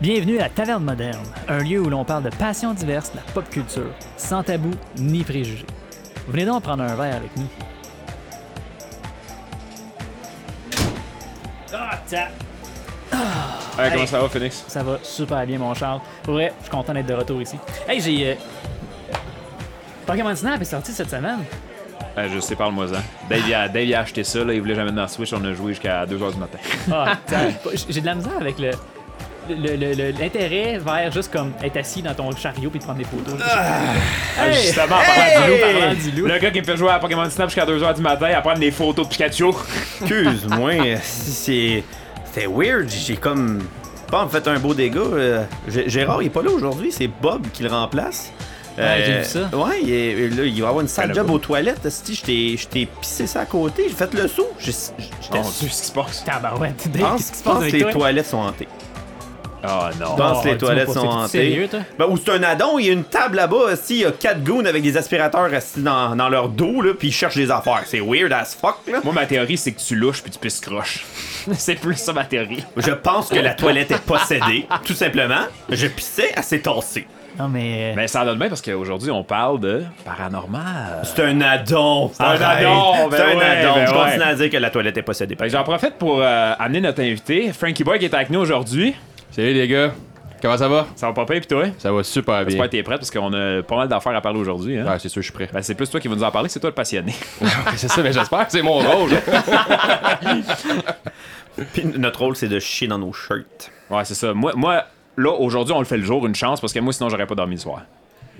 Bienvenue à Taverne Moderne, un lieu où l'on parle de passions diverses, de la pop culture, sans tabou ni préjugés. Venez donc prendre un verre avec nous. Ah, tiens! Hey, Hey. comment ça va, Phoenix? Ça va super bien, mon Charles. Pour vrai, je suis content d'être de retour ici. Hey, j'ai. euh, Pokémon Snap est sorti cette semaine. Euh, je sais, parle-moi-en. Dave, il a, Dave, il a acheté ça, là, il voulait jamais dans Switch, on a joué jusqu'à 2h du matin. Ah, j'ai de la misère avec le. L'intérêt vers juste comme être assis dans ton chariot puis de prendre des photos. Hey! Justement, en parlant du loup, Parlant du loup. Le gars qui me fait jouer à Pokémon Snap jusqu'à 2h du matin à prendre des photos de Pikachu. Excuse-moi, c'est. C'est weird, j'ai comme. Pas fait un beau dégât. euh, Gérard, il est pas là aujourd'hui, c'est Bob qui le remplace. Euh, Ouais, j'ai vu ça. Ouais, il, est- là, il va avoir une sale job aux toilettes. Si je t'ai- je pissé ça à côté, j'ai fait le saut. J'ai- J'étais Mon Dieu, ce qui se passe? Tabarouette, Je Dave, qu'est-ce qui se je passe pense que les toi? toilettes sont hantées. Oh non. Je pense Oh, que les dis-moi toilettes sont hantées. sérieux, toi? Ben, ou c'est un addon, il y a une table là-bas, aussi, il y a quatre goons avec des aspirateurs assis dans, dans leur dos, là, puis ils cherchent des affaires. C'est weird as fuck, là. Moi, ma théorie, c'est que tu louches puis tu pisses croche. c'est plus ça, ma théorie. Je pense que la toilette est possédée, tout simplement. Je pissais, elle s'est tassée. Non, mais. Mais ça donne bien parce qu'aujourd'hui, on parle de paranormal. C'est un addon. C'est un addon, ben C'est un ouais, addon. ben Je ouais. continue à dire que la toilette est possédée. J'en profite pour euh, amener notre invité, Frankie Boy, qui est avec nous aujourd'hui. Salut les gars, comment ça va? Ça va pas pire, pis toi? Ça va super J'espère bien. que t'es prêt parce qu'on a pas mal d'affaires à parler aujourd'hui. Hein? Ouais, c'est sûr, je suis prêt. Ben, c'est plus toi qui vas nous en parler, c'est toi le passionné. c'est ça, mais j'espère que c'est mon rôle. Puis notre rôle, c'est de chier dans nos shirts. ouais, c'est ça. Moi, moi là, aujourd'hui, on le fait le jour, une chance, parce que moi, sinon, j'aurais pas dormi le soir.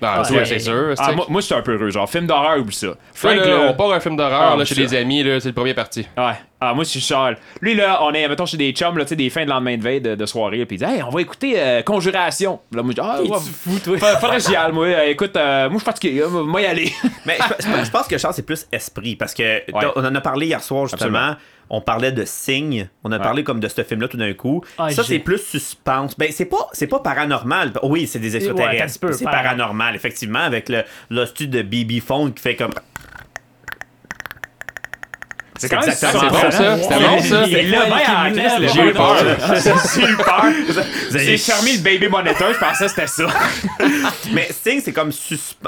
Ah, Ouais. ouais, c'est sûr. Ah, c'est- moi, moi je suis un peu heureux. Genre, film d'horreur, oublie ça. Frank, là, là, on part un film d'horreur Ah, là, chez des amis, là, c'est le premier parti. Ouais. Ah, moi, je suis Charles. Lui, là, on est, mettons, chez des chums, là, tu sais, des fins de lendemain de veille de, de soirée, puis il dit, hey, on va écouter euh, Conjuration. Là, moi, je dis, ah, ouais, fou, toi? fa- faudrait que j'y aille, moi. Euh, écoute, euh, moi, je suis fatigué, moi, y aller. Mais je, pense que Charles, c'est plus esprit. Parce que on en a parlé hier soir, justement. Absolument. On parlait de signes. On a parlé comme de ce film-là tout d'un coup. Ah, ça, c'est plus suspense. Ben, c'est pas, c'est pas paranormal. Oui, c'est des extraterrestres. c'est paranormal. effectivement, avec le, de BB Phone qui fait comme. C'est quand même C'est bon ça? C'était bon ça? C'est là, ben, en J'ai eu peur. J'ai eu peur. C'est fermé le baby monitor, je pensais que c'était ça. Mais Sing, c'est comme.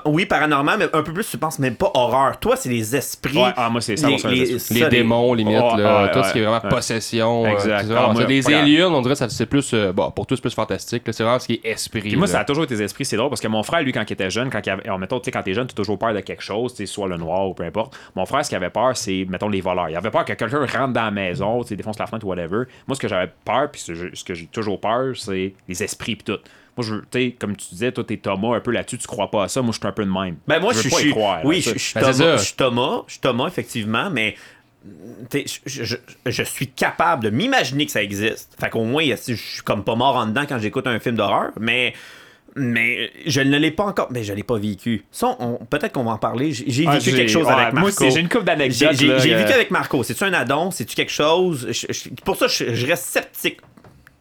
Oui, paranormal, mais un peu plus suspense, mais pas horreur. Toi, c'est les esprits. Ouais, ah, moi, c'est ça, Les- démons, limite, Ouais, là, ouais, tout ce qui est vraiment ouais. possession. euh, Exact. Ah, les aliens, on dirait que c'est plus, euh, bon, pour tous, c'est plus fantastique. là, C'est vraiment ce qui est esprit. Puis moi, ça a toujours été des esprits, c'est drôle parce que mon frère, lui, quand il était jeune, quand il avait, mettons, tu sais, quand t'es jeune, t'as toujours peur de quelque chose, soit le noir ou peu importe. Mon frère, ce qu'il avait peur, c'est, mettons, les voleurs. Il avait peur que quelqu'un rentre dans la maison, tu sais, défonce la fenêtre ou whatever. Moi, ce que j'avais peur, puis ce, ce que j'ai toujours peur, c'est les esprits puis tout. Moi, je, tu sais, comme tu disais, toi, t'es Thomas un peu là-dessus, tu crois pas à ça. Moi, je suis un peu de même. Ben moi, je, suis. pas y je suis- croire, oui, je, suis Ben, Thomas, Thomas, je suis Thomas, effectivement, mais je- je suis capable de m'imaginer que ça existe. Fait qu'au moins, je suis comme pas mort en dedans quand j'écoute un film d'horreur, mais. Mais je ne l'ai pas encore. Mais je l'ai pas vécu. Ça, on- peut-être qu'on va en parler. J'ai Ah, vécu quelque chose ouais, avec Marco. moi aussi, j'ai une couple d'anecdotes, J'ai- vécu avec Marco. C'est-tu un addon? C'est-tu quelque chose? Je- je- pour ça, je, je reste sceptique.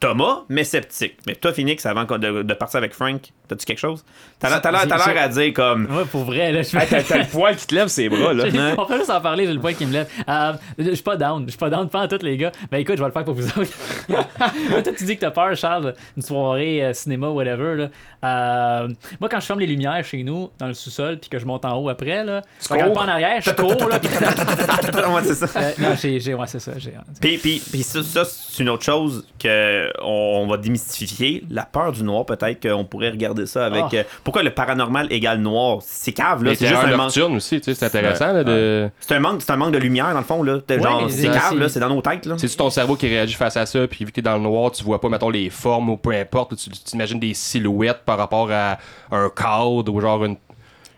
Thomas, mais sceptique. Mais toi, Phoenix, avant de, de partir avec Frank, t'as-tu quelque chose? T'as l'air à dire comme. Ouais, pour vrai, là, je Hey, t'as, le poil qui te lève ses bras, là. On peut juste en parler, j'ai le point qui me lève. Euh, je suis pas down, je suis pas down pas en tous les gars. Ben écoute, je vais le faire pour vous autres. Toi, tu dis que t'as peur, Charles, d'une soirée euh, cinéma, whatever. Là. Euh, moi, quand je ferme les lumières chez nous, dans le sous-sol, puis que je monte en haut après, là, je regarde cours? pas en arrière, je cours, là. ouais, c'est ça. Euh, non, j'ai, ouais, c'est ça. J'ai, Puis, puis, puis ça, ça, c'est une autre chose que on, on va démystifier. La peur du noir, peut-être qu'on pourrait regarder ça avec. Ah. euh, pourquoi le paranormal égale noir? C'est cave, là. C'est juste un manque. aussi, tu sais, c'est intéressant. là, de... C'est un manque, c'est un manque de lumière, dans le fond, là. Ouais, genre, c'est c'est- cave, là. c'est- C'est dans nos têtes, là. C'est-tu ton cerveau qui réagit face à ça, puis vu que t'es dans le noir, tu vois pas, mettons, les formes ou peu importe, tu tu t'imagines des silhouettes par rapport à un cadre ou genre une.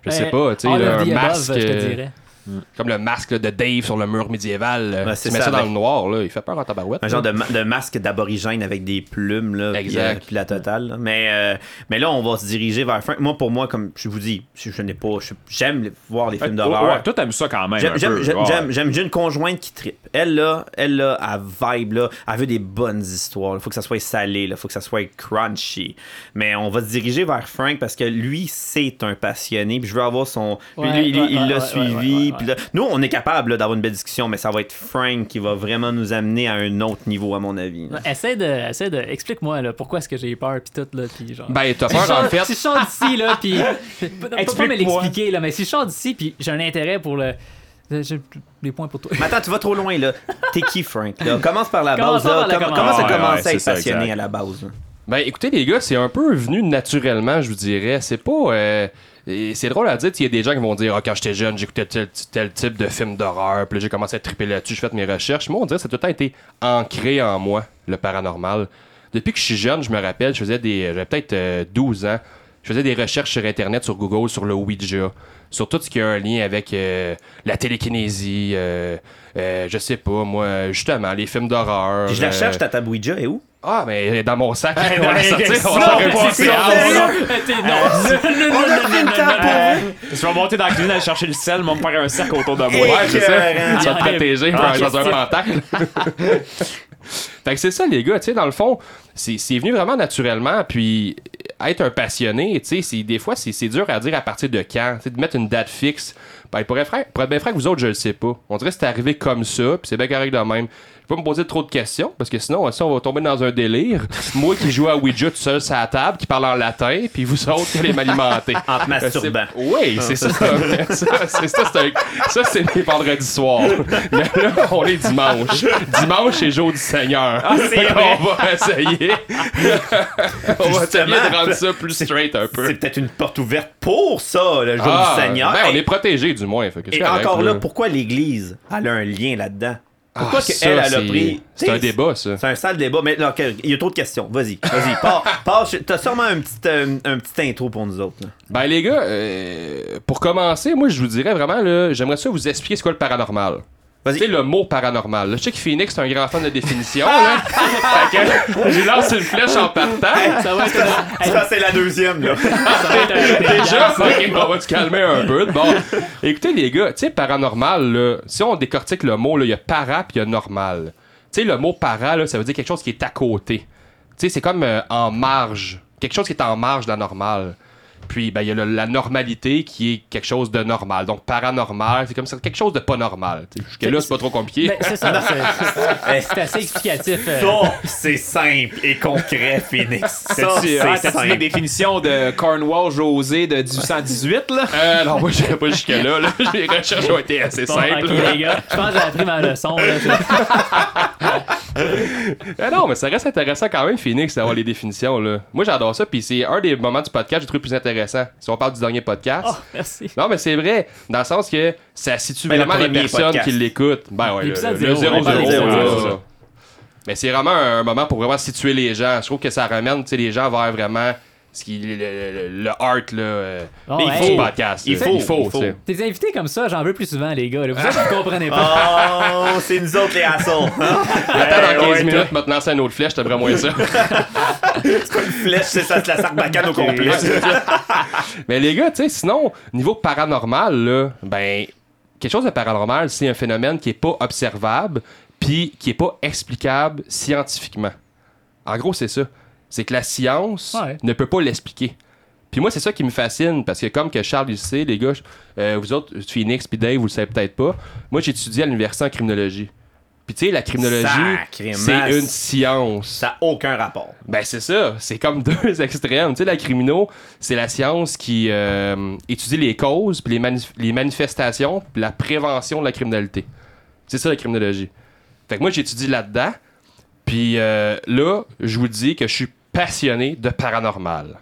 Je sais pas, tu sais, un above, masque. je te euh, dirais. Comme le masque là, de Dave sur le mur médiéval. c'est tu mets ça, ça dans avec- le noir, là, il fait peur en tabarouette. Un là. genre de, ma- de masque d'aborigène avec des plumes, là. puis, Exact. euh, Puis, la totale. là. Mais, euh, mais là, on va se diriger vers Frank. Moi, pour moi, comme je vous dis, je, je n'ai pas. J'aime voir les films d'horreur. ouais, toi, t'aimes ça quand même. J'aime, j'ai une conjointe qui tripe. Elle, là, elle, là, elle vibe, là. Elle veut des bonnes histoires. Il faut que ça soit salé, il faut que ça soit crunchy. Mais on va se diriger vers Frank parce que lui, c'est un passionné. Puis je veux avoir son. puis Ouais, lui, lui, ouais, il ouais, l'a ouais, suivi. Ouais, ouais, ouais. Puis là, nous, on est capable d'avoir une belle discussion, mais ça va être Frank qui va vraiment nous amener à un autre niveau, à mon avis. là. Essaie de, essaie de, explique-moi là, pourquoi est-ce que j'ai peur puis tout là, puis genre. Ben, t'as si peur en sors- fait. Si je sors d'ici là, puis pas, pas me Explique-moi. l'expliquer là, mais si je sors d'ici puis j'ai un intérêt pour le, j'ai des points pour toi. Mais attends, tu vas trop loin, là. T'es qui, Frank? là? Commence par la base, Commençons là. par la Comment, commence. comment ça Ouais, ouais, commence à c'est être ça, passionné exact. à la base? là? Ben écoutez les gars, c'est un peu venu naturellement, je vous dirais. C'est pas. euh, et c'est drôle à dire, il y a des gens qui vont dire Ah, quand j'étais jeune, j'écoutais tel, tel type de film d'horreur, puis là, j'ai commencé à triper là-dessus, j'ai fait mes recherches. Moi, on dirait que ça a tout le temps été ancré en moi, le paranormal. Depuis que je suis jeune, je me rappelle, je faisais des. J'avais peut-être euh, 12 ans. Je faisais des recherches sur Internet, sur Google, sur le Ouija, sur tout ce qui a un lien avec euh, la télékinésie, euh, euh, je sais pas, moi, justement, les films d'horreur. Je la euh, cherche, ta Ouija, et où? Ah, mais dans mon sac, on va sortir, on va pas Non, Je vais monter dans la cuisine aller chercher le sel, m'en faire un sac autour de moi. Ouais, c'est ça. Tu vas te protéger dans un pentacle. Fait que c'est ça, les gars, tu sais, dans le fond, c'est venu vraiment naturellement, puis être un passionné, tu sais, des fois, c'est dur à dire à partir de quand, tu sais, de mettre une date fixe. Ben, pour être, frère, être bien frère que vous autres, je le sais pas. On dirait que c'est arrivé comme ça, puis c'est bien correct de même. Je vais pas me poser trop de questions, parce que sinon, ça, on va tomber dans un délire. Moi qui joue à Ouija tout seul sur la table, qui parle en latin, puis vous autres qui allez m'alimenter. En te masturbant. Euh, Oui, c'est ça. ça, c'est ça, ça, c'est mes vendredis soirs. Mais là, on est dimanche. Dimanche, c'est jour du Seigneur. Ah, qu'on va essayer. on va essayer de rendre ça plus straight un peu. C'est peut-être une porte ouverte pour ça, le jour Ah, du Seigneur. ben, on est protégé du moins. Fait que c'est Et correct, encore là, pourquoi l'Église elle a un lien là-dedans? Pourquoi Ah, elle, a c'est- pris... C'est un débat, ça. C'est un sale débat, mais là, il y a trop de questions. Vas-y, vas-y, pars, pars. T'as sûrement un petit, euh, un petit intro pour nous autres. là. Ben les gars, euh, pour commencer, moi je vous dirais vraiment j'aimerais ça vous expliquer ce qu'est le paranormal. Vas-y. Tu sais, le mot paranormal. là. Je sais que Phoenix, c'est un grand fan de définition. là. fait que j'ai lancé une flèche en partant. Ça va être un- Ça, c'est la deuxième, là. ça va être un- Déjà, ok, on va se calmer un peu. Bon, écoutez les gars, tu sais, paranormal, là, si on décortique le mot, là, il y a para puis il y a normal. Tu sais, le mot para, là, ça veut dire quelque chose qui est à côté. Tu sais, c'est comme euh, en marge. Quelque chose qui est en marge de la normale. Puis, ben, il y a le- la normalité qui est quelque chose de normal. Donc, paranormal, c'est comme ça, quelque chose de pas normal. Tu sais, Jusque-là, c'est pas trop compliqué. Ben, c'est ça, c'est- c'est assez explicatif. euh. Ça, c'est simple et concret, Phoenix. Ça, T'as-tu c'est ah, une simple. définition de Cornwall José de 1818, là? Euh, non, moi, j'irai pas jusque-là. là. Les recherches ont été assez Bon, simples. ok, les gars, je pense que j'ai appris ma leçon. Là. Ah non, mais ça reste intéressant quand même, Phoenix, d'avoir les définitions. Là. Moi, j'adore ça, puis c'est un des moments du podcast que j'ai trouvé plus intéressant. Si on parle du dernier podcast. Oh, merci. Non, mais c'est vrai, dans le sens que ça situe Ben, le vraiment les personnes podcast. qui l'écoutent. Ben ouais, le, c'est. Mais c'est vraiment un moment pour vraiment situer les gens. Je trouve que ça ramène tu sais, les gens vers vraiment ce qui, le, le, le art là, Bon, du hey, podcast. il faut, il faut. il faut. Tes invités comme ça, j'en veux plus souvent, les gars. là. Vous autres, vous comprenez pas. Oh, c'est nous autres les assauts. Attends, dans 15 ouais, minutes, maintenant c'est une autre flèche, t'aimerais moins ça. Flèche, c'est ça, c'est la sarbacane au complet. Mais les gars, tu sais, sinon, niveau paranormal, là, ben, quelque chose de paranormal, c'est un phénomène qui est pas observable, puis qui est pas explicable scientifiquement. En gros, c'est ça. C'est que la science Ouais. ne peut pas l'expliquer. Puis moi, c'est ça qui me fascine, parce que comme que Charles il le sait, les gars, euh, vous autres, Phoenix puis Dave, vous le savez peut-être pas, moi, j'ai étudié à l'université en criminologie. Puis tu sais, la criminologie, c'est une science. Ça n'a aucun rapport. Ben c'est ça, c'est comme deux extrêmes. Tu sais, la crimino, c'est la science qui euh, étudie les causes, puis les, manif- les manifestations, puis la prévention de la criminalité. C'est ça la criminologie. Fait que moi j'étudie là-dedans, puis euh, là, je vous dis que je suis passionné de paranormal.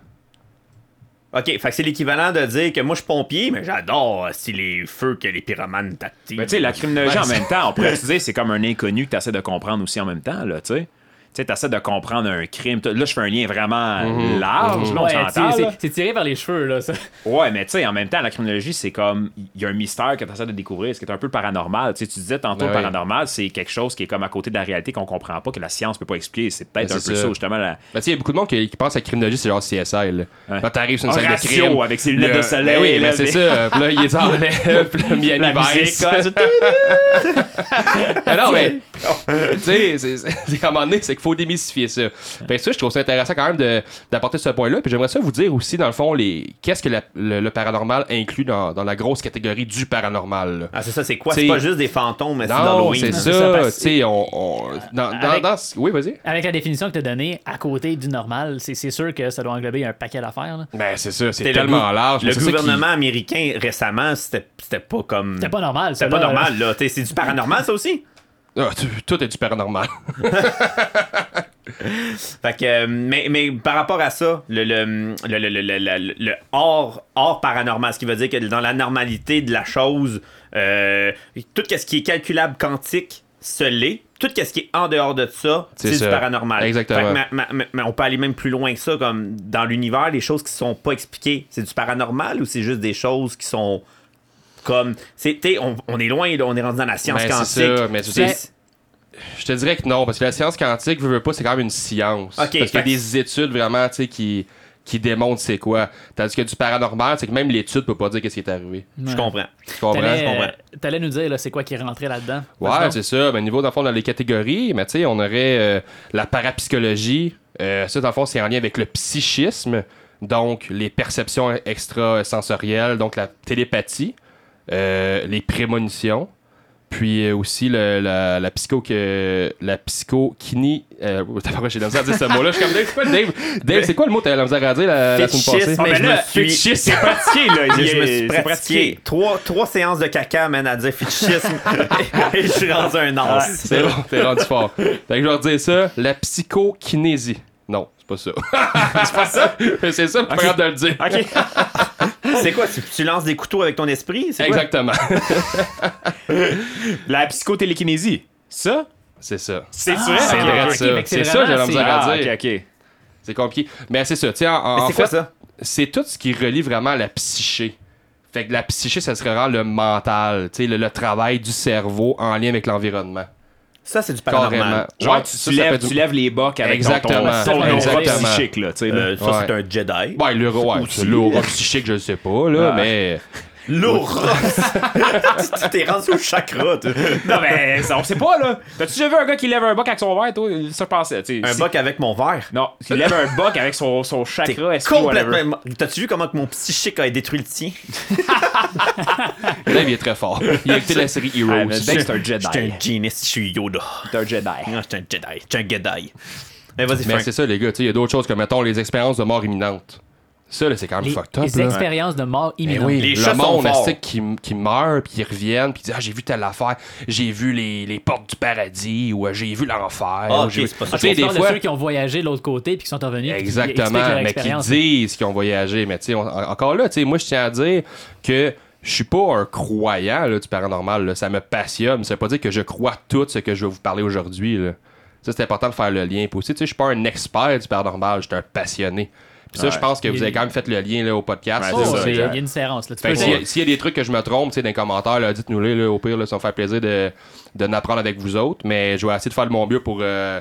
OK, fait que c'est l'équivalent de dire que moi, je suis pompier, mais j'adore euh, si les feux que les pyromanes t'attirent. Ben, tu sais, la criminologie Ouais, en c'est- même temps, on pourrait se dire c'est comme un inconnu que tu essaies de comprendre aussi en même temps, là, tu sais. Tu sais, essaies de comprendre un crime. Là, je fais un lien vraiment large, là, on Ouais, s'entend. c'est- tiré par les cheveux, là. Ça. Ouais, mais tu sais, en même temps, la criminologie, c'est comme. Il y a un mystère que tu essaies de découvrir, ce qui est un peu paranormal. Tu sais, tu disais tantôt, Ben le oui. paranormal, c'est quelque chose qui est comme à côté de la réalité qu'on comprend pas, que la science peut pas expliquer. C'est peut-être Ben, un peu ça. justement. La... Ben, tu sais, il y a beaucoup de monde qui, qui pense à la criminologie, c'est genre CSI. Là. Quand t'arrives sur une Un scène de crime. avec ses lunettes de soleil, ben oui, mais c'est ça. Puis là, il les enlève, puis là, non, mais. tu sais, qu'à un moment donné, c'est faut démystifier ça. Fait que ça, je trouve ça intéressant quand même de- d'apporter ce point-là. Puis j'aimerais ça vous dire aussi, dans le fond, les qu'est-ce que la- le, le paranormal inclut dans, dans la grosse catégorie du paranormal. là. Ah, c'est ça, c'est quoi? C'est pas juste des fantômes, mais c'est Non, c'est c'est ça. Tu sais, on, on- dans, dans, Avec- dans- Oui, vas-y. Avec la définition que tu as donnée, à côté du normal, c'est c'est sûr que ça doit englober un paquet d'affaires. Ben, c'est ça, c'est le tellement large. Le qui- gouvernement américain, récemment, c'était c'était pas comme. C'était pas normal. C'était pas normal, là. C'est du paranormal, ça aussi? Ah, tout est du paranormal. Fait que, euh, mais, mais par rapport à ça, le, le, le, le, hors, hors paranormal, ce qui veut dire que dans la normalité de la chose, euh, tout ce qui est calculable quantique se l'est. Tout ce qui est en dehors de ça, C'est du paranormal. Exactement. Mais on peut aller même plus loin que ça, comme dans l'univers, les choses qui sont pas expliquées, c'est du paranormal ou c'est juste des choses qui sont comme. c'est- t'sais, On, on est loin, là, on est rendu dans la science Ben, quantique. c'est ça, mais tu sais- Je te dirais que non, parce que la science quantique, veux, veux pas, c'est quand même une science. Ok, parce qu'il y a des études vraiment, tu sais, qui, qui démontrent c'est quoi. Tandis que du paranormal, c'est que même l'étude peut pas dire qu'est-ce qui est arrivé. Je comprends. Tu comprends? T'allais, je comprends. euh, T'allais nous dire là, c'est quoi qui est rentré là-dedans? Ouais, c'est ça. Ben, niveau, dans le fond, dans les catégories, mais tu sais, on aurait euh, la parapsychologie. Euh, ça, dans le fond, c'est en lien avec le psychisme. Donc, les perceptions extrasensorielles, donc la télépathie, euh, les prémonitions, puis euh, aussi le- la, la psycho que la psychokinie. Euh, t'as pas j'ai la misère à dire ce mot-là. Je suis comme Dave, c'est quoi le Dave? Dave, c'est quoi le mot que t'avais la misère à dire la, la semaine passée? mais je me suis- fétichisme, c'est pratiqué, là. Je, Il- je me suis c'est pratiqué. Trois, trois séances de caca, man, à dire fétichisme. et je suis rendu un os. C'est bon, t'es rendu fort. Fait que je vais redire ça, la psychokinésie. Non, pas ça. c'est pas ça? c'est ça, pas capable de le dire. C'est quoi? Tu, tu lances des couteaux avec ton esprit? C'est quoi? Exactement. La psychotélékinésie. Ça? c'est ça. C'est Ah, vrai? C'est ok, vrai ok, ça. c'est C'est ça, j'ai à Ah, dire. ok. C'est compliqué. Mais c'est ça, en, en c'est fait, quoi ça? c'est tout ce qui relie vraiment à la psyché. Fait que la psyché, ça serait vraiment le mental, tu sais, le, le travail du cerveau en lien avec l'environnement. Ça, c'est du Carrément. paranormal. Genre, Ouais, tu, ça, tu ça lèves, fait du- tu lèves les bocs avec Exactement. ton, ton, ton aura Exactement. psychique, là, tu sais. là. Euh, ça, Ouais. c'est un Jedi. Ouais, le ouais, l'aura psychique, je le sais pas, là, Ah. mais. L'aura! tu t'es rendu au chakra, toi. Non, mais ça, on sait pas, là. T'as-tu déjà vu un gars qui lève un boc avec son verre, toi? Ça, je pensais, tu sais. Un si- boc avec mon verre? Non, qui lève un boc avec son, son T'es chakra, complètement. T'as-tu vu comment que mon psychique a détruit le tien? Dave, il est très fort. Il a écouté la série Ah, Heroes. Dave, c'est un Jedi. J'étais un genius, je suis Yoda. C'est un Jedi. Non, j'étais un Jedi. J'étais un Jedi. Mais vas-y, Mais c'est ça, les gars. tu sais, Il y a d'autres choses comme, mettons, les expériences de mort imminente. Ça, là, c'est quand même Les, fucked up. les là. expériences de mort Eh imminente. oui, Les le monde qui, qui meurt, puis ils reviennent, puis ils disent Ah, j'ai vu telle affaire, j'ai vu les, les portes du paradis, ou euh, j'ai vu l'enfer. Ah, ou ok, j'ai vu- c'est pas ça. Tu sais, On des parle de fois. ceux qui ont voyagé de l'autre côté puis qui sont revenus. qui Exactement, mais qui disent qu'ils ont voyagé. Mais tu encore là, moi, je tiens à dire que je suis pas un croyant là, du paranormal. là. Ça me passionne. Ça veut pas dire que je crois tout ce que je vais vous parler aujourd'hui. Ça, c'est important de faire le lien. Puis aussi, tu sais, je suis pas un expert du paranormal, je suis un passionné. Puis ça, je pense que vous avez quand même fait le lien là, au podcast. Ouais, Oh, il y a une que s'il y, a- s'il y a des trucs que je me trompe, tu sais, dans les commentaires, là, dites-nous-les, là, au pire, là, ça va faire plaisir de, de n'apprendre avec vous autres. Mais je vais essayer de faire de mon mieux pour, euh,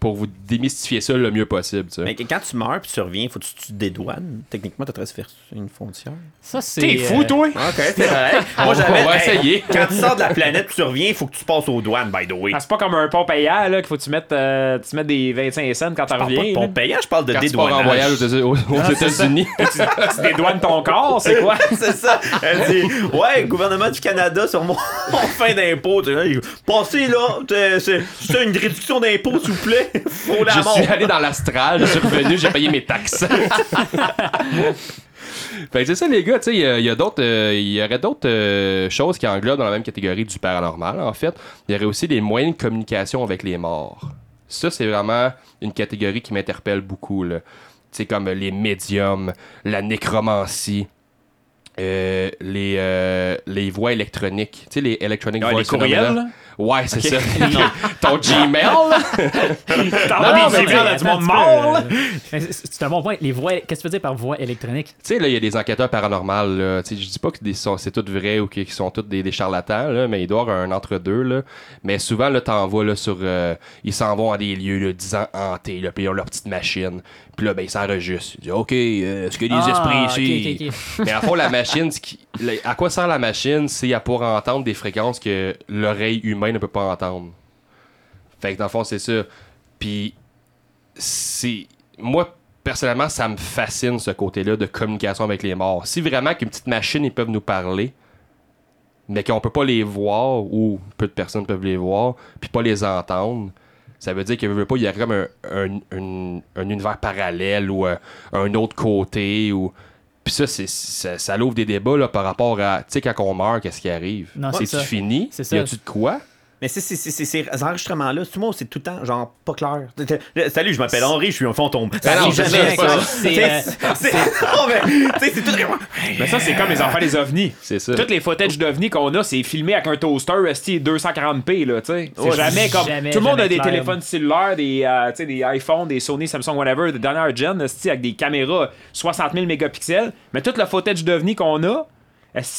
pour vous démystifier ça le mieux possible. tu sais. Mais quand tu meurs puis tu reviens, faut que tu tu te dédouanes. Techniquement, t'as traversé une frontière. Ça, c'est. T'es fou, euh, toi? Ok, c'est. On Moi, va- j'avais. on va hey, essayer. Quand tu sors de la planète tu reviens, il faut que tu passes aux douanes, by the way. Ah, c'est pas comme un pont payant, là, qu'il faut que tu mettes, euh, tu mettes des 25 cents quand tu Je parle pas reviens. de pont payant, je parle de Quand tu pars en dédouanage. voyage aux, aux- aux États-Unis. tu dédouanes ton corps, c'est quoi? c'est ça. Elle dit Ouais, gouvernement du Canada sur mon, mon fin d'impôt. Tu sais, Passez là, c'est une réduction d'impôt, s'il vous plaît. Faut la Je mort. suis allé dans l'astral, je suis revenu, j'ai payé mes taxes. fait que c'est ça, les gars, tu sais, il y a- il y, a d'autres, euh, il y aurait d'autres euh, choses qui englobent dans la même catégorie du paranormal, en fait. Il y aurait aussi des moyens de communication avec les morts. Ça, c'est vraiment une catégorie qui m'interpelle beaucoup, là. Tu sais, comme les médiums, la nécromancie. Euh, les, euh, les voix électroniques, tu sais, les electronic Ah, les voice courriels, phenomena. là? Ouais, c'est ça. Ton Gmail, là. T'en Non, mais attends du monde mort, euh, c'est- un bon point. Les voix, qu'est-ce que tu veux dire par voix électronique? Tu sais, là, il y a des enquêteurs paranormaux, là. Tu sais, je dis pas que des- sont- c'est tout vrai ou qu'ils sont tous des, des charlatans, là, mais il doit y avoir un entre-deux, là. Mais souvent, là, t'en vas, là, sur... euh, ils s'en vont à des lieux, là, disant hantés, là, puis ils ont leur petite machine. Puis là, ben, ils s'enregistrent. Ils disent, OK, euh, est-ce qu'il y a des Ah, esprits ici? Mais à fond, la machine, qui- la- à quoi sert la machine? C'est à pour entendre des fréquences que l'oreille humaine ne peut pas entendre. Fait que dans le fond, c'est ça. Puis, c'est. Moi, personnellement, ça me fascine ce côté-là de communication avec les morts. Si vraiment qu'une petite machine, ils peuvent nous parler, mais qu'on peut pas les voir, ou peu de personnes peuvent les voir, puis pas les entendre, ça veut dire qu'il veut pas, il y a comme un, un, un- un univers parallèle ou un, un autre côté. ou Puis ça, c'est, ça, ça l'ouvre des débats là, par rapport à, tu sais, quand on meurt, qu'est-ce qui arrive? Non, c'est C'est-tu fini? C'est ça. Y a-tu de quoi? Mais c'est, c'est, c'est, c'est- ces enregistrements-là, tout le monde, c'est tout le temps, genre, pas clair? Salut, je m'appelle Henri, je suis un fantôme. Ça arrive jamais, c'est, tout. Mais ça, c'est comme les enfants des ovnis. C'est ça. Toutes les footage d'ovnis qu'on a, c'est filmé avec un toaster ST 240p, là, tu sais. C'est jamais comme. jamais, tout le monde a des clair. téléphones cellulaires, des, euh, des iPhones, des Sony, Samsung, whatever, de dernière gen, avec des caméras 60 000 mégapixels. Mais tout le footage d'ovnis qu'on a,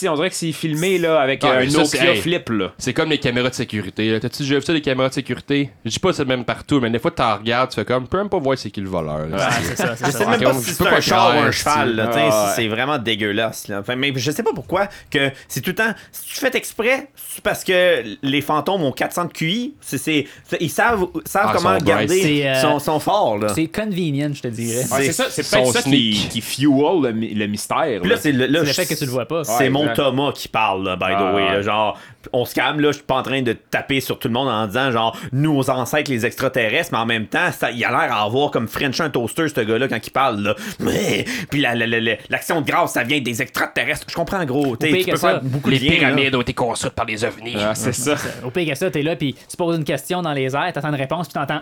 on dirait que c'est filmé, là, avec Ah, euh, un ça, c'est- Nokia hey. flip, là. C'est comme les caméras de sécurité. T'as-tu déjà vu ça, les caméras de sécurité? Je dis pas que c'est le même partout, mais des fois, t'en regardes, tu fais comme, tu peux même pas voir c'est qui le voleur. là. Ouais, c'est ça, Je ça. sais même pas si c'est peux un char ou un cheval, c'est- Ah, vraiment dégueulasse. Là. Enfin, mais je sais pas pourquoi que c'est tout le temps. Si tu fais exprès, c'est parce que les fantômes ont 400 de QI. C'est, ils savent, savent Ah, comment sont garder euh, son, son fort. Là. C'est convenient, je te dirais. C'est- Ouais, c'est ça, c'est peut-être ça qui, fuel le, mystère. Puis là, c'est le, fait que tu le vois pas. Ouais, mon exact. Thomas qui parle, là, by the Ah, way. là, ouais. genre, on se calme, là, je suis pas en train de taper sur tout le monde en disant, genre, nos ancêtres, les extraterrestres, mais en même temps, ça, il a l'air à avoir comme French un toaster, ce gars-là, quand il parle, là. Mais, puis la- la- la- la- l'action de grâce, ça vient des extraterrestres. Je comprends, gros. T'sais, pire Tu que peux ça, faire beaucoup Les de liens, là. pyramides ont été construites par les ovnis. Ah, c'est ça. Au pire que ça, t'es là, puis tu poses une question dans les airs, t'attends une réponse, puis t'entends.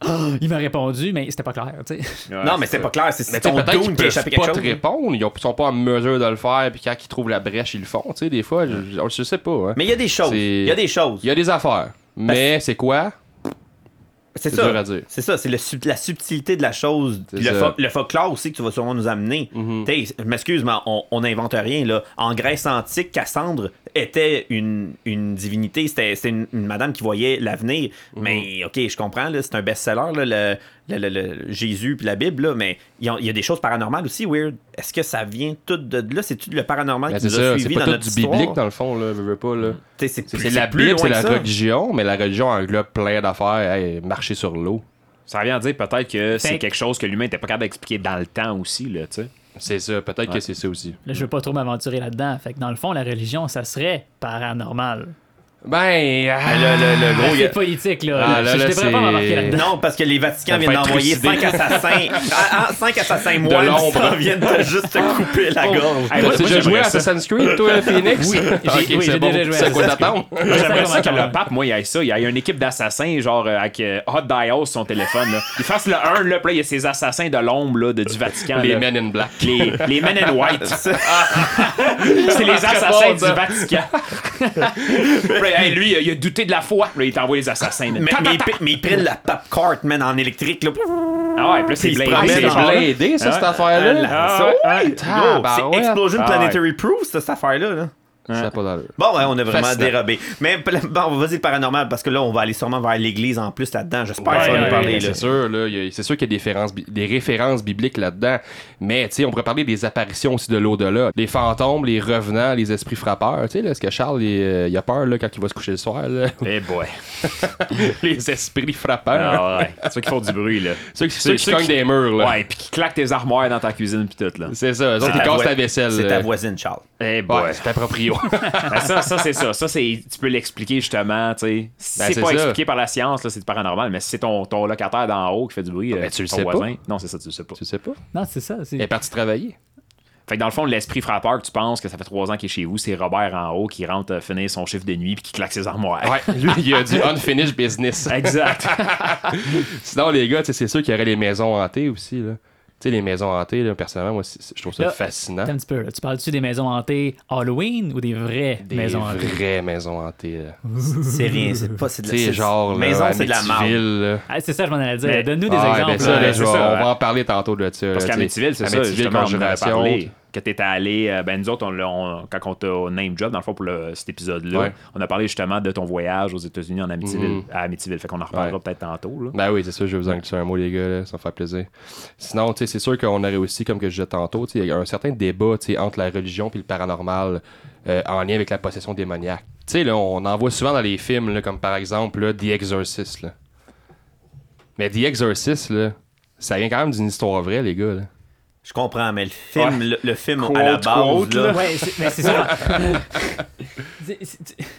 Il m'a répondu, mais c'était pas clair. Ouais, Non, mais c'est pas clair. C'est ton peut-être qu'ils dune qui a peuvent échappé pas quelque te répondre, ils ont- sont pas en mesure de le faire, puis quand ils trouvent la brèche, ils le font. Tu sais, des fois, je, je- je sais pas. hein. Mais il y a des choses. Il y a des choses. Il y a des affaires. Mais c'est quoi? C'est ça. C'est ça, c'est sub- la subtilité de la chose. Puis Le, ça. fo- le folklore aussi que tu vas sûrement nous amener. Mhm. T'sais, Je m'excuse, mais on n'invente rien. Là. En Grèce antique, Cassandre était une, une divinité. C'était une, une madame qui voyait l'avenir. Mhm. Mais, OK, je comprends, là, c'est un best-seller, là, le, le- le- le Jésus puis la Bible. Là, mais il y, a- il y a des choses paranormales aussi, weird. Est-ce que ça vient tout de là? C'est-tu le paranormal Ben, qui c'est nous a ça, pas dans tout notre du histoire? biblique dans le fond, là, veux, veux pas, là. T'sais, C'est C'est plus- c'est la plus Bible, c'est la ça. religion, mais la religion englobe plein d'affaires. Hey, marcher sur l'eau. Ça vient dire peut-être que c'est quelque chose que l'humain n'était pas capable d'expliquer dans le temps aussi, là, tu sais. C'est ça, peut-être que c'est ça aussi. Là, je veux pas trop m'aventurer là-dedans. Fait que dans le fond, la religion, ça serait paranormal. Ben, ah, Le, le- le gros, il y a- C'est politique, là. Ah, là, là, devrais pas c'est- m'embarquer là-dedans. Non, parce que les Vatican Ça viennent être d'envoyer trucidé. 5 assassins. Ah, ah, 5 assassins moines l'ombre. qui s'en viennent de juste te couper la gorge. Hey, moi- T'as moi, déjà j'aimerais joué à ça. Assassin's Creed, toi, Phoenix? Oui, j'ai- oui, c'est j'ai bon. déjà joué à C'est quoi Assassin's t'attends? Moi, j'aimerais ça que le pape, moi, il ait ça. Il y a une équipe d'assassins, genre euh, avec euh, Hot Dial sur son téléphone. Là. Il fasse le 1, là, puis là, il y a ces assassins de l'ombre là, de, du Vatican. Les là. Men in Black. Les, les Men in White. c'est les assassins bon, du ça. Vatican. Puis là, hey, lui, il a douté de la foi. Là, il t'envoie les assassins. Mais, mais, ils, mais ils prennent la pop cart, man, en électrique. Là. Ah ouais, puis là, c'est se blindé. c'est genre- blindé, ça, cette Ah, affaire-là. ça, ouais, ouais. Ah, Gros, bah c'est. Explosion Ah ouais. Planetary Proof, cette affaire-là. Là. Ça a pas d'allure. Bon, ouais, on a vraiment Fascinant. dérobé. Mais bon, vas-y, le paranormal, parce que là, on va aller sûrement vers l'église en plus là-dedans. J'espère que ça va Ouais, nous ouais, parler. ouais, là. C'est sûr, là, c'est sûr qu'il y a des références, des références bibliques là-dedans. Mais, tu sais, on pourrait parler des apparitions aussi de l'au-delà. Les fantômes, les revenants, les esprits frappeurs. Tu sais, là, est-ce que Charles, il, euh, il a peur, là, quand il va se coucher le soir, là? Eh boy. les esprits frappeurs. Ah ouais. Ceux qui font du bruit, là. Ceux qui, Ceux- ceux qui ceux cognent qui- des murs, là. Ouais, puis qui claquent tes armoires dans ta cuisine, puis tout, là. C'est ça, eux autres, C'est ils ta cassent vaisselle. C'est ta voisine, Charles. Eh boy. Ouais, c'est proprio. Ben, ça, ça c'est ça. Ça, c'est, tu peux l'expliquer justement. tu sais. Si Ben, c'est c'est pas ça. expliqué par la science, là, c'est du paranormal. Mais si c'est ton, ton locataire d'en haut qui fait du bruit, ben, euh, tu le ton sais pas. voisin. Non, c'est ça, tu le sais pas. tu sais pas? Non, c'est ça. c'est- Il est parti travailler. Fait que dans le fond, l'esprit frappeur que tu penses que ça fait trois ans qu'il est chez vous, c'est Robert en haut qui rentre euh, finir son chiffre de nuit puis qui claque ses armoires. Ouais, lui, il a du unfinished business. Exact. Sinon, les gars, tu sais, c'est sûr qu'il y aurait les maisons hantées aussi, là. Tu sais, les maisons hantées, là, personnellement, moi, je trouve ça Là, fascinant. Un petit peu. là. Tu parles-tu des maisons hantées Halloween ou des vraies Des maisons hantées? vraies maisons hantées. là. C'est rien, c'est pas. C'est de c'est- genre, là, Maison, c'est de la marde. Ah, c'est ça, je m'en allais dire. Mais- Donne-nous des Ah, exemples. ben ça, là. là, Ouais, je vais- c'est ça, on ouais. va en parler tantôt de ça. Parce qu'à. Amityville, c'est ça, Amityville, justement, on en avait Parlé. Quand t'étais allé, euh, ben nous autres, on, quand on t'a name job, dans le fond, pour le- cet épisode-là, Ouais. on a parlé justement de ton voyage aux États-Unis en Amityville, Mhm. à Amityville. Fait qu'on en reparlera Ouais. peut-être tantôt. Là. Ben oui, c'est ça, je vais vous en glisser un mot, les gars, là, ça me fait plaisir. Sinon, tu sais, c'est sûr qu'on aurait aussi, comme que je disais tantôt, tu il y a un certain débat tu entre la religion et le paranormal euh, en lien avec la possession démoniaque. Tu sais, là, on en voit souvent dans les films, là, comme par exemple là, The Exorcist. Là. Mais The Exorcist, là, ça vient quand même d'une histoire vraie, les gars. Là. Je comprends, mais le film, Ouais. le, le film Quote, à la base, quote, là, là. Ouais, c'est- mais c'est ça.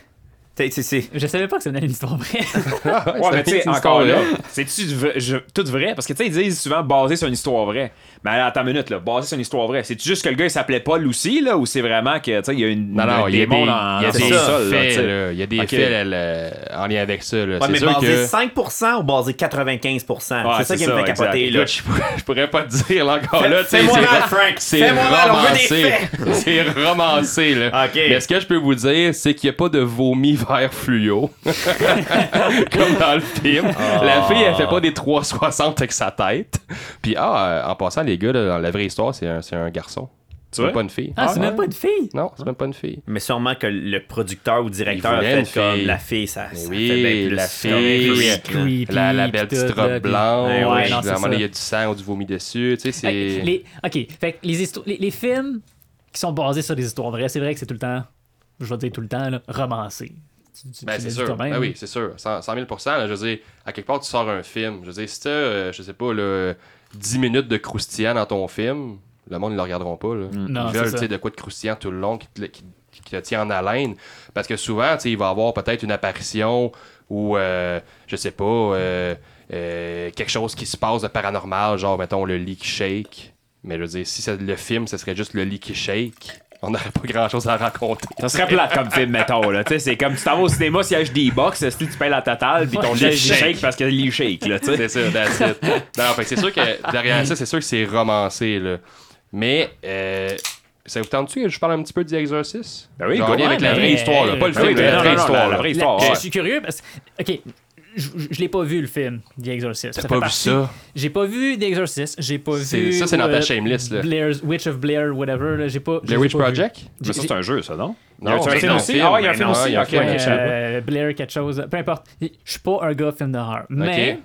Je savais pas que ça venait d'une histoire vraie. Ouais, mais tu sais, encore histoire là, vraie. c'est-tu v- je- tout vrai? Parce que tu sais, ils disent souvent basé sur une histoire vraie. Mais attends une minute, là, basé sur une histoire vraie. C'est juste que le gars il s'appelait Paul aussi, là, ou c'est vraiment que, tu sais, il y a une, Non, non, il y a des, démon dans, il y a des faits. Il y a des Ok. faits là, là, en lien avec ça. Là. Ouais, c'est mais basé que... 5% ou basé 95%? Ouais, c'est ça qui me fait capoter, là. Je, pourrais, pas te dire là encore là. Fais-moi c'est- mal, Frank! C'est Fais-moi mal, on veut des romancé. faits! C'est romancé, là. Ok. Mais ce que je peux vous dire, c'est qu'il n'y a pas de vomi vert fluo. Comme dans le film. La fille, elle fait pas des 360 avec sa tête. Puis, ah, euh, en passant, les gars, là, dans la vraie histoire, c'est un, c'est un garçon. C'est vois? pas une fille. Ah, c'est même pas une fille? Non, c'est même pas une fille. Mais sûrement que le producteur ou directeur a fait une comme fille. la fille, ça, oui, fait bien plus la fille, La, belle petite robe blanche. Il y a du sang ou du vomi dessus. Tu sais, c'est. Les, ok, fait que les, histo- les, les films qui sont basés sur des histoires vraies, c'est vrai que c'est tout le temps, je vais dire tout le temps, là, romancé. Tu- tu- Ben, tu c'est sûr. toi-même. Ben oui, c'est sûr. 100, 100 000 là, Je veux dire, à quelque part, tu sors un film. Je veux dire, si t'as, euh, je sais pas, là, 10 minutes de croustillant dans ton film, le monde, ils le regarderont pas. Là. Non, ils veulent, ça. tu sais, de quoi de croustillant tout le long qui te, qui- qui te tient en haleine. Parce que souvent, tu sais, il va y avoir peut-être une apparition ou, euh, je sais pas, euh, euh, quelque chose qui se passe de paranormal, genre, mettons, le lit qui shake. Mais je veux dire, si c'est le film, ce serait juste le lit qui shake. On n'aurait pas grand-chose à raconter. Ça serait plate comme film, mettons, là. C'est comme tu t'en vas au cinéma, s'il y a des box, si tu payes la totale, puis ton lit il shake. shake parce que le lit shake, là. C'est ça, that's it. Non, fait c'est sûr que derrière ça, c'est sûr que c'est romancé, là. Mais, euh, ça vous tente-tu que je parle un petit peu du Exorcist? Ben oui, Genre, go. avec la ben, vraie histoire, là. Pas le ben film, mais ben la non, vraie histoire. histoire, je suis curieux parce que, ok, je, l'ai pas vu le film, The Exorcist. T'as Ça pas fait vu partie- ça? J'ai pas vu The Exorcist, j'ai pas C'est- vu. ça, c'est dans ta euh, shameless, là. Blair's, Witch of Blair, whatever, là, j'ai pas. ai Witch. Project? Mais ça, c'est un jeu, ça, non? Non, a-tu un c'est film un aussi? film. Ah, il y a un film aussi. Euh, Blair, quelque chose, peu importe. Je suis pas un gars film d'horreur, mais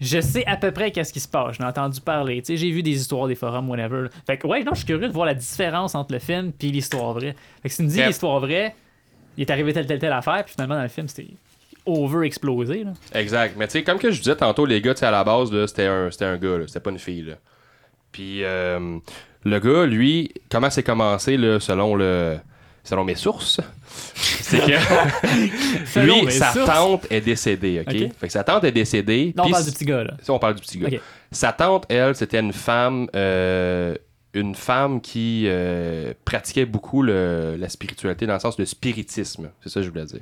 je sais à peu près qu'est-ce qui se passe. J'en ai entendu parler. Tu sais, j'ai vu des histoires, des forums, whatever. Fait que ouais, non, je suis curieux de voir la différence entre le film puis l'histoire vraie. Fait que si tu me dis Yep. l'histoire vraie, il est arrivé telle telle telle affaire, puis finalement dans le film c'était over explosé là. Exact. Mais tu sais, comme que je disais tantôt, les gars, tu sais, à la base, c'était un, un gars. C'était pas une fille, là. Puis, euh, le gars, lui, comment c'est commencé, là, selon le... Selon mes sources, c'est que lui, sa sources. tante est décédée, OK? Fait que sa tante est décédée. Non, on parle du petit gars là. Si on parle du petit gars. Sa tante, elle, c'était une femme, euh, une femme qui euh, pratiquait beaucoup le- la spiritualité dans le sens de spiritisme. C'est ça que je voulais dire.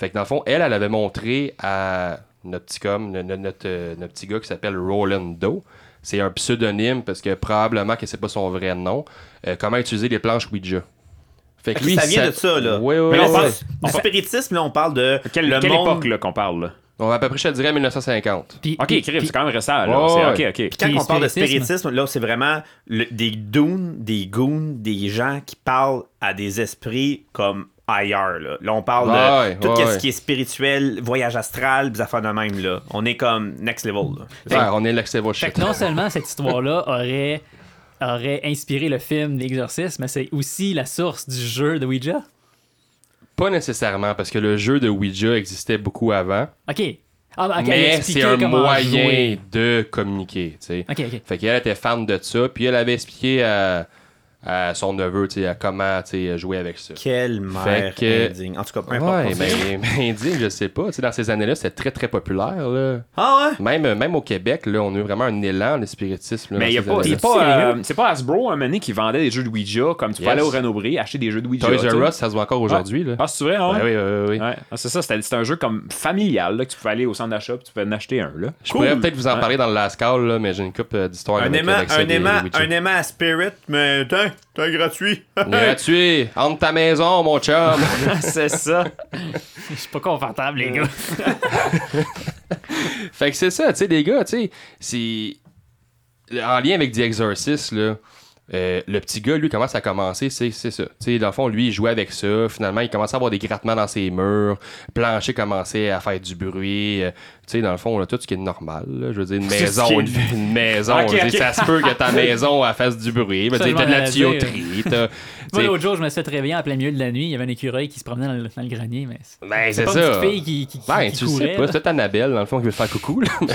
Fait que dans le fond, elle, elle avait montré à notre petit com, le- notre, notre, euh, notre petit gars qui s'appelle Roland Doe. C'est un pseudonyme parce que probablement que c'est pas son vrai nom. euh, comment utiliser les planches Ouija? Fait que lui, ça vient de ça, là. Oui, oui, Mais oui. on parle fait- spiritisme, là, on parle de. Quelle, le quelle monde- époque, là, qu'on parle, là? On va à peu près, je te dirais, 1950. Puis, Ok, puis- c'est quand même récent, là. Ok, ok. Quand Puis on parle de spiritisme? là, c'est vraiment le- des goons, des goons, des gens qui parlent à des esprits comme ailleurs. Là, Là, on parle Ouais, de tout ouais, ce ouais. qui est spirituel, voyage astral, des affaires de même. Là. On est comme next level. Là. Ouais, on est l'ex Fait shit. non seulement cette histoire-là aurait, aurait inspiré le film L'Exorcisme, mais c'est aussi la source du jeu de Ouija? Pas nécessairement, parce que le jeu de Ouija existait beaucoup avant. Ok. Ah, bah, mais c'est un moyen jouer. de communiquer, tu sais. Fait qu'elle était fan de ça, puis elle avait expliqué à, à son neveu, tu sais, à comment, tu sais, jouer avec ça. Quelle mère que- indigne. En tout cas, peu importe. Ouais, continue. mais, mais indigne, je sais pas. Tu sais, dans ces années-là, c'était très, très populaire, là. Ah ouais? Même, même au Québec, là, on a eu vraiment un élan, le spiritisme. là, Mais dans y a ces pas, pas, euh, c'est pas Hasbro, un moment donné, qui vendait des jeux de Ouija, comme tu peux aller au Renaud-Bré, acheter des jeux de Ouija. Toys. R Us, ça se voit encore aujourd'hui, là. Ah, c'est vrai, hein? Ouais, oui, oui, oui. Ouais. Ah, c'est ça, c'était c'était un jeu comme familial, là, que tu pouvais aller au centre d'achat, puis tu pouvais en acheter un, là. Je pourrais peut-être vous en Ouais. parler dans le last call, là, mais j'ai une coupe euh, d'histoires Un avec, aimant, un, des- aimant, un aimant à spirit, mais t'es t'es gratuit. Gratuit, entre ta maison, mon chum. c'est ça. Je suis pas confortable, les gars. fait que c'est ça, tu sais, les gars, tu sais, c'est. En lien avec The Exorcist, là, Euh, le petit gars, lui, commence à commencer, c'est c'est ça. Tu sais, dans le fond, lui, il jouait avec ça. Finalement, il commençait à avoir des grattements dans ses murs. Plancher commençait à faire du bruit. Euh, tu sais, dans le fond, là, tout ce qui est normal. là. Je veux dire, une maison, une, une maison, Ok, je veux dire, ok. ça se peut que ta maison elle fasse du bruit. Ben, tu t'as de la tuyauterie. Moi, sais, l'autre jour, je me suis fait réveiller en plein milieu de la nuit. Il y avait un écureuil qui se promenait dans le, dans le grenier. Mais c'est Ben, c'est ça. une petite fille qui, qui, qui- Ben, qui tu courait. sais pas, c'est peut-être Annabelle, dans le fond, qui veut faire coucou. Là. Ouais,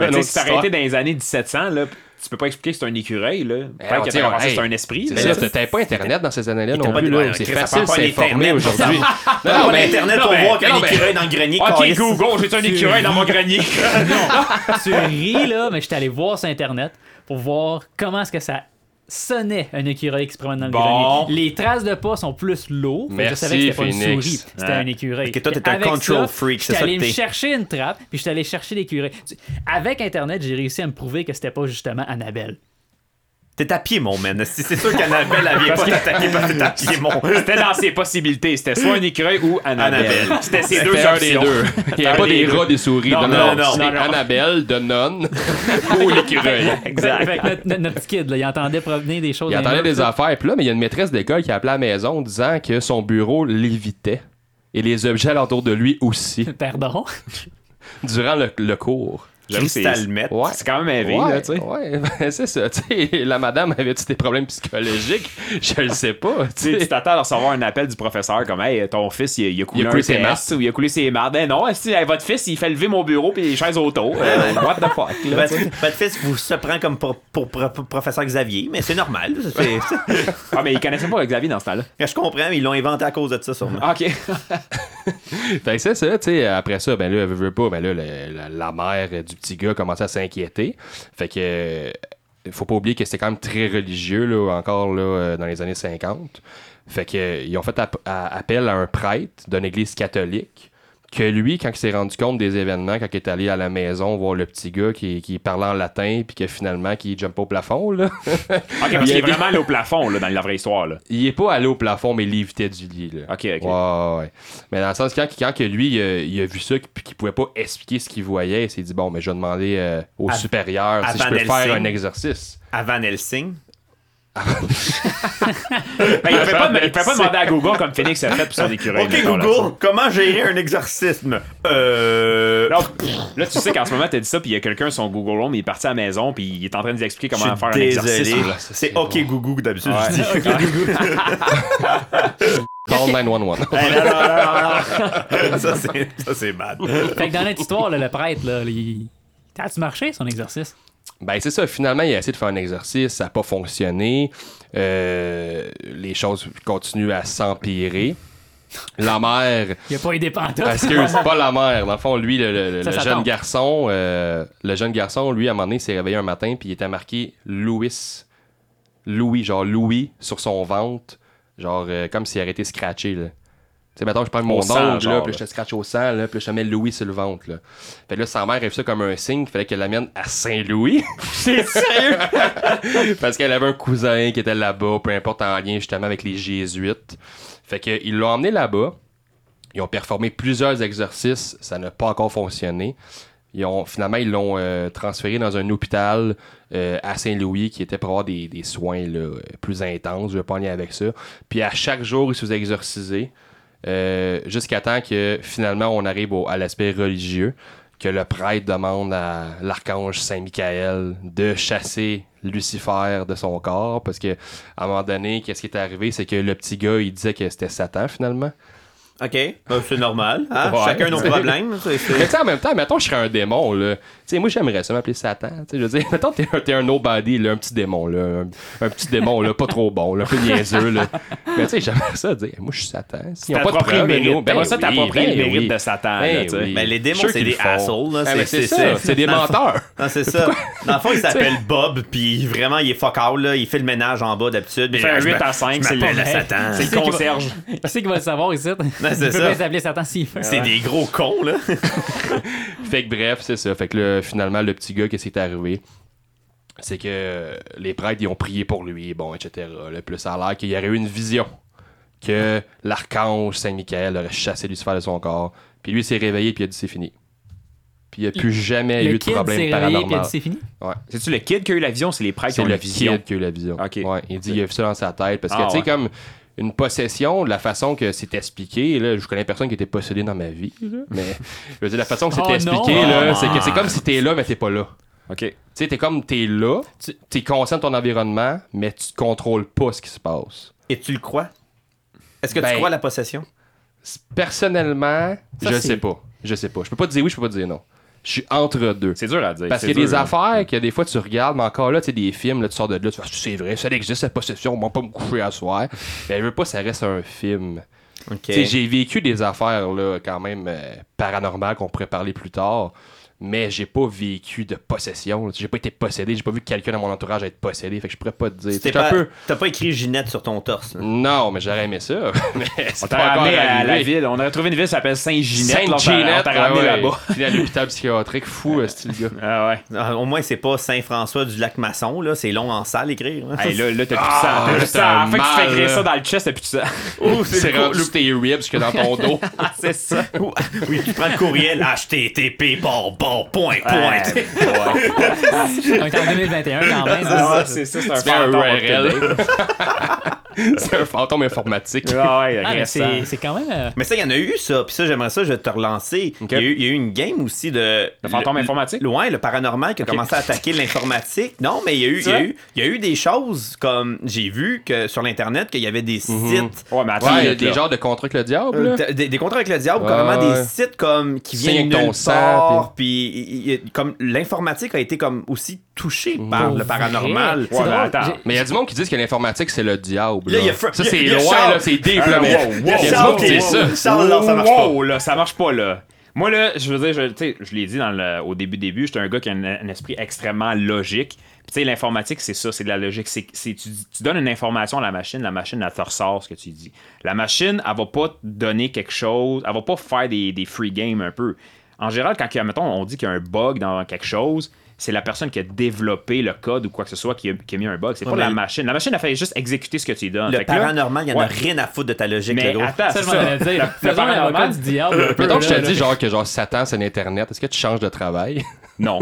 mais sais, autre si été dans les années 1700, là, tu peux pas expliquer que c'est un écureuil, là. Eh, Peut-être que c'est un esprit. C'est mais ça, là, c'était pas Internet dans ces années-là non pas plus. là. C'est facile de s'informer aujourd'hui. Non, non, mais Internet non, pour mais- voir qu'il y a non, un mais- écureuil dans le grenier. Ok. Google, j'ai un écureuil dans mon grenier. tu ris, là, mais j'étais allé voir sur Internet pour voir comment est-ce que ça sonnait un écureuil qui se promène dans le Bon. grenier. Les traces de pas sont plus que je savais que c'était pas une Phoenix. souris, c'était Ouais. un écureuil. Parce que toi, t'es un control ça, freak, c'est ça allé me chercher une trappe, puis j'étais allé chercher l'écureuil. Avec Internet, j'ai réussi à me prouver que c'était pas justement Annabelle. T'es à pied, mon man. C'est sûr qu'Annabelle, elle vient pas t'attaquer parce que t'es à pied, mon? C'était dans ses possibilités. C'était soit un écureuil ou Annabelle. Annabelle. C'était ces deux des deux. Il n'y a pas des rats, des souris. Non, Non, non, non, non, c'est. Annabelle, de nonne ou l'écureuil. Exact. Fait que notre, petit kid, là, il entendait provenir des choses. Il entendait des affaires. Puis là, mais il y a une maîtresse d'école qui a appelé à la maison disant que son bureau lévitait. Et les objets alentour de lui aussi, Pardon? durant le, le cours. Cristal Met. Ouais. C'est quand même élevé, ouais, là, tu sais. ouais, ben, c'est ça. Tu sais, la madame avait-tu des problèmes psychologiques? Je le sais pas. tu t'attends à recevoir un appel du professeur comme Hey, ton fils, il, a- il a coulé, Il a coulé ses mardes. ou il a coulé ses mardes. Ben non, si, hey, votre fils, il fait lever mon bureau puis les chaises auto. Euh, what the fuck, là, Votre, fils vous se prend comme pour, pour- pour- pour professeur Xavier, mais c'est normal. Ah, mais il connaissait pas Xavier dans ce temps-là. je comprends, mais ils l'ont inventé à cause de ça, sûrement. Ah, ok. Fait que c'est ça, tu sais, après ça, ben là, elle veut, veut pas, ben là, la, la- la mère du petit gars commençait à s'inquiéter. Fait que, euh, faut pas oublier que c'était quand même très religieux, là, encore, là, euh, dans les années 50. Fait que, ils ont fait appel à un prêtre d'une église catholique, que lui, quand il s'est rendu compte des événements, quand il est allé à la maison voir le petit gars qui, qui parlait en latin, puis que finalement, qui jump au plafond, là, Ok, parce qu'il est vraiment allé au plafond, là, dans la vraie histoire, là. il est pas allé au plafond, mais il lévitait du lit, là. Ok, ok. Ouais, ouais. Mais dans le sens, quand, quand que lui, il a, il a vu ça, puis qu'il pouvait pas expliquer ce qu'il voyait, il s'est dit, bon, mais je vais demander euh, au À- supérieur si je peux faire un exercice. À Van Helsing. Ben, il ne pouvait pas, il pouvait pas demander à Google comme Phoenix a fait pour son écureuil. Ok, mettons, là, Google, comment gérer un exorcisme? Euh. Là, tu sais qu'en ce moment, t'as dit ça, puis il y a quelqu'un sur son Google Home, il est parti à la maison, puis il est en train de nous expliquer comment faire un là, ça, C'est OK bon. Que d'habitude Ouais. je dis. Call 911. Hey, non, non, non, non. ça, c'est, ça, c'est bad. Fait que dans notre histoire, là, le prêtre, là, il... T'as-tu marché son exercice? Ben, c'est ça. Finalement, il a essayé de faire un exercice, ça n'a pas fonctionné. Euh, les choses continuent à s'empirer. La mère, Il a pas aidé pantoute. Parce que c'est pas la mère. Dans le fond, lui, le, le- Ça, le ça jeune tombe. garçon, euh, le jeune garçon, lui, à un moment donné, il s'est réveillé un matin, puis il était marqué Louis. Louis, genre Louis sur son ventre, genre euh, comme s'il aurait été scratché, là. Tu sais, mettons, je prends mon ongle, là, puis je te scratch au sang, là, puis je te mets Louis sur le ventre, là. Fait que là, sa mère a vu ça comme un signe, il fallait qu'elle l'amène à Saint-Louis. C'est sérieux? Parce qu'elle avait un cousin qui était là-bas, peu importe, en lien justement avec les jésuites. Fait qu'ils l'ont emmené là-bas. Ils ont performé plusieurs exercices, ça n'a pas encore fonctionné. Ils ont, finalement, ils l'ont euh, transféré dans un hôpital euh, à Saint-Louis qui était pour avoir des, des soins là, plus intenses. Je vais pas en lien avec ça. Puis à chaque jour, il se faisait exorciser euh, jusqu'à temps que finalement on arrive à l'aspect religieux, que le prêtre demande à l'archange Saint-Michael de chasser Lucifer de son corps parce que à un moment donné, qu'est-ce qui est arrivé, c'est que le petit gars, il disait que c'était Satan finalement. OK, ben, c'est normal. hein. Ouais. Chacun nos problèmes. c'est- c'est- Mais tu sais, en même temps, mettons, je serais un démon, là. Tu sais, moi, j'aimerais ça m'appeler Satan. Tu sais, je veux dire, mettons, t'es un, t'es un nobody, là, un petit démon, là. Un, un petit démon, là, pas trop bon, là, un peu niaiseux, là. Mais tu sais, j'aimerais ça dire, moi, je suis Satan. S'ils ont pas de le mérite. nous, T'aimerais ça t'approprier ben le mérite oui. de Satan, Ben là, oui. Ben, les démons, c'est des assholes, là. Ah, C'est- ça, c'est- des menteurs. Non, c'est ça. Dans le fond, il s'appelle Bob, puis vraiment, il est fuck out, là. Il fait le ménage en bas d'habitude. Il fait un Je 8 me- à 5, je c'est le, Satan. c'est le concierge. Qui c'est qui va le savoir ici? C'est Il ça. Satan s'il fait. C'est des gros cons, là. Fait que bref, c'est ça. Fait que là, finalement, le petit gars, qu'est-ce qui est arrivé? C'est que euh, les prêtres, ils ont prié pour lui, bon, etc. Là, ça a l'air qu'il y aurait eu une vision que l'archange Saint-Michael aurait chassé Lucifer de son corps. Puis lui, il s'est réveillé, puis il a dit c'est fini. Puis il n'y a plus jamais Le eu de problème s'est réveillé, puis il a paranormal. dit c'est fini? Ouais. C'est-tu le kid qui a eu la vision c'est les prêtres qui C'est ont eu le la vision? kid qui a eu la vision. Ouais, il dit qu'il a vu ça dans sa tête. Parce que, Ah, tu sais, ouais. comme une possession, de la façon que c'est expliqué, là, je connais personne qui était possédé dans ma vie, là, mais je veux dire, la façon que c'est Oh expliqué, là, c'est que c'est comme si t'es là, mais t'es pas là. OK. Tu sais, t'es comme, t'es là, Tu- t'es conscient de ton environnement, mais tu contrôles pas ce qui se passe. Et tu le crois? Est-ce que Ben, tu crois à la possession? Personnellement, Ça, je sais pas. Je sais pas. Je peux pas te dire oui, je peux pas te dire non. Je suis entre deux. C'est dur à dire. Parce qu'il y a des hein. affaires que des fois tu regardes, mais encore là, tu sais, des films, là, tu sors de là, tu fais c'est vrai, ça existe, cette possession, on va pas me coucher à soir. Mais je veux pas, ça reste un film. J'ai vécu des affaires, là, quand même euh, paranormales qu'on pourrait parler plus tard. Mais j'ai pas vécu de possession. J'ai pas été possédé. J'ai pas vu quelqu'un dans mon entourage être possédé. Fait que je pourrais pas te dire. Un pas- peu. T'as pas écrit Ginette sur ton torse. là. Non, mais j'aurais aimé ça. mais On t'a ramené à la ville. On aurait trouvé une ville qui s'appelle Saint-Ginette. là, on t'a ramené là-bas. Puis à l'hôpital psychiatrique, fou, euh, ce gars. Ah ouais. Ah, Au moins, c'est pas Saint-François du Lac-Masson. là. C'est long en salle écrire. hein. Hey, là, là, t'as plus de Ah, sang. T'as plus de c'est sang. un En fait, tu te fais là. ça dans le chest, t'as plus de sang. Ouh, C'est rendu tes ribs que dans ton dos. c'est ça. Oui, tu prends le courriel http bon bon point point. Ouais. On est en 2021 quand même. C'est ça, c'est un un URL. c'est un fantôme informatique. Ah ouais, Ah, c'est c'est quand même. euh, Mais ça, il y en a eu, ça. Puis ça, j'aimerais ça, je vais te relancer. Il, y a eu, il y a eu une game aussi de. Le fantôme le- informatique? Ouais, le paranormal qui a commencé à attaquer l'informatique. Non, mais il y, a eu, il, y a eu, il y a eu des choses comme. J'ai vu que sur l'Internet qu'il y avait des sites. Ouais, mais attends, Ouais, il y a là. des genres de contrats avec le diable. euh, là. des, des contrats avec le diable, Ouais, carrément ouais. des sites comme qui Signe viennent avec ton nulle sang, part, puis il- il- comme l'informatique a été comme aussi touchée par Pour le paranormal. vrai? C'est Ouais, mais drôle. attends. J'ai- Mais il y a du monde qui dit que l'informatique, c'est le diable. Là, il ça, c'est loin, là, c'est deep. Ah, là, mais ça. Ça marche pas. Là, ça marche pas, là. Moi, là, je veux dire, je, je l'ai dit dans le- au début, début, j'étais un gars qui a un, un esprit extrêmement logique. Puis, tu sais, l'informatique, c'est ça, c'est de la logique. C'est, tu, tu donnes une information à la machine, la machine, elle te ressort ce que tu dis. La machine, elle va pas te donner quelque chose, elle va pas faire des, des free games un peu. En général, quand, il y a, mettons, on dit qu'il y a un bug dans quelque chose, c'est la personne qui a développé le code ou quoi que ce soit qui a, qui a mis un bug. C'est Ouais, pas la machine. La machine, elle fait juste exécuter ce que tu lui donnes. Le là- paranormal, il y en a rien à foutre de ta logique, Mais le attends, Ça, c'est je m'en dire. Le- le Faisons l'avocat paranormal, du diable. un peu, Mettons que je te dis genre que genre Satan c'est l'internet, est-ce que tu changes de travail? Non.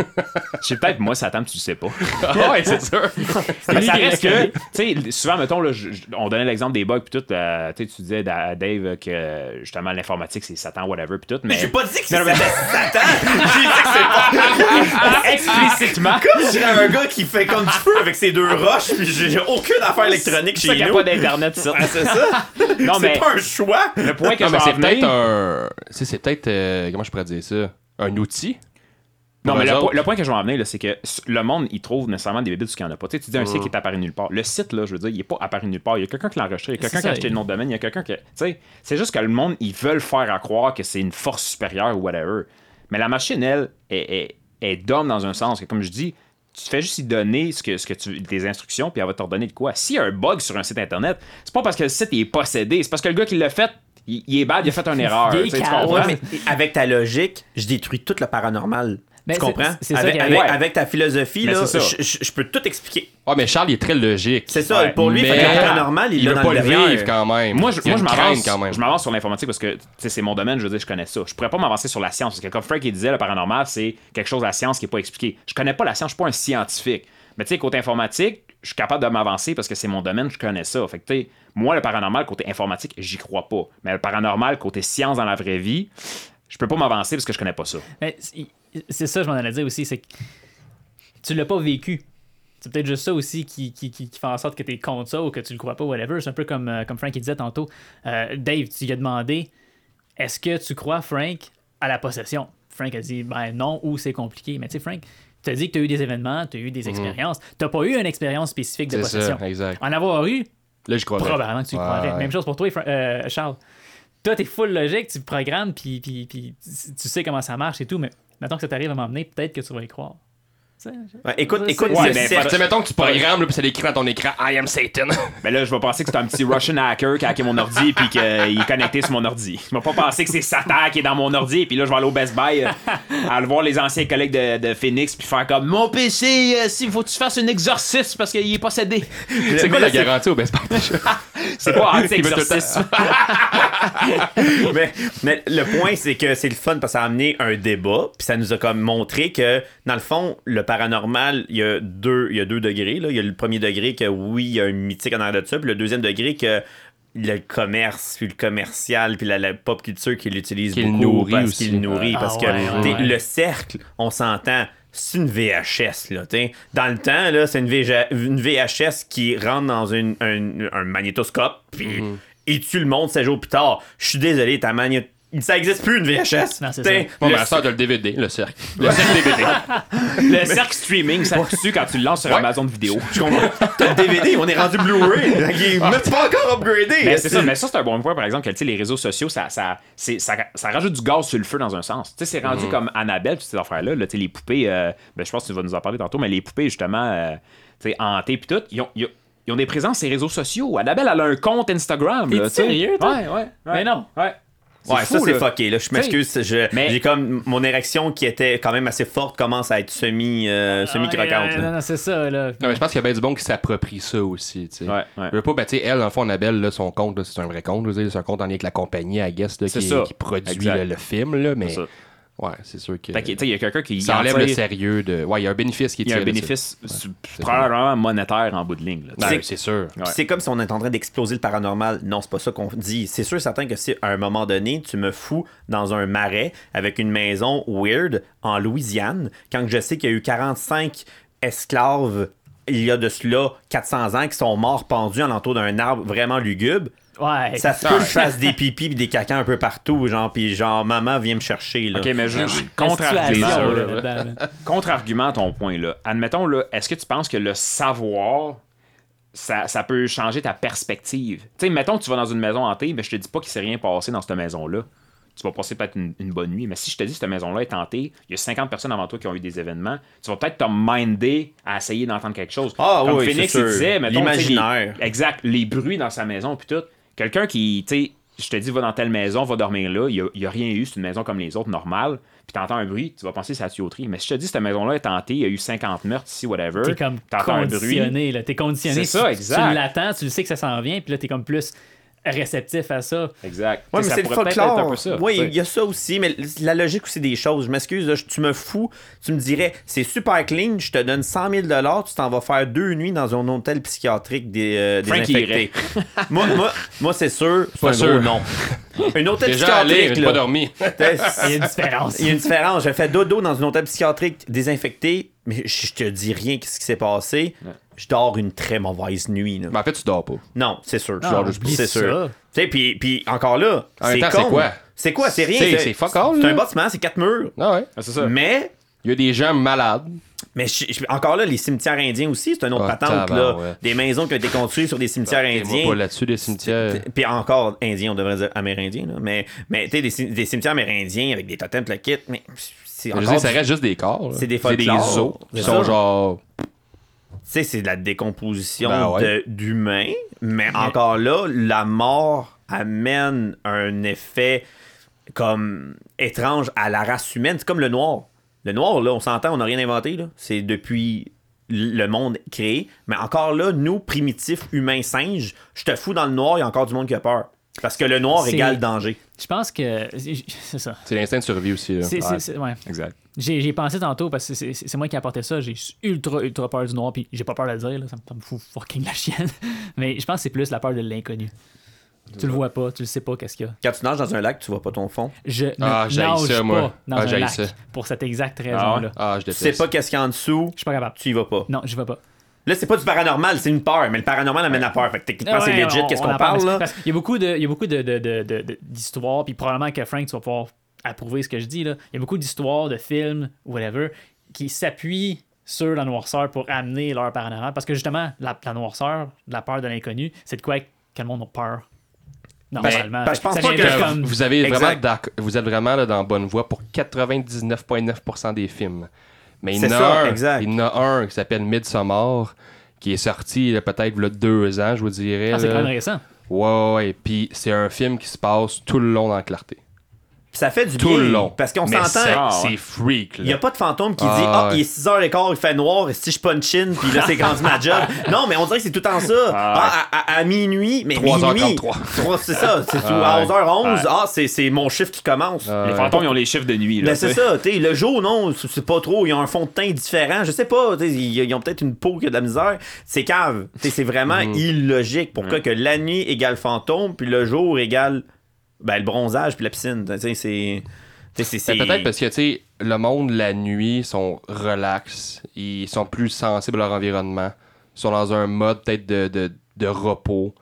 Je sais peut-être moi, Satan, tu le sais pas. ah ouais, c'est sûr. Mais ça reste que, tu sais, souvent, mettons, là, je- je- on donnait l'exemple des bugs, puis tout, euh, tu sais, tu disais à Dave que justement l'informatique c'est Satan, whatever, puis tout, mais. Mais j'ai pas dit que Non, c'était mais- Satan! J'ai dit que c'est pas. explicitement. Je dirais un gars qui fait comme du feu avec ses deux roches, puis j'ai j'ai aucune affaire électronique C'est chez n'y a nous. pas d'internet, ça. Ah, c'est ça? Non, c'est mais pas un choix. le point que Non, je mais c'est en venir- peut-être un. tu sais, C'est peut-être. euh, comment je pourrais dire ça? Un outil? Non, mais le, po- autres. le point que je vais en venir, là, c'est que le monde, il trouve nécessairement des bébés du qu'il n'y en a pas. Tu sais, tu dis un site qui est apparu nulle part. Le site, là, je veux dire, il n'est pas apparu nulle part. Il y a quelqu'un qui l'a enregistré, il y a quelqu'un qui a acheté il- le nom de domaine, il y a quelqu'un qui. Tu sais, c'est juste que le monde, ils veulent faire à croire que c'est une force supérieure ou whatever. Mais la machine, elle, est, est, est d'homme dans un sens. que, Comme je dis, tu fais juste y donner ce que, ce que tu, des instructions, puis elle va te redonner de quoi. S'il y a un bug sur un site internet, c'est pas parce que le site il est possédé, c'est parce que le gars qui l'a fait, il, il est bad, il a fait une erreur. Tu sais, tu calme. comprends? Ouais, mais avec ta logique, je détruis tout le paranormal. Mais tu comprends? c'est avec, ta philosophie, Mais là, je, je- je peux tout expliquer. Ah, mais Charles, il est très logique. C'est ça, Ouais, pour lui, mais fait que le paranormal, il il veut dans pas le derrière. vivre quand même. Moi, je, moi, m'avance quand même. je m'avance sur l'informatique parce que c'est mon domaine, je veux dire, je connais ça. Je pourrais pas m'avancer sur la science parce que comme Frank il disait, le paranormal, c'est quelque chose de la science qui est pas expliqué. Je connais pas la science, je suis pas un scientifique. Mais tu sais, côté informatique, je suis capable de m'avancer parce que c'est mon domaine, je connais ça. Fait que tu sais, moi, le paranormal, côté informatique, j'y crois pas. Mais le paranormal, côté science dans la vraie vie, je peux pas m'avancer parce que je connais pas ça. Mais c'est- ça, je m'en allais dire aussi, c'est que tu l'as pas vécu. C'est peut-être juste ça aussi qui, qui, qui, qui fait en sorte que tu es contre ça ou que tu le crois pas, whatever. C'est un peu comme, euh, comme Frank il disait tantôt. Euh, Dave, tu lui as demandé est-ce que tu crois, Frank, à la possession? Frank a dit ben non ou c'est compliqué. Mais tu sais, Frank, tu as dit que tu as eu des événements, tu as eu des expériences. Tu pas eu une expérience spécifique de Mhm. Possession. ça, exact. En avoir eu, Là, je crois. probablement que tu y Ouais, croirais. ouais. Même chose pour toi, euh, Charles. Toi, t'es full logique, tu programmes, puis, puis, tu sais comment ça marche et tout, mais maintenant que ça t'arrive à m'emmener, peut-être que tu vas y croire. Ouais, écoute, écoute, c'est- le mais sais, mettons que tu programmes, là, puis ça l'écrit dans ton écran I am Satan. Ben là, je vais penser que c'est un petit Russian hacker qui a hacké mon ordi puis qu'il est connecté sur mon ordi. Je vais pas penser que c'est Satan qui est dans mon ordi puis là, je vais aller au Best Buy euh, aller voir les anciens collègues de, de Phoenix puis faire comme Mon PC, euh, s'il faut que tu fasses un exorcisme parce qu'il est possédé. C'est quoi la garantie au Best Buy? C'est quoi anti-exorcisme? mais, mais le point, c'est que c'est le fun parce que ça a amené un débat, puis ça nous a comme montré que, dans le fond, le paranormal, il y a deux, il y a deux degrés. Là. Il y a le premier degré que, oui, il y a un mythique en arrière de ça, puis le deuxième degré que le commerce, puis le commercial, puis la, la pop culture qui l'utilise Qui le beaucoup nourrit parce aussi. qu'il le nourrit. Ah parce ouais, que ouais. le cercle, on s'entend, c'est une VHS. Là, t'sais. Dans le temps, là, c'est une, VG une VHS qui rentre dans une, un, un magnétoscope, puis Mm-hmm. il tue le monde 7 jours plus tard. Je suis désolé, ta magnétoscope. Ça existe plus une VHS. Non, c'est ça. Bon, le- ben, ça, t'as le DVD, le cercle. Le cercle DVD. Le cercle streaming, ça tue quand tu le lances sur Ouais. Amazon Vidéo. je comprends. T'as le DVD, on est rendu Blu-ray. Il même pas encore upgradé. Mais c'est ça, mais ça, c'est un bon point, par exemple, que tu sais, les réseaux sociaux, ça, ça, c'est- ça, ça rajoute du gaz sur le feu dans un sens. Tu sais, c'est rendu comme Annabelle, toutes ces affaires-là, là, tu sais, les poupées, euh, ben, je pense que tu vas nous en parler tantôt, mais les poupées, justement, euh, tu sais, hantées, puis tout, ils ont, ils ont- ils ont des présences sur les réseaux sociaux. Annabelle, elle a un compte Instagram. T'es tu sérieux, toi? Ouais, ouais, ouais. Mais non. Ouais. Ouais, ça c'est fucké. Là. Je m'excuse. je- Mais- J'ai comme mon érection qui était quand même assez forte commence à être semi, euh, semi croquante. Ouais, Non, non, c'est ça, là. Non, mais je pense qu'il y a bien du bon qui s'approprie ça aussi, tu sais. Ouais, ouais. Je veux pas, ben, tu sais, elle, le fond, Annabelle, là, son compte, c'est un vrai compte, c'est un compte en lien avec la compagnie, I guess, là, qui, produit le, le film, là, mais C'est ça. Ouais, c'est sûr que Fait il y a quelqu'un qui ça enlève en le sérieux de... Ouais, il y a un bénéfice qui est Il y a un bénéfice probablement monétaire en bout de ligne. Ben, c'est sûr. Puis C'est comme si on était en train d'exploser le paranormal. Non, c'est pas ça qu'on dit. C'est sûr certain que si à un moment donné, tu me fous dans un marais avec une maison weird en Louisiane, quand je sais qu'il y a eu 45 esclaves il y a de cela 400 ans qui sont morts pendus alentour d'un arbre vraiment lugubre, Ouais. ça se peut que je fasse des pipis et des cacas un peu partout, genre, puis genre, maman vient me chercher, là. Ok, mais je, La contre-argument, contre-argument à ton point là. Admettons là, est-ce que tu penses que le savoir ça, ça peut changer ta perspective? Tu sais, mettons que tu vas dans une maison hantée, mais je te dis pas qu'il s'est rien passé dans cette maison-là. Tu vas passer peut-être une, une bonne nuit, mais si je te dis que cette maison-là est hantée, il y a 50 personnes avant toi qui ont eu des événements, tu vas peut-être te minder à essayer d'entendre quelque chose. Ah Comme oui, Phoenix c'est il disait, mettons, tu sais, L'imaginaire. les- Exact, les bruits dans sa maison, puis tout. Quelqu'un qui, tu sais, je te dis, va dans telle maison, va dormir là, il n'y a, rien eu, c'est une maison comme les autres, normale, puis t'entends un bruit, tu vas penser que c'est la tuyauterie. Mais si je te dis, cette maison-là est tentée, il y a eu 50 meurtres ici, whatever, T'es comme t'entends un bruit. conditionné, là. T'es conditionné. C'est ça, Tu- exact. Tu l'attends, tu le sais que ça s'en vient, puis là, t'es comme plus réceptif à ça. Exact. Ouais, mais c'est le un peu ça, Oui, il y a ça aussi, mais la logique aussi des choses. Je m'excuse, tu me fous, tu me dirais, c'est super clean, je te donne 100 000 tu t'en vas faire deux nuits dans un hôtel psychiatrique des, euh, moi, moi, moi c'est sûr, c'est Pas un sûr. gros non. Un hôtel Déjà allé, psychiatrique, là. pas dormi. Il y a une différence. Il y a une différence. J'ai fait dodo dans un hôtel psychiatrique désinfecté, mais je je te dis rien qu'est-ce qui s'est passé. Je dors une très mauvaise nuit. là. Mais en fait, tu dors pas. Non, c'est sûr. Je dors juste oublie c'est ça. sûr. Tu sais, puis, puis encore là, c'est temps, con. c'est quoi? C'est quoi? C'est rien. C'est- fuck all, C'est un bâtiment, c'est quatre murs. Ah ouais. Ah, c'est ça. Mais, Il y a des gens malades. mais je- je- encore là, les cimetières indiens aussi, c'est un autre Ah, patente. Là. Des maisons qui ont été construites sur des cimetières Et moi, indiens. pas là-dessus, des cimetières. Puis encore, indiens, on devrait dire amérindiens. Là. Mais, mais tu sais, des, cim- des cimetières amérindiens avec des totems, le kit, mais c'est Je veux encore dire, ça reste juste des corps. là. C'est des C'est des os qui C'est sont genre. Tu sais, c'est de la décomposition Ben ouais. d'humains, mais encore là, la mort amène un effet comme étrange à la race humaine. C'est comme le noir. Le noir, là, on s'entend, on n'a rien inventé. là. C'est depuis le monde créé. Mais encore là, nous, primitifs, humains, singes, je te fous dans le noir, il y a encore du monde qui a peur. Parce que le noir C'est- égale danger. Je pense que. C'est ça. C'est l'instinct de survie aussi. là. C'est, c'est- Ouais. c'est- ouais. Exact. J'ai, j'ai pensé tantôt parce que c'est, c'est- c'est moi qui apportais ça. J'ai ultra, ultra peur du noir. Puis j'ai pas peur de le dire. Là, ça, me, ça me fout fucking la chienne. Mais je pense que c'est plus la peur de l'inconnu. Tu le vois pas, tu le sais pas qu'est-ce qu'il y a. Quand tu nages dans un lac, tu vois pas ton fond. Je Ah, ne nage ça, pas moi. dans Ah, un lac ça. pour cette exacte Ah raison-là. Ah, je Tu sais pas qu'est-ce qu'il y a en dessous, Je suis pas capable. tu y vas pas. Non, je vais pas. Là, c'est pas du paranormal, c'est une peur, mais le paranormal amène la peur. Fait que techniquement, c'est legit, qu'est-ce on qu'on en parle, là? c'est Parce qu'il y a beaucoup de, il y a beaucoup de, de- de- de- de- d'histoires, puis probablement que Frank, tu vas pouvoir approuver ce que je dis. Là. Il y a beaucoup d'histoires, de films, whatever, qui s'appuient sur la noirceur pour amener leur paranormal. Parce que justement, la, la noirceur, la peur de l'inconnu, c'est de quoi que le monde a peur. Normalement. ben, je pense pas que comme- vous, avez vraiment vous êtes vraiment là, dans la bonne voie pour 99,9% des films. Mais il y en a ça, un, exact. il y en a un qui s'appelle Midsommar, qui est sorti peut-être il y a deux ans, je vous dirais. Ah, c'est quand même récent. Ouais, ouais. Puis c'est un film qui se passe tout le long dans la clarté. Puis ça fait du Tout bien. le long. Parce qu'on s'entend. c'est- Ah, freak, Il n'y a pas de fantôme qui Ah, dit Ah, ouais. il est 6h15, il fait noir, et si je punch in, puis là, c'est rendu ma job. Non, mais on dirait que c'est tout le temps ça. Ah, à, à- à minuit, mais 3h43. minuit. Trois- C'est ça. C'est Ah, à ouais. 11h11. Ouais. Ah, c'est c'est mon chiffre qui commence. Ah, Les ouais. fantômes, ils ont les chiffres de nuit. Là, Mais c'est ça, tu sais, le jour, non, c'est pas trop, ils ont un fond de teint différent, je sais pas, ils, ils ont peut-être une peau qui a de la misère, c'est cave, c'est vraiment Mhm. illogique, pourquoi que la nuit égale fantôme, puis le jour égale ben, le bronzage puis la piscine, tu sais, c'est... Ben, Peut-être parce que, tu sais, le monde, la nuit, sont relax. Ils sont plus sensibles à leur environnement. Ils sont dans un mode peut-être de, de, de repos.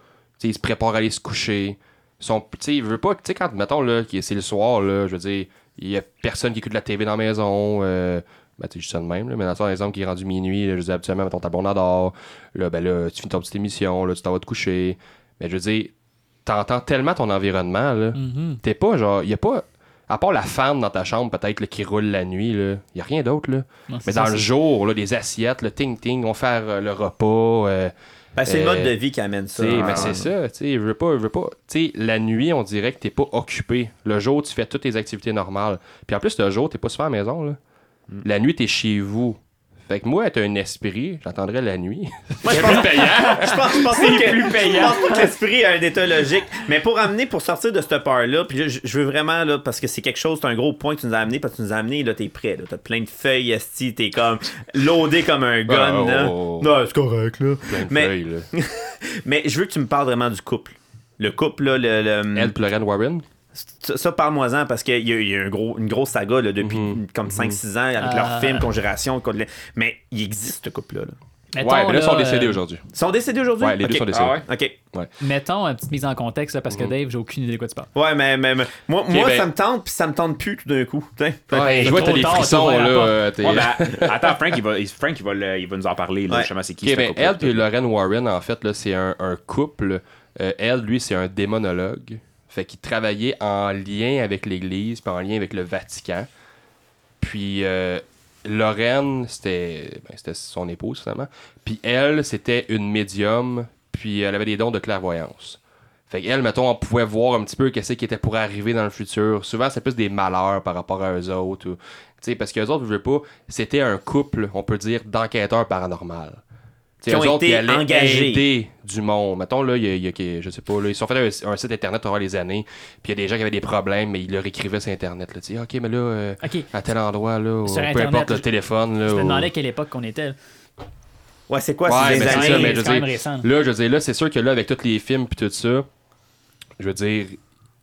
Ils se préparent à aller se coucher. Ils sont, ils veulent pas, tu sais, quand, mettons, là, c'est le soir, là, je veux dire, il y a personne qui écoute la TV dans la maison. Euh, ben, tu juste ça de même, là, mais dans exemple qui est rendu minuit, là, je dis habituellement, mettons, ta blonde adore. Là, ben là, tu finis ton petite émission, là, tu t'en vas te coucher. Mais je veux dire, t'entends tellement ton environnement, là. Mhm. T'es pas genre. Y a pas. À part la fan dans ta chambre, peut-être, là, qui roule la nuit, là. Y a rien d'autre, là. Non, Mais ça, dans c'est- le jour, là, des assiettes, le ting-ting, on va faire euh, le repas. euh, Ben, c'est le Euh, mode de vie qui amène ça. mais c'est ça, tu sais, je veux pas, je veux pas. Tu sais, la nuit, on dirait que t'es pas occupé. Le jour, tu fais toutes tes activités normales. Puis en plus, le jour, t'es pas souvent à la maison, là. Mm. La nuit, t'es chez vous. Fait que moi, être un esprit, j'entendrais la nuit. Moi, je pense, je pense, je pense pas que, Je pense pas que l'esprit a un état logique. Mais pour amener, pour sortir de cette peur-là, puis là, je, je veux vraiment, là, parce que c'est quelque chose, c'est un gros point que tu nous as amené, parce que tu nous as amené, là, t'es prêt, là. T'as plein de feuilles, esti, t'es comme loadé comme un gun, Oh, là. oh, oh. Non, c'est correct, là. Plein de Mais- feuilles, là. Mais je veux que tu me parles vraiment du couple. Le couple, là, le. le- Elle, puis Lorraine Warren? Ça, ça, parle-moi-en, parce qu'il y a, il y a un gros, une grosse saga, là, depuis Mhm. comme 5-6 ans, avec leur Euh. film Conjuration. Con- Mais il existe, ce couple-là. là. Mettons, ouais, mais là, ils sont décédés euh, aujourd'hui. Ils sont décédés aujourd'hui? Ouais, les deux sont décédés. Ah ouais? Ok. Mettons une petite mise en contexte, là, parce que Mhm. Dave, j'ai aucune idée de quoi tu parles. Ouais, mais, mais, mais moi, moi ben- ça me tente, puis ça me tente plus tout d'un coup. Ouais, je vois, t'as des frissons, là. euh, Ouais, ben, attends, Frank, il va, il- Frank, il va, le- il va nous en parler. Là, justement, c'est qui ben, elle puis Lorraine Warren, en fait, là, c'est un, un couple. Euh, elle, lui, c'est un démonologue. Fait qu'il travaillait en lien avec l'Église, puis en lien avec le Vatican. Puis euh, Lorraine, c'était ben, c'était son épouse, finalement. Puis elle, c'était une médium, puis elle avait des dons de clairvoyance. Fait qu'elle, mettons, on pouvait voir un petit peu qu'est-ce qui était pour arriver dans le futur. Souvent, c'est plus des malheurs par rapport à eux autres. ou- parce qu'eux autres, je veux pas, c'était un couple, on peut dire, d'enquêteurs paranormaux. Qui ont autres, été ils engagés. aider du monde. Mettons, là, il y a, il y a que- je sais pas, là, ils se sont fait un, un site internet pendant les années, puis il y a des gens qui avaient des problèmes, mais ils leur écrivaient sur internet. Là, tu sais, ok, mais là, euh, à tel endroit, là, Sur ou peu Internet, importe le je- téléphone. Là, Je me ou- demandais à quelle époque qu'on était. Ouais, c'est quoi, Ouais, c'est mais des c'est années? ça, mais je même. Là, je veux dire, là, c'est sûr que là, avec tous les films puis tout ça, je veux dire,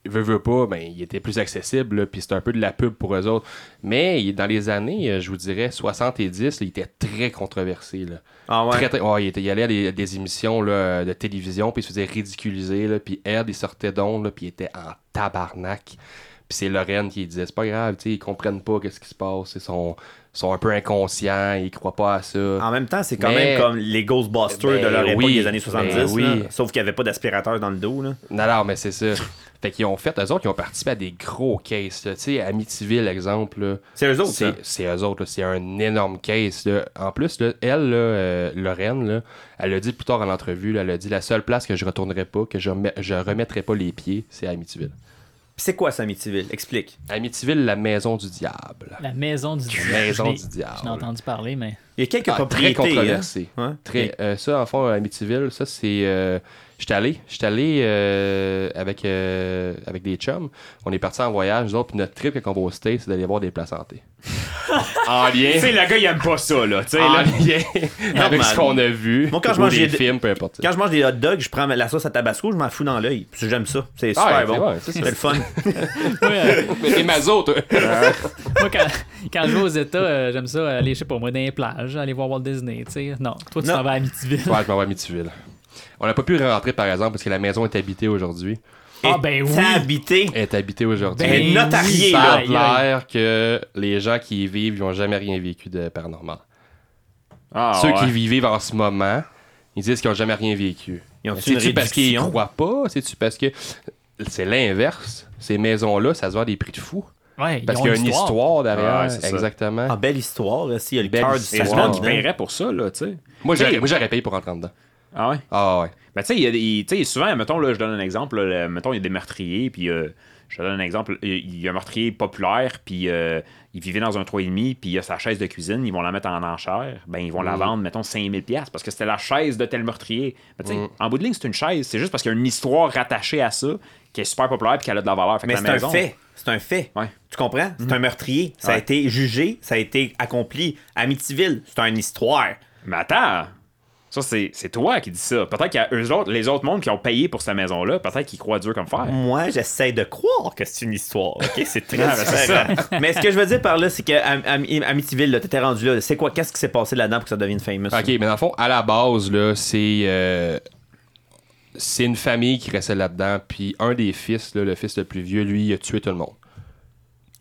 veut, veut pas, ben, il était plus accessible, puis c'était un peu de la pub pour eux autres. Mais dans les années, euh, je vous dirais, 70, là, il était très controversé, là. Ah ouais? Très, très- ouais, il, était, il allait à des, des émissions là, de télévision, puis il se faisait ridiculiser, là, puis Ed, il sortait d'onde, puis il était en tabarnak. Puis c'est Lorraine qui disait, c'est pas grave, tu sais, ils comprennent pas qu'est-ce qui se passe, ils sont, sont un peu inconscients, ils croient pas à ça. En même temps, c'est quand Mais- même comme les Ghostbusters Ben de leur époque oui, des années 70. ben oui. là. Sauf qu'il n'y avait pas d'aspirateur dans le dos. Là. Non, non, mais c'est ça. Fait qu'ils ont fait, eux autres, ils ont participé à des gros cases. là. Tu sais, Amityville, exemple, C'est eux autres, c'est, ça. c'est eux autres, là. c'est un énorme case. là. En plus, là, elle, là, euh, Lorraine, là, elle a dit plus tard en entrevue, là, elle a dit la seule place que je retournerai pas, que je, remettrai pas les pieds, c'est Amityville. C'est quoi ça, Amityville? Explique. Amityville, la maison du diable. La maison du diable. maison Je l'ai- du diable. J'en ai entendu parler, mais. Il y a quelques Ah, très propriétés. controversé. hein. Ouais. Très, euh, ça, en fond, Amityville, ça, c'est. euh, J'étais allé, j'étais allé euh, avec, euh, avec des chums. On est parti en voyage, nous autres, puis notre trip quand on va au States, c'est d'aller voir des places hantées. en lien. Tu sais, le gars, il aime pas ça, là. Tu sais, En là. lien avec ce qu'on a vu. Moi, quand je mange des des- films, peu importe. Quand je mange des hot dogs, je prends la sauce à tabasco, je m'en fous dans l'œil. Puis j'aime ça. C'est super Ah, ouais, bon. c'est le fun. T'es mazo, toi. moi, quand, quand je vais aux États, euh, j'aime ça aller, je sais pas, moi, dans les plages, aller voir Walt Disney, tu sais. Non, toi, tu t'en vas à Amityville. ouais, je m'en vais à Amityville. On n'a pas pu rentrer, par exemple, parce que la maison est habitée aujourd'hui. Ah, ben oui. Habité? Est habitée aujourd'hui. Ben Elle est notariée, oui, Ça a aïe. l'air que les gens qui y vivent, ils n'ont jamais rien vécu de paranormal. Ah, Ceux ouais. qui y vivent en ce moment, ils disent qu'ils n'ont jamais rien vécu. C'est-tu parce qu'ils croient pas? C'est-tu parce que c'est l'inverse? Ces maisons-là, ça se vend à des prix de fou. Ouais, Parce qu'il y a une histoire derrière. Ouais, exactement. Ah, belle histoire. S'il y a le Belle cœur du Et du histoire. monde qui paierait pour ça, là, tu sais. Moi, j'aurais moi, j'aurais payé pour rentrer en dedans. Ah ouais? Ah ouais. Ben, tu sais, il y a des- tu sais, souvent, mettons, là, je donne un exemple, là, mettons, il y a des meurtriers, puis euh, je te donne un exemple, il y a un meurtrier populaire, puis euh, il vivait dans un 3,5, puis il a sa chaise de cuisine, ils vont la mettre en enchère, ben, ils vont la vendre, mettons, 5000 pièces parce que c'était la chaise de tel meurtrier. Mais tu sais, en bout de ligne, c'est une chaise, c'est juste parce qu'il y a une histoire rattachée à ça, qui est super populaire, puis qu'elle a de la valeur. Fait que Mais c'est un fait. C'est un fait. Ouais. Tu comprends? C'est un meurtrier. Ça a été jugé, ça a été accompli. Amityville, c'est une histoire. Mais attends, ça, c'est c'est toi qui dis ça. Peut-être qu'il y a eux autres, les autres mondes qui ont payé pour cette maison-là, peut-être qu'ils croient dur comme fer. Moi, j'essaie de croire que c'est une histoire. OK? C'est très Ah, ben. Mais ce que je veux dire par là, c'est que Am- Am- Amityville, t'étais rendu là. C'est quoi? Qu'est-ce qui s'est passé là-dedans pour que ça devienne famous? Ok, mais dans le fond, à la base, là, c'est. euh, c'est une famille qui restait là-dedans, puis un des fils, là, le fils le plus vieux, lui, il a tué tout le monde.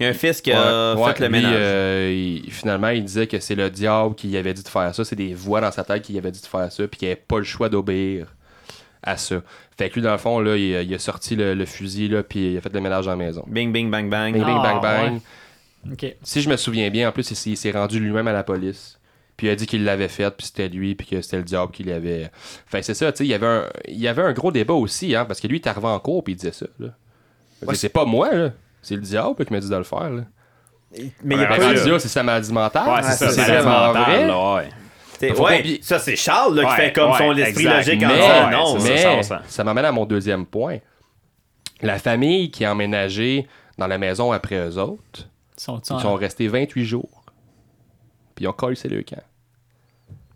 Il y a un fils qui a Ouais, fait le lui, ménage. euh, il- finalement, il disait que c'est le diable qui lui avait dit de faire ça. C'est des voix dans sa tête qui lui avait dit de faire ça, puis qu'il n'avait pas le choix d'obéir à ça. Fait que lui, dans le fond, là, il, a- il a sorti le, le fusil, là, puis il a fait le ménage dans la maison. Bing, bing, bang, bang. Bing, bing, Ah, bang, bang. ouais. Ok. Si je me souviens bien, en plus, il, s'est- il s'est rendu lui-même à la police. Puis il a dit qu'il l'avait fait, puis c'était lui, puis que c'était le diable qui l'avait. Fait que c'est ça, tu sais, il y avait un, il y avait un gros débat aussi, hein, parce que lui, il est arrivé en cours, puis il disait ça, là. Ouais, c'est pas moi, là. C'est le diable qui m'a dit de le faire, là. Mais il y a pas eu- c'est sa maladie mentale. Ouais, c'est ça, c'est c'est ça, vraiment vrai. Là, ouais. ouais, oublier- ça, c'est Charles là, qui Ouais, fait comme son esprit exact. logique en Mais- disant non. c'est Mais ça, ça, ça, m'amène à mon deuxième point. La famille qui a emménagé dans la maison après eux autres, Sont ils sont restés 28 jours. Puis ils ont collé le camp.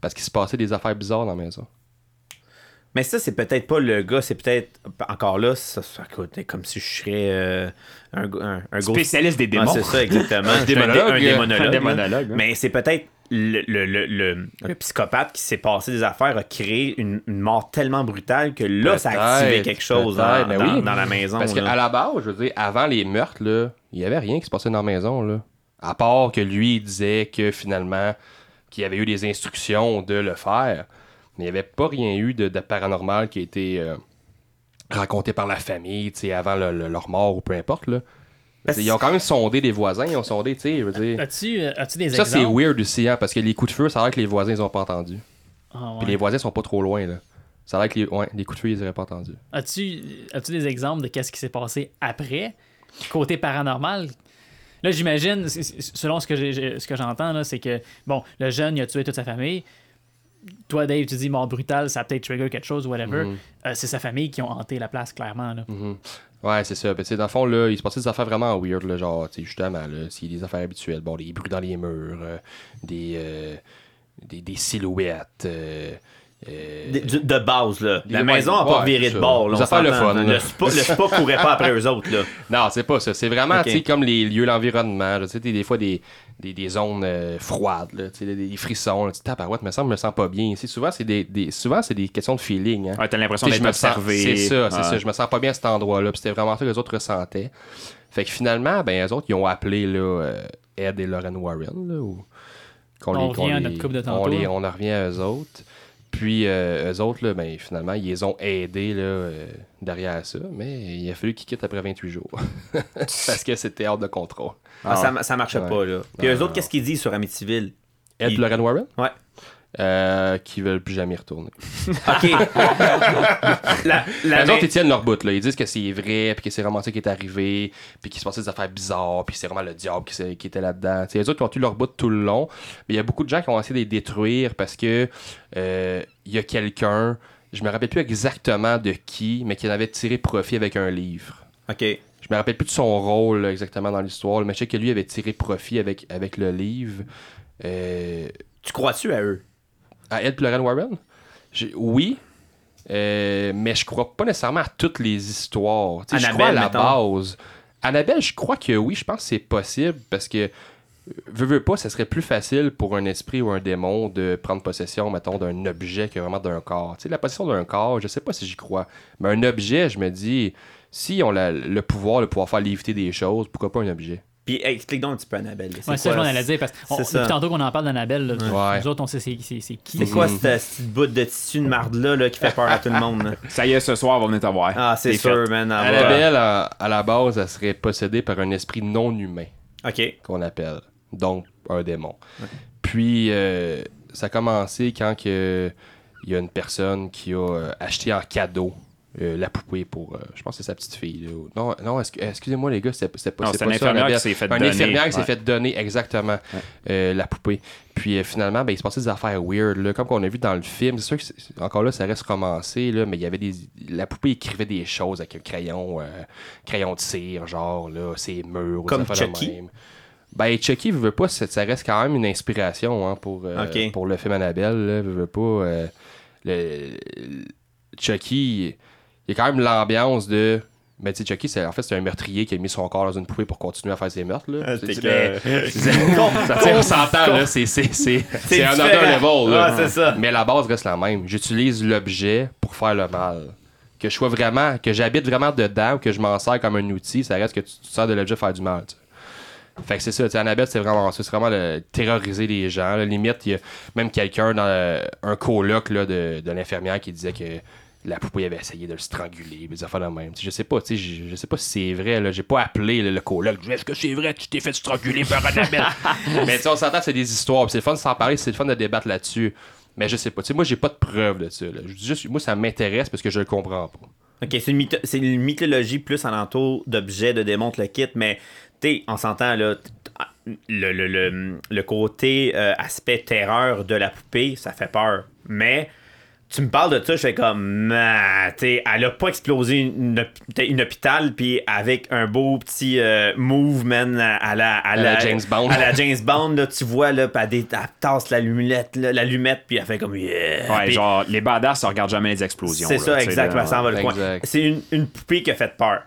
Parce qu'il se passait des affaires bizarres dans la maison. Mais ça, c'est peut-être pas le gars, c'est peut-être encore là, ça, ça écoute, comme si je serais euh, un, un, un ghost- Spécialiste des démons. c'est ça, exactement. Un démonologue. Un, démonologue, hein. Mais c'est peut-être le, le, le, le- psychopathe qui s'est passé des affaires a créé une, une mort tellement brutale que là, ça a activé quelque chose dans, ben dans- oui. dans la maison. Parce qu'à la base, je veux dire, avant les meurtres, là, il y avait rien qui se passait dans la maison. Là. À part que lui, il disait que finalement, qu'il y avait eu des instructions de le faire. Mais il n'y avait pas rien eu de, de paranormal qui a été euh, raconté par la famille, tu sais, avant le- le- leur mort ou peu importe. Là. Parce- Ils ont quand même sondé des voisins, ils ont sondé, tu sais. As-tu euh, as-tu des Ça, c'est exemples? weird aussi, hein, parce que les coups de feu, ça a l'air que les voisins, ils ont pas entendu. Ah, ouais. Puis les voisins sont pas trop loin, là. Ça a l'air que les, ouais, les coups de feu, ils auraient pas entendu. As-tu as-tu des exemples de qu'est-ce qui s'est passé après, côté paranormal? Là, j'imagine, selon ce que j'ai- j'ai- ce que j'entends, là, c'est que, bon, le jeune, il a tué toute sa famille. Toi, Dave, tu dis mort brutale, ça a peut-être trigger quelque chose, whatever. Mhm. Euh, c'est sa famille qui ont hanté la place, clairement. Là. Mhm. Ouais, c'est ça. Ben, dans le fond, là, il se passait des affaires vraiment weird, là, genre, tu sais, justement, là, c'est des affaires habituelles. Bon, des bruits dans les murs, euh, des, euh, des, des silhouettes. euh, euh, De, du- de base, là. Des- La maison a pas ouais, viré de bord. Là, Des on affaires le fun, Le spa, le spa courait pas après eux autres, là. Non, c'est pas ça. C'est vraiment, Ok. tu sais, comme les lieux, l'environnement. là, Tu sais, t'as des fois des, des, des zones euh, froides, là, des, des frissons. Là, tu te tapes à me semble, je me sens pas bien. ici. souvent, c'est des, des- souvent, c'est des questions de feeling. Hein. Ouais, t'as l'impression d'être je me sens- observé. C'est ça, c'est ça. Je me sens pas bien à cet endroit-là. Puis c'était vraiment ça que les autres ressentaient. Fait que finalement, ben, eux autres, ils ont appelé là, euh, Ed et Lauren Warren. Là, On revient à notre couple de les- on en revient à eux autres. Puis euh, eux autres, là, ben, finalement, ils les ont aidés là, euh, derrière ça. Mais il a fallu qu'ils quittent après 28 jours. Parce que c'était hors de contrôle. Ah, ça, ça marchait Ouais. pas, là. Puis eux autres, qu'est-ce qu'ils disent sur Amityville? Ed Il- et Lauren Warren, Ouais. Euh, qui veulent plus jamais y retourner. OK. la, la Les autres, ils tiennent leur bout, là. Ils disent que c'est vrai, puis que c'est vraiment ça qui est arrivé, puis qu'il se passait des affaires bizarres, puis c'est vraiment le diable qui, était là-dedans. Les autres, ils ont eu leur bout tout le long, mais il y a beaucoup de gens qui ont essayé de les détruire parce que euh, il y a quelqu'un, je me rappelle plus exactement de qui, mais qui en avait tiré profit avec un livre. OK. Je me rappelle plus de son rôle là, exactement dans l'histoire, mais je sais que lui avait tiré profit avec, avec le livre. Euh, Tu crois-tu à eux? À Ed et Lauren Warren? Oui, euh, mais je crois pas nécessairement à toutes les histoires. Je crois à la mettons. base. Annabelle, je crois que oui, je pense que c'est possible parce que, euh, veux, veux pas, ça serait plus facile pour un esprit ou un démon de prendre possession, mettons, d'un objet que vraiment d'un corps. Tu sais, la possession d'un corps, je sais pas si j'y crois. Mais un objet, je me dis, si on a le pouvoir de pouvoir faire léviter des choses, pourquoi pas un objet? Puis explique donc un petit peu Annabelle. C'est Ouais, ça, je m'en allais dire, parce que depuis tantôt qu'on en parle d'Annabelle, là, Ouais. nous autres, on sait c'est c'est- c'est qui. C'est quoi cette petite bout de tissu de marde-là là, qui fait peur à tout le monde? là? Ça y est, ce soir, on va venir te voir. Ah, c'est sûr, fait. man. Annabelle, à, à la base, elle serait possédée par un esprit non humain. Ok. qu'on appelle. Donc, un démon. Puis, euh, ça a commencé quand que, il y a une personne qui a euh, acheté en cadeau euh, la poupée pour, euh, je pense que c'est sa petite fille. là. Non, non excu- excusez-moi les gars, c'est pas, c'est ça, infirmière qui s'est fait Un donner. infirmière qui s'est fait donner exactement euh, la poupée. Puis euh, finalement, ben, il se passait des affaires weird. Là, comme on a vu dans le film, c'est sûr que c'est- encore là, ça reste romancé, là, mais il y avait des. La poupée écrivait des choses avec un crayon, crayon de cire, genre, là, ses murs, Comme Chucky? même. Ben, Chucky veut pas, ça reste quand même une inspiration hein, pour, pour le film Annabelle. Là, veut pas. le, Chucky, il y a quand même l'ambiance de. Mais tu sais, Chucky, c'est, en fait, c'est un meurtrier qui a mis son corps dans une poupée pour continuer à faire ses meurtres. Là. Ah, C'est- que- on s'entend, là. C'est, c'est, c'est, c'est un other level. Là. Ouais, c'est ça. Mais la base reste la même. J'utilise l'objet pour faire le mal. Que je sois vraiment, que j'habite vraiment dedans ou que je m'en sers comme un outil, ça reste que tu, tu sers de l'objet pour faire du mal. Fait que c'est ça, tu sais, Annabelle, c'est vraiment ça. C'est vraiment le, terroriser les gens. là. Limite, il y a même quelqu'un dans le- un coloc là, de, de l'infirmière qui disait que la poupée avait essayé de le stranguler, des affaires de même. Je sais pas, tu sais, je, je sais pas si c'est vrai. Là. J'ai pas appelé là, le coloc. Est-ce que c'est vrai? Tu t'es fait stranguler par Annabelle? Mais tu on s'entend c'est des histoires. C'est le fun de s'en parler, c'est le fun de débattre là-dessus. Mais je sais pas. Tu sais, moi, j'ai pas de preuves de ça. là. Je dis juste, moi, ça m'intéresse parce que je le comprends pas. Ok, c'est une, mytho- c'est une mythologie plus alentour d'objets, de démons, le kit, mais tu sais, on s'entend là. t- Le, le, le, le côté euh, aspect terreur de la poupée, ça fait peur. Mais tu me parles de ça, je fais comme. Ah, t'sais, elle a pas explosé une, une, une hôpital, puis avec un beau petit euh, move, man, à, à la, à, À la James Bond. À la James Bond, là, tu vois, là, puis elle, elle tasse la lumette, là, la lumette, puis elle fait comme. Yeah! Ouais, genre, les badass, ça regarde jamais les explosions. c'est là, ça, exactement, là, ça en va le coin. Exact. C'est une, une poupée qui a fait peur.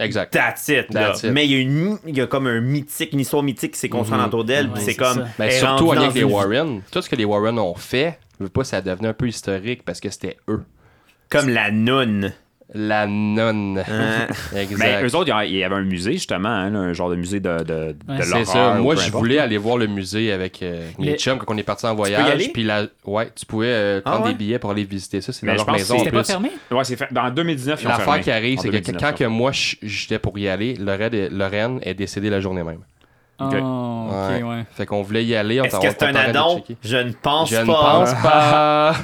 Exact. That's it, là. That's it. Mais il y, a une, il y a comme un mythique, une histoire mythique qui s'est construite Mhm. autour d'elle. Puis c'est c'est comme. Ben, surtout avec les une- Warren. Tout ce que les Warren ont fait, je veux pas, ça devenait un peu historique parce que c'était eux. Comme la noune. La nonne. Hein? exact. Mais eux autres, il y avait un musée, justement, hein, un genre de musée de, de, Ouais. de C'est l'horreur. C'est ça. Moi, je voulais aller voir le musée avec euh, mes chums quand on est parti en peux y voyage. aller? Puis la... ouais, tu pouvais euh, Ah prendre ouais? des billets pour aller visiter ça. C'est Mais dans je leur pense maison que en C'était pas fermé? Ouais, c'est fait. Dans 2019, ils ont L'affaire fermé. qui arrive, En c'est que 2019, quand que moi j'étais pour y aller, Lorraine, est- Lorraine est décédée la journée même. Oh, ok, ouais. Fait qu'on voulait y aller. On Est-ce t'en- que c'est un addon. Je ne pense Je ne pas. pense pas.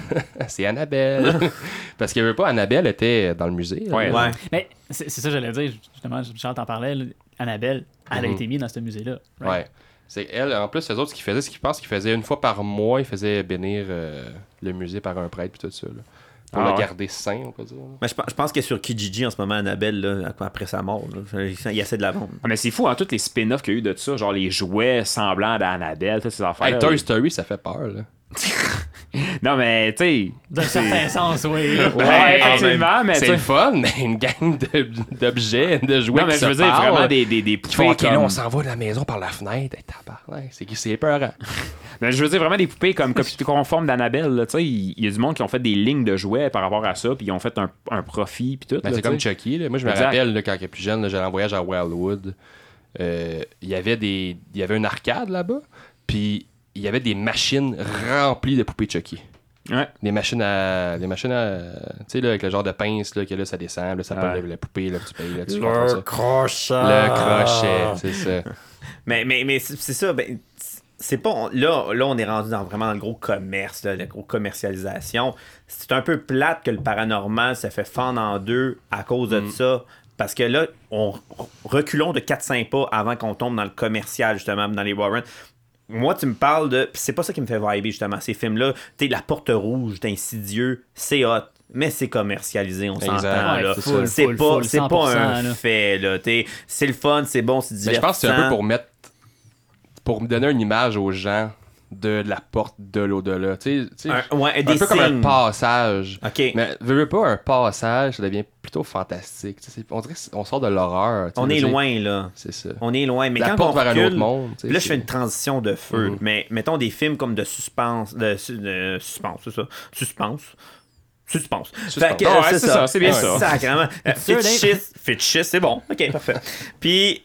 c'est Annabelle. Parce qu'il veut pas, Annabelle était dans le musée. là. Ouais. Mais c'est ça que j'allais dire, justement, Charles t'en parlait, Annabelle, elle a Mhm. été mise dans ce musée-là. right? Ouais. C'est elle, en plus, les autres, ce qu'ils faisaient, c'est qu'ils pensent qu'ils faisaient une fois par mois, ils faisaient bénir euh, le musée par un prêtre puis tout ça. là. Pour Ah le garder sain, on peut dire. Mais je, pense- je pense que sur Kijiji en ce moment, Annabelle, là, après sa mort, là, il essaie de la vendre. Ah, mais c'est fou, hein, tous les spin-offs qu'il y a eu de ça, genre les jouets semblants d'Annabelle, toutes ces affaires. Hey, Toy Story, ça fait peur. Là. Non, mais tu sais. D'un certain sens, oui. Ouais, Ouais, effectivement, mais C'est le fun, mais une gang d'objets, de, jouets Non, mais je veux dire, vraiment des, des, des qui font, poupées. ok, là, comme- on s'en va de la maison par la fenêtre. C'est qui c'est peurant. Mais je veux dire, vraiment des poupées comme copies conformes d'Annabelle. là, Tu sais, il y a du monde qui ont fait des lignes de jouets par rapport à ça, puis ils ont fait un, un profit, puis tout. Ben, c'est comme. Chucky. là. Moi, je me rappelle, là, quand j'étais plus jeune, j'allais en voyage à Wildwood. Euh, Il y avait des, il y avait une arcade là-bas, puis il y avait des machines remplies de poupées Chucky. Ouais. Des machines à. Des machines à. Tu sais, là, avec le genre de pince, là, que là, ça descend, là, ça Ouais. la poupée, là, tu payes, là, tu ça. crochet. Le crochet, c'est ça. Mais, mais, mais c'est ça. Ben, c'est pas. on- Là, là, on est rendu dans vraiment dans le gros commerce, là, la grosse commercialisation. C'est un peu plate que le paranormal se fait fendre en deux à cause de ça. Parce que là, on reculons de 4-5 pas avant qu'on tombe dans le commercial, justement, dans les Warren. Moi, tu me parles de. Puis c'est pas ça qui me fait vibrer, justement, ces films-là. Tu sais, La Porte Rouge d'Insidieux, c'est hot. Mais c'est commercialisé, on s'entend. Ouais, là. C'est pas, full, c'est pas 100%, un là. fait. là. C'est le fun, c'est bon, c'est Mais divertissant. je pense que c'est un peu pour mettre. Pour me donner une image aux gens de la porte de l'au-delà. Tu sais- Un- ouais, des un peu comme un passage. OK. Mais veux, veux pas un passage, ça devient plutôt fantastique. On dirait qu'on sort de l'horreur. On est loin, là. C'est ça. On est loin. Mais la quand porte on vers un autre monde. Là, je fais une transition de feu. Mhm. Mais mettons des films comme de suspense. De, su- de suspense, c'est ça. Suspense. Suspense. Suspense. Ah ouais, c'est ça, c'est bien ça. Sacrément. Euh, Dave? Fétichiste. Fétichiste, c'est bon. OK, parfait. Puis,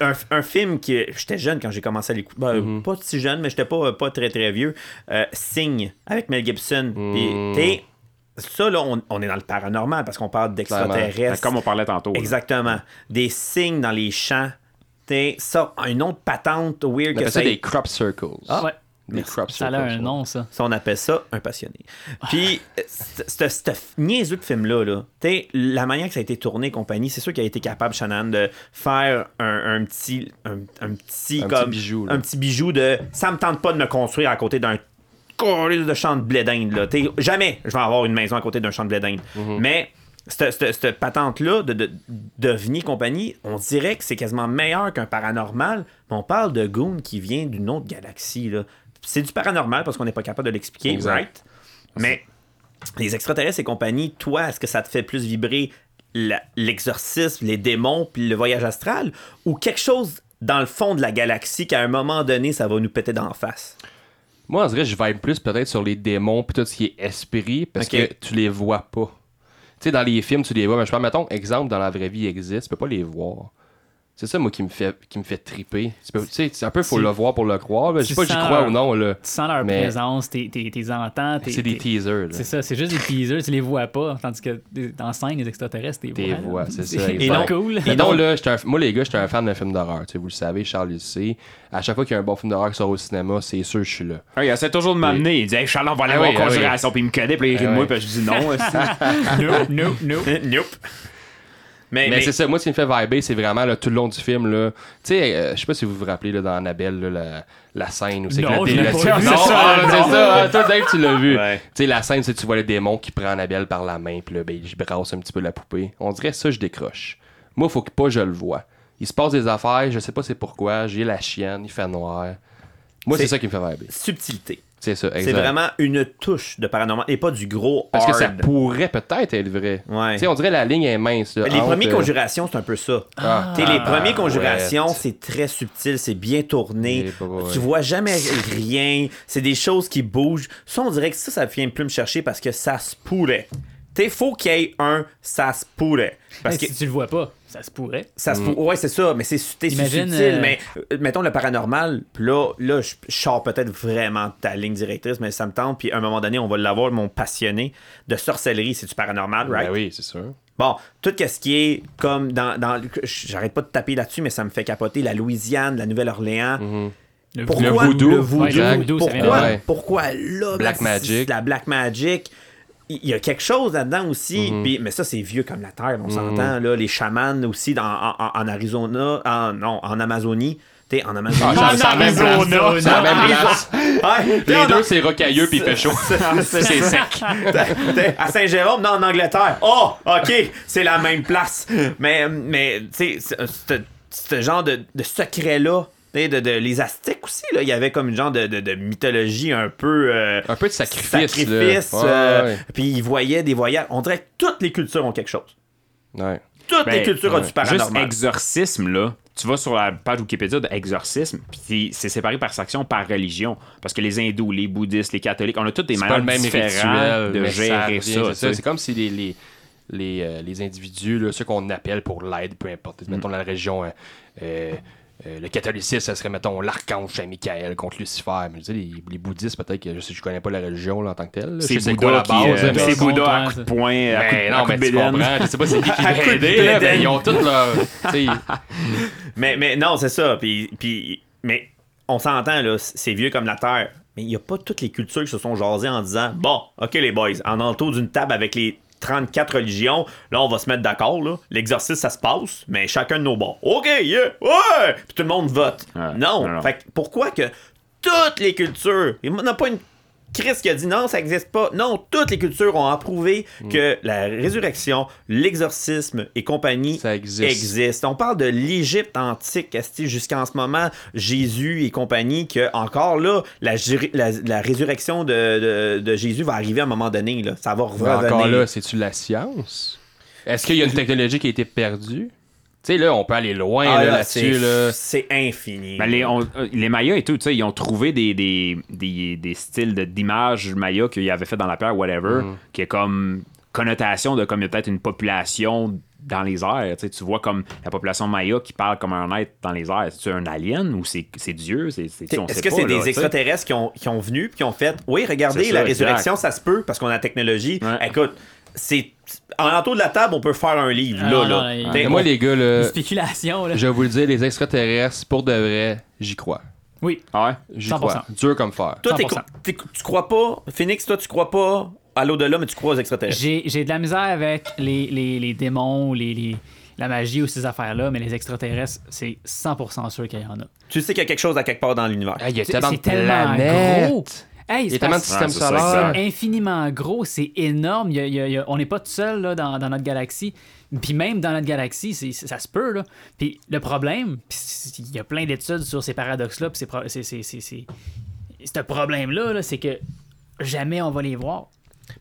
un, un film qui. J'étais jeune quand j'ai commencé à l'écouter. Ben, Mhm. Pas si jeune, mais j'étais pas, pas très très vieux. Euh, Signe avec Mel Gibson. T'sais, ça, là, on, on est dans le paranormal parce qu'on parle Ben, d'extraterrestres. Comme on parlait tantôt. là. Exactement. Des signes dans les champs. T'sais, ça, une autre patente weird On que ça des crop circles. Ah. Ouais. Crop Ça a circles. un nom, ça. Ça, on appelle ça un passionné. Puis, ce niaiseux de film-là, là, la manière que ça a été tourné compagnie, c'est sûr qu'il a été capable, Shannon, de faire un, un petit. Un, un petit, Un comme, petit bijou, là. Un petit bijou de. Ça me tente pas de me construire à côté d'un de champ de blé d'Inde, là. Jamais je vais avoir une maison à côté d'un champ de blé d'Inde. Mhm. Mais. Cette, patente-là de, de, de Vini compagnie, on dirait que c'est quasiment meilleur qu'un paranormal. Mais on parle de Goon qui vient d'une autre galaxie. Là. C'est du paranormal parce qu'on n'est pas capable de l'expliquer, right? Mais les extraterrestres et compagnie, toi, est-ce que ça te fait plus vibrer l'exorcisme, les démons, puis le voyage astral, ou quelque chose dans le fond de la galaxie qu'à un moment donné, ça va nous péter d'en face? Moi, dirait que je vibe plus peut-être sur les démons puis tout ce qui est esprit parce que tu les vois pas. Tu sais, dans les films, tu les vois, mais je parle, mettons, exemple, dans la vraie vie, ils existent, tu peux pas les voir. C'est ça, moi, qui me fait, qui me fait triper. Tu tu sais, c'est un peu, faut Tu- le voir pour le croire. là. Je sais tu pas si j'y crois leur- ou non, là. Tu sens leur Mais- présence, t'es t'es- t'es entends. C'est des teasers. C'est ça, c'est juste des teasers, tu les vois pas. Tandis que dans scène, les extraterrestres, t'es T'es vois. c'est ça, C'est exact. cool. Et donc, là, un- moi, les gars, j'étais un fan d'un film d'horreur. tu Vous le savez, Charles le sait. À chaque fois qu'il y a un bon film d'horreur qui sort au cinéma, c'est sûr, je suis là. Ah, il essaie toujours de m'amener. Il dit Hey, Charles, on va aller Ah voir oui, ah Conjuration. Puis il me connaît, puis il rit de moi, puis je dis non. no, no, no. nope. Mais, Mais, mais- c'est ça, moi, ce qui me fait vibrer, c'est vraiment là, tout le long du film. là. Tu sais, euh, je sais pas si vous vous rappelez là, dans Annabelle, là, la, la scène où c'est que le je l'ai dé- pas la- vu, Non, c'est ça, ah, non. c'est ça, ah, toi, Dave, tu l'as vu. Ouais. Tu sais, la scène, c'est que tu vois le démon qui prend Annabelle par la main, puis là, ben, il brasse un petit peu la poupée. On dirait ça, je décroche. Moi, faut que pas je le vois. Il se passe des affaires, je sais pas c'est pourquoi, j'ai la chienne, il fait noir. Moi, c'est C'est- ça qui me fait vibrer. subtilité. C'est ça, C'est exact. vraiment une touche de paranormal et pas du gros Parce que ça pourrait peut-être être vrai. Ouais. Tu sais, on dirait la ligne est mince. là, Les entre, premières euh, conjurations, c'est un peu ça. Ah. Les Ah, premières conjurations, ouais. c'est très subtil, c'est bien tourné. Pas. Tu vois jamais rien. C'est des choses qui bougent. Ça, on dirait que ça, ça vient plus me chercher parce que ça se pourrait. T'sais, faut qu'il y ait un ça se pourrait. Parce Hey, que Si tu le vois pas, ça se pourrait. ça se pour- Ouais, c'est ça, mais c'est Imagine, subtil. euh, Mais euh, mettons le paranormal, puis là, là je, sors peut-être vraiment de ta ligne directrice, mais ça me tente. Puis à un moment donné, on va l'avoir, mon passionné de sorcellerie, c'est du paranormal, right? Ben oui, c'est sûr. Bon, tout ce qui est comme dans. dans J'arrête pas de taper là-dessus, mais ça me fait capoter. La Louisiane, la Nouvelle-Orléans. Le Pourquoi Le voodoo. le voodoo? Ouais, le voodoo, pourquoi, là. Ouais. pourquoi là? Black ben, magic. La black magic? Il y a quelque chose là-dedans aussi. Mhm. puis- mais ça, c'est vieux comme la terre, on s'entend. Là, les chamans aussi dans, en, en- en Arizona. En, non, en Amazonie. T'es en Amazonie. Ah, place. Arizona. La même place. Les en- deux, c'est rocailleux puis il fait chaud. c'est sec. À Saint-Jérôme, non, en Angleterre. Oh, OK, c'est la même place. Mais, mais tu sais, ce- genre de, de secret-là, tu sais, de, de- les Aztèques aussi, là, il y avait comme une genre de, de- de mythologie un peu. euh, Un peu de sacrifice. sacrifice. là. Ouais, euh, ouais, Puis ils voyaient des voyages. On dirait que toutes les cultures ont quelque chose. ouais. Toutes les Ben, cultures ont du Juste paranormal. exorcisme, là. Tu vas sur la page Wikipédia d'exorcisme, puis c'est séparé par section, par religion. Parce que les hindous, les bouddhistes, les catholiques, on a toutes des manières le même différentes de gérer ça. c'est comme si les, les, les, euh, les individus, là, ceux qu'on appelle pour l'aide, peu importe, mettons dans la région, euh, euh, euh, le catholicisme, ça serait, mettons, l'archange Saint-Michael contre Lucifer. Mais tu sais, les, les bouddhistes, peut-être que je sais, je connais pas la religion là, en tant que telle. C'est sais quoi Bouddha la qui, base. euh, mais- c'est Bouddha à coup de poing, à coup de, Ben à non, coup mais de tu bédaine. comprends. Je sais pas c'est qui va aider, là, mais ils ont toutes leur. tu Mais, mais non, c'est ça. Puis, puis, mais on s'entend, là, c'est vieux comme la terre. Mais il n'y a pas toutes les cultures qui se sont jasées en disant Bon, OK, les boys, en entour d'une table avec les 34 religions, là, on va se mettre d'accord, là. L'exercice, ça se passe, mais chacun de nos bords. OK, yeah, ouais! Puis tout le monde vote. Ouais, non. non. Fait que pourquoi que toutes les cultures, il n'y a pas une Christ qui a dit non, ça n'existe pas. Non, toutes les cultures ont approuvé Mm. que la résurrection, l'exorcisme et compagnie Ça existe. existent. On parle de l'Égypte antique, jusqu'en ce moment, Jésus et compagnie, que encore là, la, la- la résurrection de, de- de Jésus va arriver à un moment donné. Là. Ça va Mais revenir. encore là, c'est-tu la science? Est-ce qu'il y a une technologie qui a été perdue? Tu sais, là, on peut aller loin Ah, là, là, là-dessus. c'est, là. c'est infini. Ben, les, on- euh, les Mayas et tout, tu sais, ils ont trouvé des, des, des, des styles de- d'images Maya qu'ils avaient fait dans la pierre, whatever, Mm. qui est comme connotation de comme il y a peut-être une population dans les airs. Tu sais, tu vois comme la population Maya qui parle comme un être dans les airs. C'est un alien ou c'est c'est Dieu? C'est, sais, on Est-ce sait que pas, c'est là, des extraterrestres qui ont, qui ont venu puis qui ont fait Oui, regardez, la résurrection, ça se peut parce qu'on a la technologie. Ouais. Écoute, c'est. En entour de la table, on peut faire un livre, Ah, là. non, là. non, moi, les gars, là, spéculation, là. je vais vous le dire, les extraterrestres, pour de vrai, j'y crois. Oui. Ah ouais? J'y 100%. crois. Dur comme fer. Toi, t'es- 100%. t'es- tu crois pas, Phoenix, toi, tu crois pas à l'au-delà, mais tu crois aux extraterrestres. J'ai j'ai de la misère avec les, les, les démons, les, les- la magie ou ces affaires-là, mais les extraterrestres, c'est 100% sûr qu'il y en a. Tu sais qu'il y a quelque chose à quelque part dans l'univers. Ah, il y a C'est- tellement de planètes. gros. Hey, Il y c'est a tellement de systèmes c'est solaires. exact. infiniment gros, c'est énorme. Il y a- il y a- il y a- on n'est pas tout seul là, dans, dans notre galaxie. Puis même dans notre galaxie, c'est- c'est- ça se peut. Là. Puis le problème, il y a plein d'études sur ces paradoxes-là, puis c'est- c'est- c'est- c'est- ce problème-là, là, c'est que jamais on va les voir.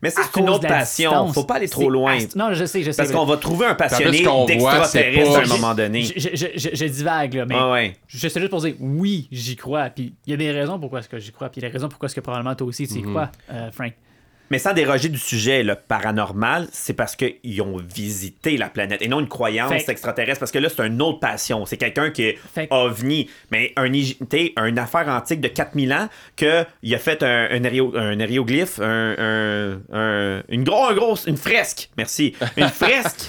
Mais ça, c'est une autre passion. distance. Faut pas aller trop loin. ast- Non, je sais, je sais. Parce qu'on va trouver un passionné d'extraterrestres c'est à pas- un moment donné. Je, je, je, je divague, là, mais Ah ouais. je sais juste pour dire oui, j'y crois. Puis il y a des raisons pourquoi est-ce que j'y crois. Puis il y a des raisons pourquoi est-ce que probablement toi aussi tu y crois, euh, Frank. Mais sans déroger du sujet le paranormal, c'est parce qu'ils ont visité la planète et non une croyance extraterrestre. Parce que là, c'est une autre passion. C'est quelqu'un qui est Fait- ovni. Mais un, une affaire antique de 4000 ans qu'il a fait un, un, un une, gros, un grosse, une fresque. Merci. Une fresque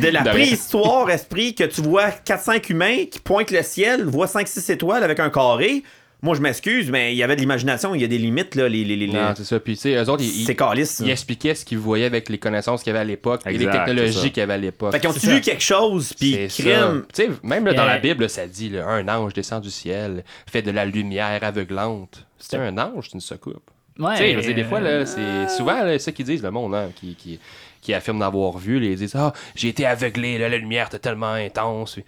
de la préhistoire, esprit, que tu vois 4-5 humains qui pointent le ciel, voient 5-6 étoiles avec un carré. Moi, je m'excuse, mais il y avait de l'imagination, il y a des limites, là. Les, les, les, Non, c'est ça. Puis, tu sais, eux autres, ils, c'est ils, calice. ils expliquaient ce qu'ils voyaient avec les connaissances qu'il y avait à l'époque et les technologies qu'il y avait à l'époque. Fait qu'ils ont quelque chose, puis C'est crime. ça. Tu sais, même là, dans la Bible, ça dit là, un ange descend du ciel, fait de la lumière aveuglante. C'est un ange, c'est une. Ouais, Tu sais, des fois, là, c'est souvent là, ça qu'ils disent, le monde, hein, qui, qui, qui affirme d'avoir vu, là, ils disent Ah, j'ai été aveuglé, là, la lumière était tellement intense.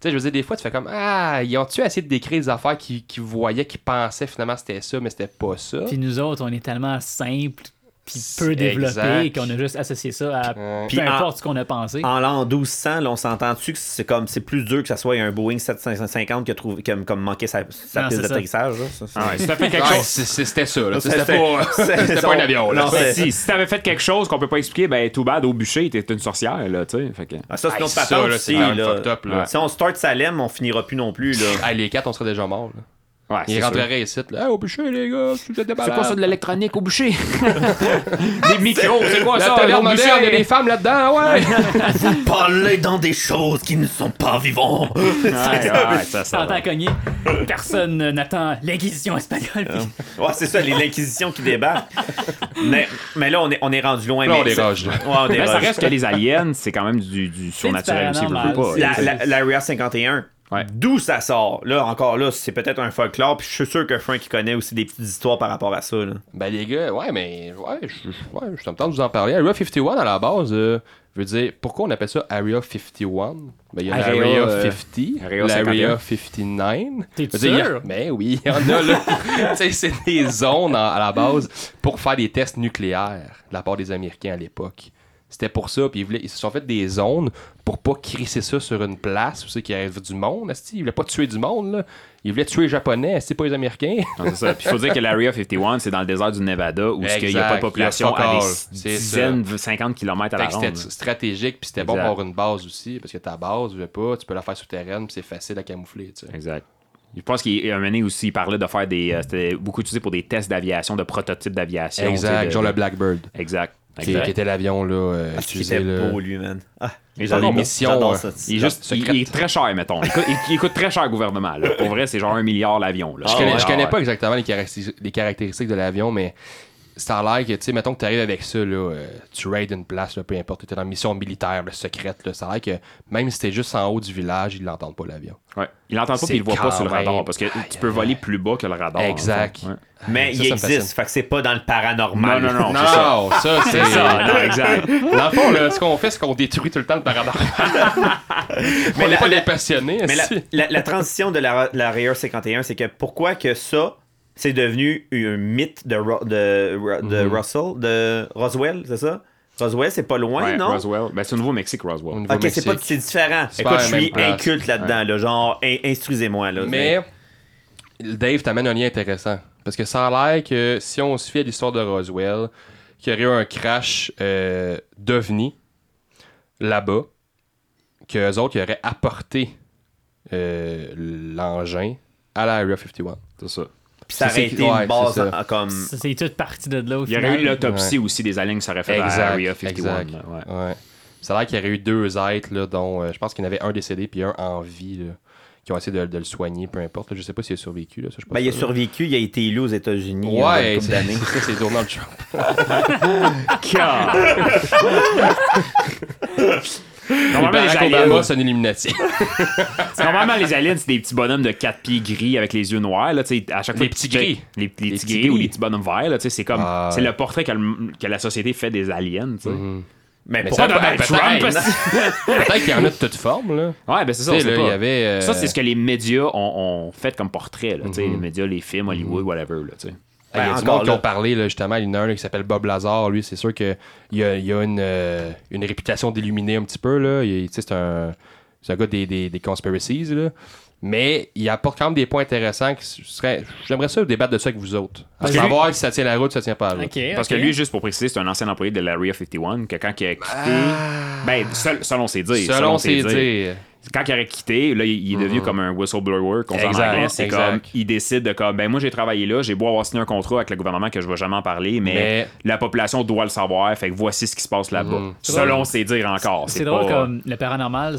Tu sais, je veux dire, des fois, tu fais comme Ah, ils ont-tu essayé de décrire des affaires qu'ils qu'ils voyaient, qu'ils pensaient finalement c'était ça, mais c'était pas ça? Puis nous autres, on est tellement simples puis peu C'est développés exact. qu'on a juste associé ça à Ouais. Peu en- importe ce qu'on a pensé. En l'an 1200, là, on s'entend-tu que c'est comme c'est plus dur que ça soit un Boeing 750 qui a trouvé comme, comme manqué sa, sa Non, piste d'atterrissage. Ah si fait quelque chose. c'était ça, C'était pas, pas un avion, là. Non, Si, si t'avais fait quelque chose qu'on peut pas expliquer, ben tout bad au bûcher, t'es une sorcière, là, tu sais. Fait que. Ah, ça, c'est notre patente aussi. là. Si on start Salem, on finira plus non plus. Là. Ah, les quatre, on serait déjà morts. Là. Ouais, sûr. rentreraient ici. Là, Hey, au bûcher, les gars, vous êtes des C'est quoi ça de l'électronique au bûcher? des micros, c'est quoi La ça? au bûcher? il y a des femmes là-dedans, ouais! Parler dans des choses qui ne sont pas vivantes. Ouais, ouais, ça, ça. T'entends cogner. Personne n'attend l'inquisition espagnole. puis- ouais, c'est ça, les- l'inquisition qui débarque. mais, mais là, on est, on est rendu loin. Là, on déroge, ça- là. Ouais, on Mais ça reste que les aliens, c'est quand même du, du surnaturel aussi, paranormal. pas. La- la- L'Area 51. Ouais. D'où ça sort? Là, encore là, c'est peut-être un folklore, puis je suis sûr que Frank il connaît aussi des petites histoires par rapport à ça. Là. Ben, les gars, ouais, mais, ouais, je ouais, suis en train de vous en parler. Area 51, à la base, euh, veut dire, pourquoi on appelle ça Area 51? Ben, il y a Area, euh, 50, Area l'Area 51. 59. T'es sûr? Ben oui, il y en a, là. tu sais, c'est des zones en- à la base pour faire des tests nucléaires de la part des Américains à l'époque. C'était pour ça, puis ils, voulaient- ils se sont fait des zones pour pas crisser ça sur une place où c'est qu'il y avait du monde. Ils voulaient pas tuer du monde, là. Ils voulaient tuer les Japonais, c'est pas les Américains. Non, c'est ça. Puis il faut dire que l'Area 51, c'est dans le désert du Nevada où il n'y a pas de population à des dizaines, 50 km à la ronde. c'était stratégique, puis c'était bon pour avoir une base aussi, parce que ta base, tu veux pas, tu peux la faire souterraine, puis c'est facile à camoufler, tu sais. Exact. Je pense qu'il y a un moment aussi, il parlait de faire des. euh, C'était beaucoup utilisé pour des tests d'aviation, de prototypes d'aviation. Exact, genre de- le Blackbird, Exact. Qui, qui était l'avion, là, euh, Ah, là. beau, lui, man. Ah, euh. Il est, juste, il, secrète. il est très cher, mettons. Il coûte, il- il coûte très cher au gouvernement. là. Pour vrai, c'est genre un milliard l'avion. là. Je Ah connais, ouais, je ah connais ouais. pas exactement les caractéristiques de l'avion, mais ça a l'air que, tu sais, mettons que tu arrives avec ça, là, euh, tu raids une place, là, peu importe, tu es dans une mission militaire, là, secrète, là, ça a l'air que même si t'es juste en haut du village, ils l'entendent pas l'avion. Ouais. Il l'entend pas puis il le voit pas sur le radar parce que Aïe, tu peux aïe, voler aïe. plus bas que le radar. Exact. en fait. Ouais. Mais Ça, il ça existe, fait que c'est pas dans le paranormal. Non, non, non. Non, ça. ça, c'est C'est ça, non, exact. Dans le fond, là, ce qu'on fait, c'est qu'on détruit tout le temps le paranormal. Mais on n'est la- pas la- des passionnés. Mais la, si. la- la transition de la, la Rare 51, c'est que pourquoi que ça, c'est devenu un mythe de, Ro- de, de Mhm. Russell, de Roswell, c'est ça? Roswell, c'est pas loin, Ouais, non? Roswell. Ben, c'est au Nouveau-Mexique, Roswell. Ok, c'est pas c'est différent. C'est Écoute, pas je suis inculte là-dedans, là, genre, in- instruisez-moi. Là, Mais Dave t'amène un lien intéressant. Parce que ça a l'air que si on se fie à l'histoire de Roswell, qu'il y aurait eu un crash euh, d'OVNI là-bas, qu'eux autres ils auraient apporté euh, l'engin à la Area 51. C'est ça. Puis ça C'est- aurait été ouais, une base c'est ça. en- comme. Ça, C'est toute partie de là au Il y aurait eu l'autopsie aussi des aliens qui seraient fait à Exact, Area 51. exact. là, ouais. Ouais. Ça a l'air qu'il y aurait eu deux êtres, là, dont euh, je pense qu'il y en avait un décédé puis un en vie, là, qui ont essayé de, de le soigner, peu importe. là. Je sais pas s'il a survécu. Là, ça, je suis pas Ben, il a survécu, il a été élu aux États-Unis. Ouais, c'est ça, c'est Donald Trump. Normalement, les Barack aliens, Obama, c'est un Illuminati. normalement, les aliens, c'est des petits bonhommes de 4 pieds gris avec les yeux noirs. Là, tu sais, à chaque fois Les petits tu fais- gris. Les, petits petits gris ou gris. les petits bonhommes verts. là, tu sais, C'est comme Ah, c'est le portrait que, le- que la société fait des aliens. tu sais. Mais, Mais pour ça, Pas Donald peut-être, Trump. peut-être. Peut-être qu'il y en a de toute forme. Là. Ouais, ben c'est ça. Tu on sais, sait là, pas. il y avait, euh, Ça, c'est ce que les médias ont, ont fait comme portrait. Là, tu sais, Mhm. Les médias, les films, Hollywood, whatever. Là, tu sais. Il y a Ben, du encore monde qui ont parlé là, justement. Il y en a un là, qui s'appelle Bob Lazar. Lui, c'est sûr qu'il y a, il y a une, euh, une réputation d'illuminer un petit peu. Là. C'est un, c'est un gars des, des, des conspiracies. Là. Mais il apporte quand même des points intéressants. qui seraient- J'aimerais ça débattre de ça avec vous autres. À Parce que savoir si ça tient la route, si ça tient pas la route. Parce que lui, juste pour préciser, c'est un ancien employé de l'Area 51 que quand il a quitté. Ah. Ben, sel- selon ses dires. Selon ses dires. Quand il aurait quitté, là, il, il est devenu comme un whistleblower, qu'on. C'est comme, il décide de comme, ben moi j'ai travaillé là, j'ai beau avoir signé un contrat avec le gouvernement que je vais jamais en parler, mais, Mais- la population doit le savoir, fait que voici ce qui se passe là-bas. Mhm. Selon ses dires encore. C'est drôle pas- comme le paranormal,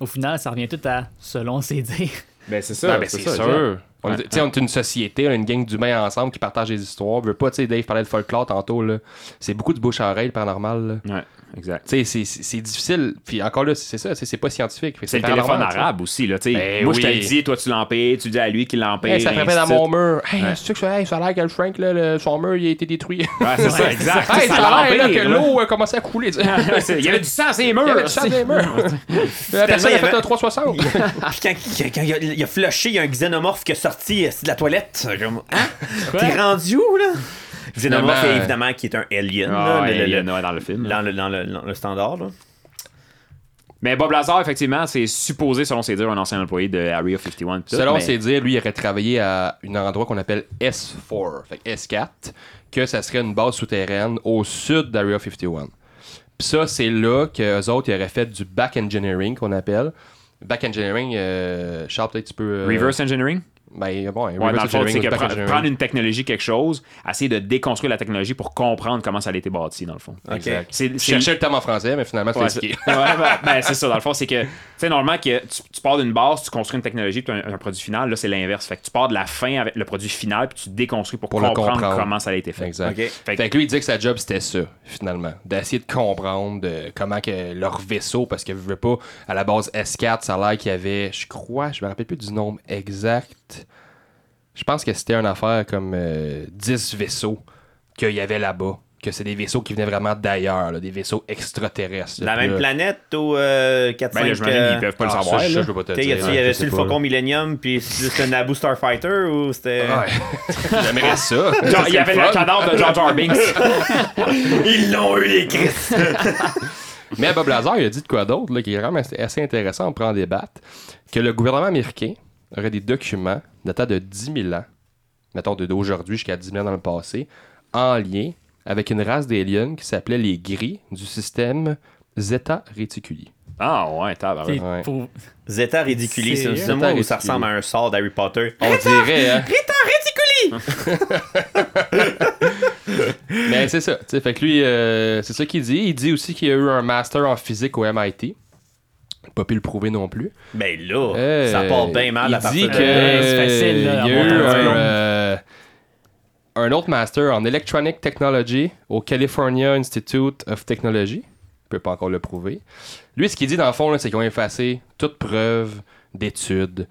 au final, ça revient tout à selon ses dires. Ben c'est ça, ben, c'est c'est ça, sûr. On, Ouais. est- on est une société, on a une gang d'humains ensemble qui partagent des histoires. Je veux pas, tu sais, Dave parlait de folklore tantôt. là. C'est beaucoup de bouche à oreille, le paranormal. là. Ouais, exact. Tu sais, c'est- difficile. Puis encore là, c'est ça, c'est c'est pas scientifique. C'est le téléphone arabe aussi, là, tu sais. Ben moi, je te le dis, toi, tu l'empires, tu dis à lui qu'il l'empire. Hey, ça frappait dans mon mur. Hey, Ouais. c'est que ça, hey, ça a l'air que le Frank, là, le- son mur, il a été détruit? Ouais, c'est ça, exact. hey, ça a l'air que l'eau a commencé à couler. Il y avait du sang Il y avait murs. du sang dans les murs. La personne a fait un 360. Puis quand, il, a, a flushé, il y a un xénomorphe qui est sorti euh, de la toilette. Comme, hein? T'es rendu où, là? Xénomorphe, Finalement, évidemment, qui est un alien, Ah, là, le- le- dans le film. dans, le, dans, le, dans le standard. Là. Mais Bob Lazar, effectivement, c'est supposé, selon ses dires, un ancien employé de Area 51. pis tout, Selon mais- ses dires, lui, il aurait travaillé à un endroit qu'on appelle S4, fait que S4, que ça serait une base souterraine au sud d'Area 51. Puis ça, c'est là qu'eux autres, ils auraient fait du back engineering, qu'on appelle. Back engineering, euh, Charles, peut-être tu peux... euh, Reverse engineering? Ben, bon, Ouais, dans le fond, c'est que pre- prendre une technologie, quelque chose, essayer de déconstruire la technologie pour comprendre comment ça a été bâti, dans le fond. Exact. C'est- Je cherchais le terme en français, mais finalement, c'est Ouais, ben, ben, c'est ça, dans le fond, c'est que, sais, normalement, que tu, tu pars d'une base, tu construis une technologie, puis un, un produit final, là, c'est l'inverse. Fait que tu pars de la fin avec le produit final, puis tu déconstruis pour, comprendre, comprendre. comment ça a été fait. Exact. Fait que- Fait que lui, il dit que sa job, c'était ça, finalement. D'essayer de comprendre de comment que leur vaisseau, parce que je veux pas, à la base S4, ça a l'air qu'il y avait, je crois, je me rappelle plus du nombre exact. Je pense que c'était une affaire comme euh, 10 vaisseaux qu'il y avait là-bas. Que c'est des vaisseaux qui venaient vraiment d'ailleurs, là, des vaisseaux extraterrestres. La même là- planète ou euh, 4 Ben, là, 5 j'imagine qu'ils peuvent pas Ah, le ça, savoir. ça, là. je peux pas te Il y dire. y avait-tu le. Faucon Millennium puis juste un Naboo Starfighter ou c'était. Ouais. J'aimerais ça. Genre, il y avait le cadavre de Jar Jar Binks. Ils l'ont eu, les Chris! Mais Bob Lazar, il a dit de quoi d'autre, là, qui est vraiment assez, assez intéressant, on prend en débattre, que le gouvernement américain aurait des documents datant de 10 000 ans, mettons de- d'aujourd'hui jusqu'à 10 000 ans dans le passé, en lien avec une race d'aliens qui s'appelait les gris du système Zeta Reticuli. Ah, ouais, tabarnak. C'est Ouais. pour- Zeta Ridiculi, c'est moi Zeta où ça ressemble à un sort d'Harry Potter. On dirait, hein? Rita Ridiculi! Mais c'est ça. tu sais, Fait que lui, euh, c'est ça qu'il dit. Il dit aussi qu'il a eu un master en physique au MIT. Pas pu le prouver non plus. Ben là, Euh, ça part bien mal il à partir dit de que Ouais, c'est facile, là, il y a eu un un, autre master en Electronic Technology au California Institute of Technology. Il peut pas encore le prouver. Lui, ce qu'il dit dans le fond, c'est qu'ils ont effacé toute preuve d'études,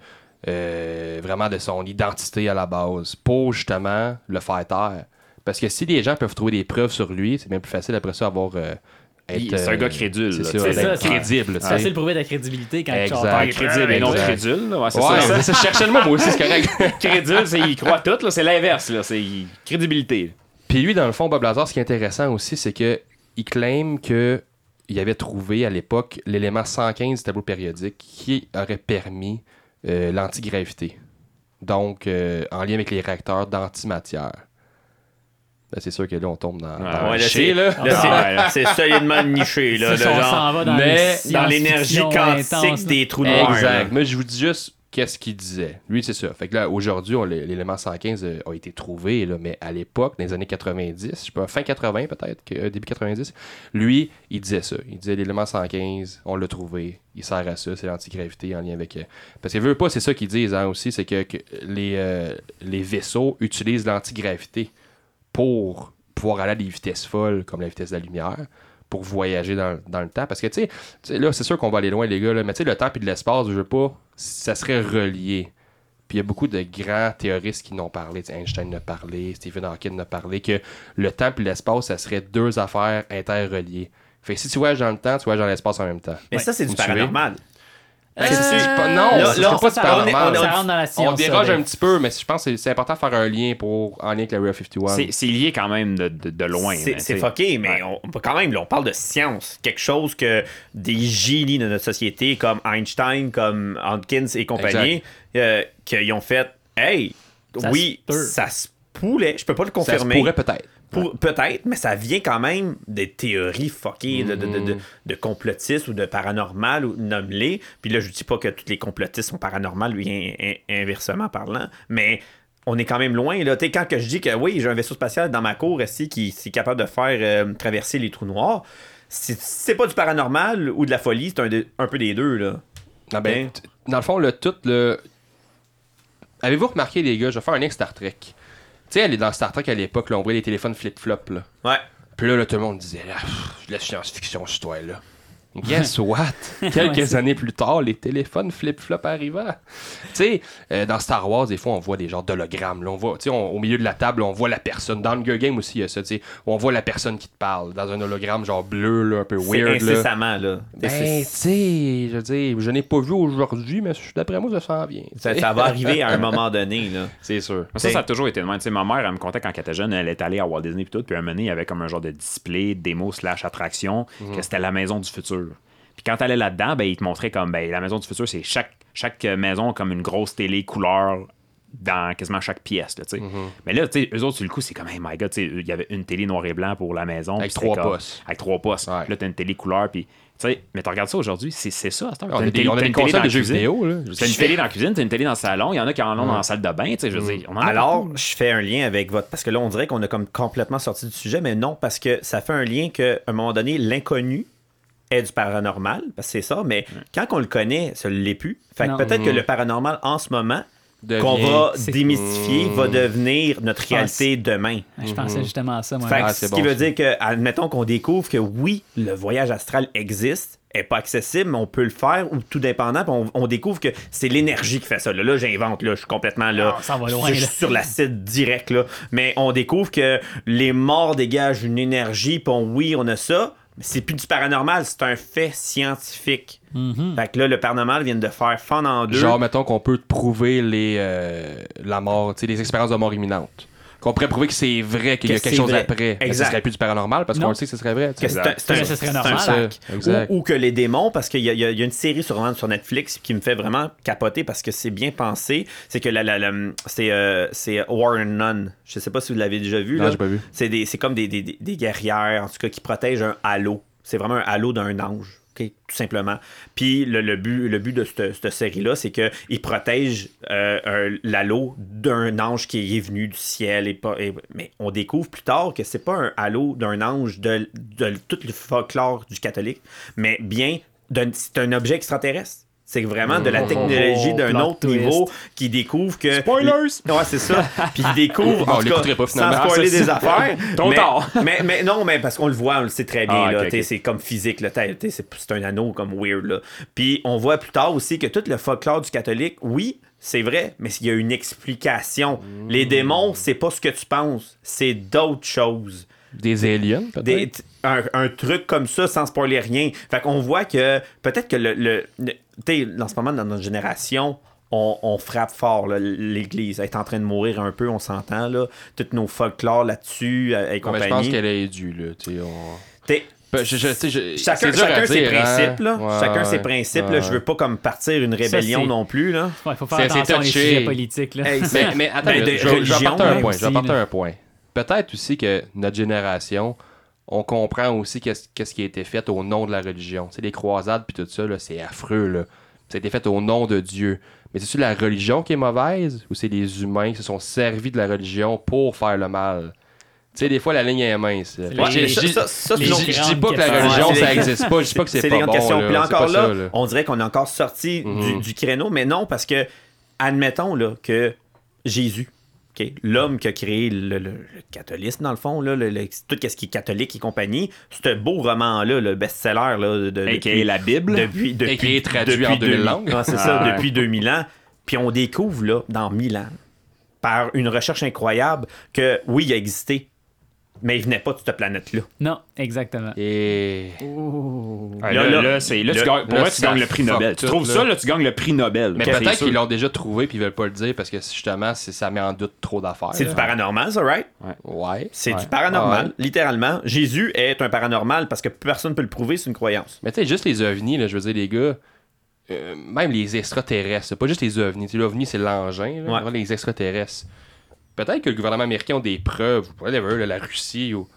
euh, vraiment de son identité à la base, pour justement le faire taire. Parce que si les gens peuvent trouver des preuves sur lui, c'est bien plus facile après ça avoir. euh, c'est un euh, gars crédule, C'est ça, ça, crédible. C'est facile de prouver ta crédibilité quand Exact. tu Ah, crédible et non crédule. Ouais, c'est Ouais, ça. c'est ça, je cherchais le mot, moi aussi, c'est correct. Crédule, c'est il croit tout. C'est l'inverse. C'est crédibilité. Puis lui, dans le fond, Bob Lazar, ce qui est intéressant aussi, c'est que il claim que il avait trouvé à l'époque l'élément 115 du tableau périodique qui aurait permis euh, l'antigravité. Donc, euh, en lien avec les réacteurs d'antimatière. Là, c'est sûr que là, on tombe dans, dans Ouais, le Ouais, là, c'est, là. là, solidement niché, là. de Ça, on genre, s'en va dans, mais- dans l'énergie quantique des trous noirs. là. Exact. Moi, je vous dis juste qu'est-ce qu'il disait. Lui, c'est ça. Fait que là, aujourd'hui, on- l'élément 115 euh, a été trouvé, là, mais à l'époque, dans les années 90, je sais pas, fin 80 peut-être, que- euh, début 90, lui, il disait ça. Il disait l'élément 115, on l'a trouvé, il sert à ça, c'est l'antigravité en lien avec. euh, Parce que veut pas, c'est ça qu'ils disent hein, aussi, c'est que, que les, euh, les vaisseaux utilisent l'antigravité pour pouvoir aller à des vitesses folles, comme la vitesse de la lumière, pour voyager dans, dans le temps. Parce que, tu sais, là, c'est sûr qu'on va aller loin, les gars, là, mais tu sais, le temps et de l'espace, je veux pas, ça serait relié. Puis il y a beaucoup de grands théoristes qui n'ont parlé. Einstein en a parlé, Stephen Hawking en a parlé, que le temps et l'espace, ça serait deux affaires interreliées. Fait que si tu voyages dans le temps, tu voyages dans l'espace en même temps. Mais ça, c'est du paranormal. Pas- non, Là- c'est là, pas ça, on est- Ça rentre dans la science. On déroge ça, un petit peu, mais je pense que c'est- important de faire un lien pour, en lien avec la Area 51. C'est c'est lié quand même de, de, de loin. C'est fucké, mais on, on- quand même, là, on parle de science. Quelque chose que des génies de notre société, comme Einstein, comme Hawkins et compagnie, euh, qu'ils ont fait Hey, Ça oui, ça se pourrait, je peux pas le ça se confirmer. pourrait peut-être. Peut-être, mais ça vient quand même des théories fuckées de, de, de, de, de complotistes ou de paranormal ou nomme-les. Puis là, je dis pas que tous les complotistes sont paranormaux, lui, in- in- inversement parlant, mais on est quand même loin. Là. Quand que je dis que oui, j'ai un vaisseau spatial dans ma cour ici qui, qui est capable de faire euh, traverser les trous noirs, c'est- c'est pas du paranormal ou de la folie, c'est un, de- un peu des deux. Là. Non, ben, Hein? t- dans le fond, le tout, le. Avez-vous remarqué, les gars, je vais faire un avec Star Trek. Tu sais, elle est dans Star Trek à l'époque, là, on voyait les téléphones flip-flop, là. Ouais. Puis là, là, tout le monde disait, là, pff, de la science-fiction, cette histoire-là. Guess what? Quelques Ouais, c'est- années plus tard, les téléphones flip-flop arrivaient. Tu sais, euh, dans Star Wars, des fois, on voit des genres d'hologrammes. Là, on voit, tu sais, on- au milieu de la table, on voit la personne. Dans Hunger Game aussi, il y a ça, tu sais. On voit la personne qui te parle dans un hologramme, genre bleu, là, un peu C'est weird. là. incessamment. Là. Ben, C'est- tu sais, je veux dire, je n'ai pas vu aujourd'hui, mais d'après moi, ça s'en vient. ça, va arriver à un moment donné. Là. C'est sûr. Ça, ça a toujours été de même. Tu sais, ma mère, elle me contait quand elle était jeune, elle est allée à Walt Disney et tout, puis un moment donné, il y avait comme un genre de display, démo slash attraction, que c'était la maison du futur. Puis quand elle allait là-dedans, ben, il te montrait comme ben, la maison du futur, c'est chaque, chaque maison comme une grosse télé couleur dans quasiment chaque pièce. Là, sais. Mais là, tu sais, eux autres, sur le coup, c'est comme, hey my god, tu sais, il y avait une télé noir et blanc pour la maison. Avec trois comme- postes. Avec trois postes. Ouais. Là, t'as une télé couleur, puis. Tu sais, mais tu regardes ça aujourd'hui, c'est c'est ça. On T'as a une des, télé- on a t'as des une télé consoles dans de la jeux cuisine. vidéo. T'as une télé dans la cuisine, t'as une télé dans le salon, il y en a qui en ont dans la salle de bain, tu sais, je veux dire. on en a Alors, je fais un lien avec votre. Parce que là, on dirait qu'on a comme complètement sorti du sujet, mais non, parce que ça fait un lien qu'à un moment donné, l'inconnu est du paranormal, parce que c'est ça, mais quand on le connaît, ça ne l'est plus. Fait que peut-être que le paranormal en ce moment, Devient- qu'on va démystifier, va devenir notre pense- réalité demain. Je pensais justement à ça, moi. Fait que Ah, ce qui veut ça. dire que, admettons qu'on découvre que oui, le voyage astral existe, est pas accessible, mais on peut le faire ou tout dépendant, on, on découvre que c'est l'énergie qui fait ça. Là, Là, j'invente, là, je suis complètement là. Ça va loin, je suis là. sur l'acide direct, là. Mais on découvre que les morts dégagent une énergie, puis oui, on a ça, c'est plus du paranormal, c'est un fait scientifique. Mm-hmm. Fait que là, le paranormal vient de faire fendre en deux. Genre, mettons qu'on peut prouver les, euh, la mort, les expériences de mort imminente. Qu'on pourrait prouver que c'est vrai, qu'il y a Que quelque chose vrai. après. Exact. ce serait plus du paranormal parce qu'on le sait que ce serait vrai. que c'est un, c'est. Ou, ou que les démons, parce qu'il y, a- y y une série sur, sur Netflix qui me fait vraiment capoter parce que c'est bien pensé. C'est que la, la- la- c'est, euh, c'est Warren Nun. Je sais pas si vous l'avez déjà vu. Non, j'ai pas vu. C'est, des, c'est comme des, des, des- des guerrières, en tout cas, qui protègent un halo. C'est vraiment un halo d'un ange. Tout simplement. Puis le, but, de cette, cette série-là, c'est qu'il protège euh, un- l'halo d'un ange qui est venu du ciel. Et pas, mais on découvre plus tard que c'est pas un halo d'un ange de, tout le folklore du catholique, mais bien c'est un objet extraterrestre. C'est vraiment de la Oh, technologie oh, d'un autre twist. niveau qui découvre que. Spoilers! Ouais, c'est ça. Puis il découvre. On l'écouterait pas, finalement. Sans spoiler Ah, des affaires. Trop mais, tard. mais, mais non, mais parce qu'on le voit, on le sait très bien. Ah. C'est comme physique. Là, c'est, c'est un anneau comme weird. Là. Puis on voit plus tard aussi que tout le folklore du catholique, oui, c'est vrai, mais il y a une explication. Les démons, c'est pas ce que tu penses. C'est d'autres choses. Des aliens, peut-être? Un, un truc comme ça sans spoiler rien. Fait qu'on voit que peut-être que le. le, le- tu sais, en ce moment, dans notre génération, on, on frappe fort. là. L'Église Elle est en train de mourir un peu, on s'entend. là. Toutes nos folklores là-dessus euh, et Ouais, mais je pense compagnie. qu'elle est due, là. on- T'sais, je- je- Chacun, chacun ses dire, hein. principes, là. Ouais, chacun ouais, ses principes, là. ouais. Je veux pas comme partir une rébellion non plus, là. Il faut faire C'est- c'est attention touché. sujets politiques. Là. Hey, Mais, mais attends, Ben, de je, vais apporter un point. Je vais apporter un point. peut-être aussi que notre génération, on comprend aussi qu'est-ce qui a été fait au nom de la religion. Tu sais, les croisades puis tout ça, c'est affreux. Là. Ça a été fait au nom de Dieu. Mais c'est-tu la religion qui est mauvaise ou c'est les humains qui se sont servis de la religion pour faire le mal? Tu sais, des fois, la ligne est mince. C'est les- ça- ça- ça, c'est les je grandes dis pas que la religion, ça c'est- existe pas. Je dis pas que c'est C'est pas bon. questions. là. Puis C'est encore là, ça, là. on dirait qu'on est encore sorti du, Mhm. du créneau, mais non, parce que, admettons là, que Jésus, l'homme qui a créé le, le- le catholisme, dans le fond, là, le- tout ce qui est catholique et compagnie, ce beau roman-là, le best-seller, là, de, de- A.K.A. depuis- la Bible. depuis, depuis, A.K.A. traduit depuis en 2000 2000 langues. C'est Ah, ça, ouais. depuis 2000 ans. Puis on découvre, là, dans 1000 ans, par une recherche incroyable, que oui, il a existé, mais il venait pas de cette planète-là. Non, exactement. Et. Ouais, Là, là, là, là, c'est- là, tu gagnes- pour là, moi, tu gagnes le prix Nobel. Tu trouves là. ça, là, tu gagnes le prix Nobel. Mais C'est peut-être qu'ils l'ont déjà trouvé puis ils veulent pas le dire parce que justement, c'est- ça met en doute trop d'affaires. C'est là. du paranormal, ça, right? Ouais. C'est Ouais. du paranormal, Ouais. littéralement. Jésus est un paranormal parce que personne ne peut le prouver, c'est une croyance. Mais tu sais, juste les ovnis, là, je veux dire, les gars, euh, même les extraterrestres, c'est pas juste les ovnis. L'ovni, c'est l'engin, là, Ouais. vraiment, les extraterrestres. Peut-être que le gouvernement américain a des preuves, ou whatever, la Russie, ou...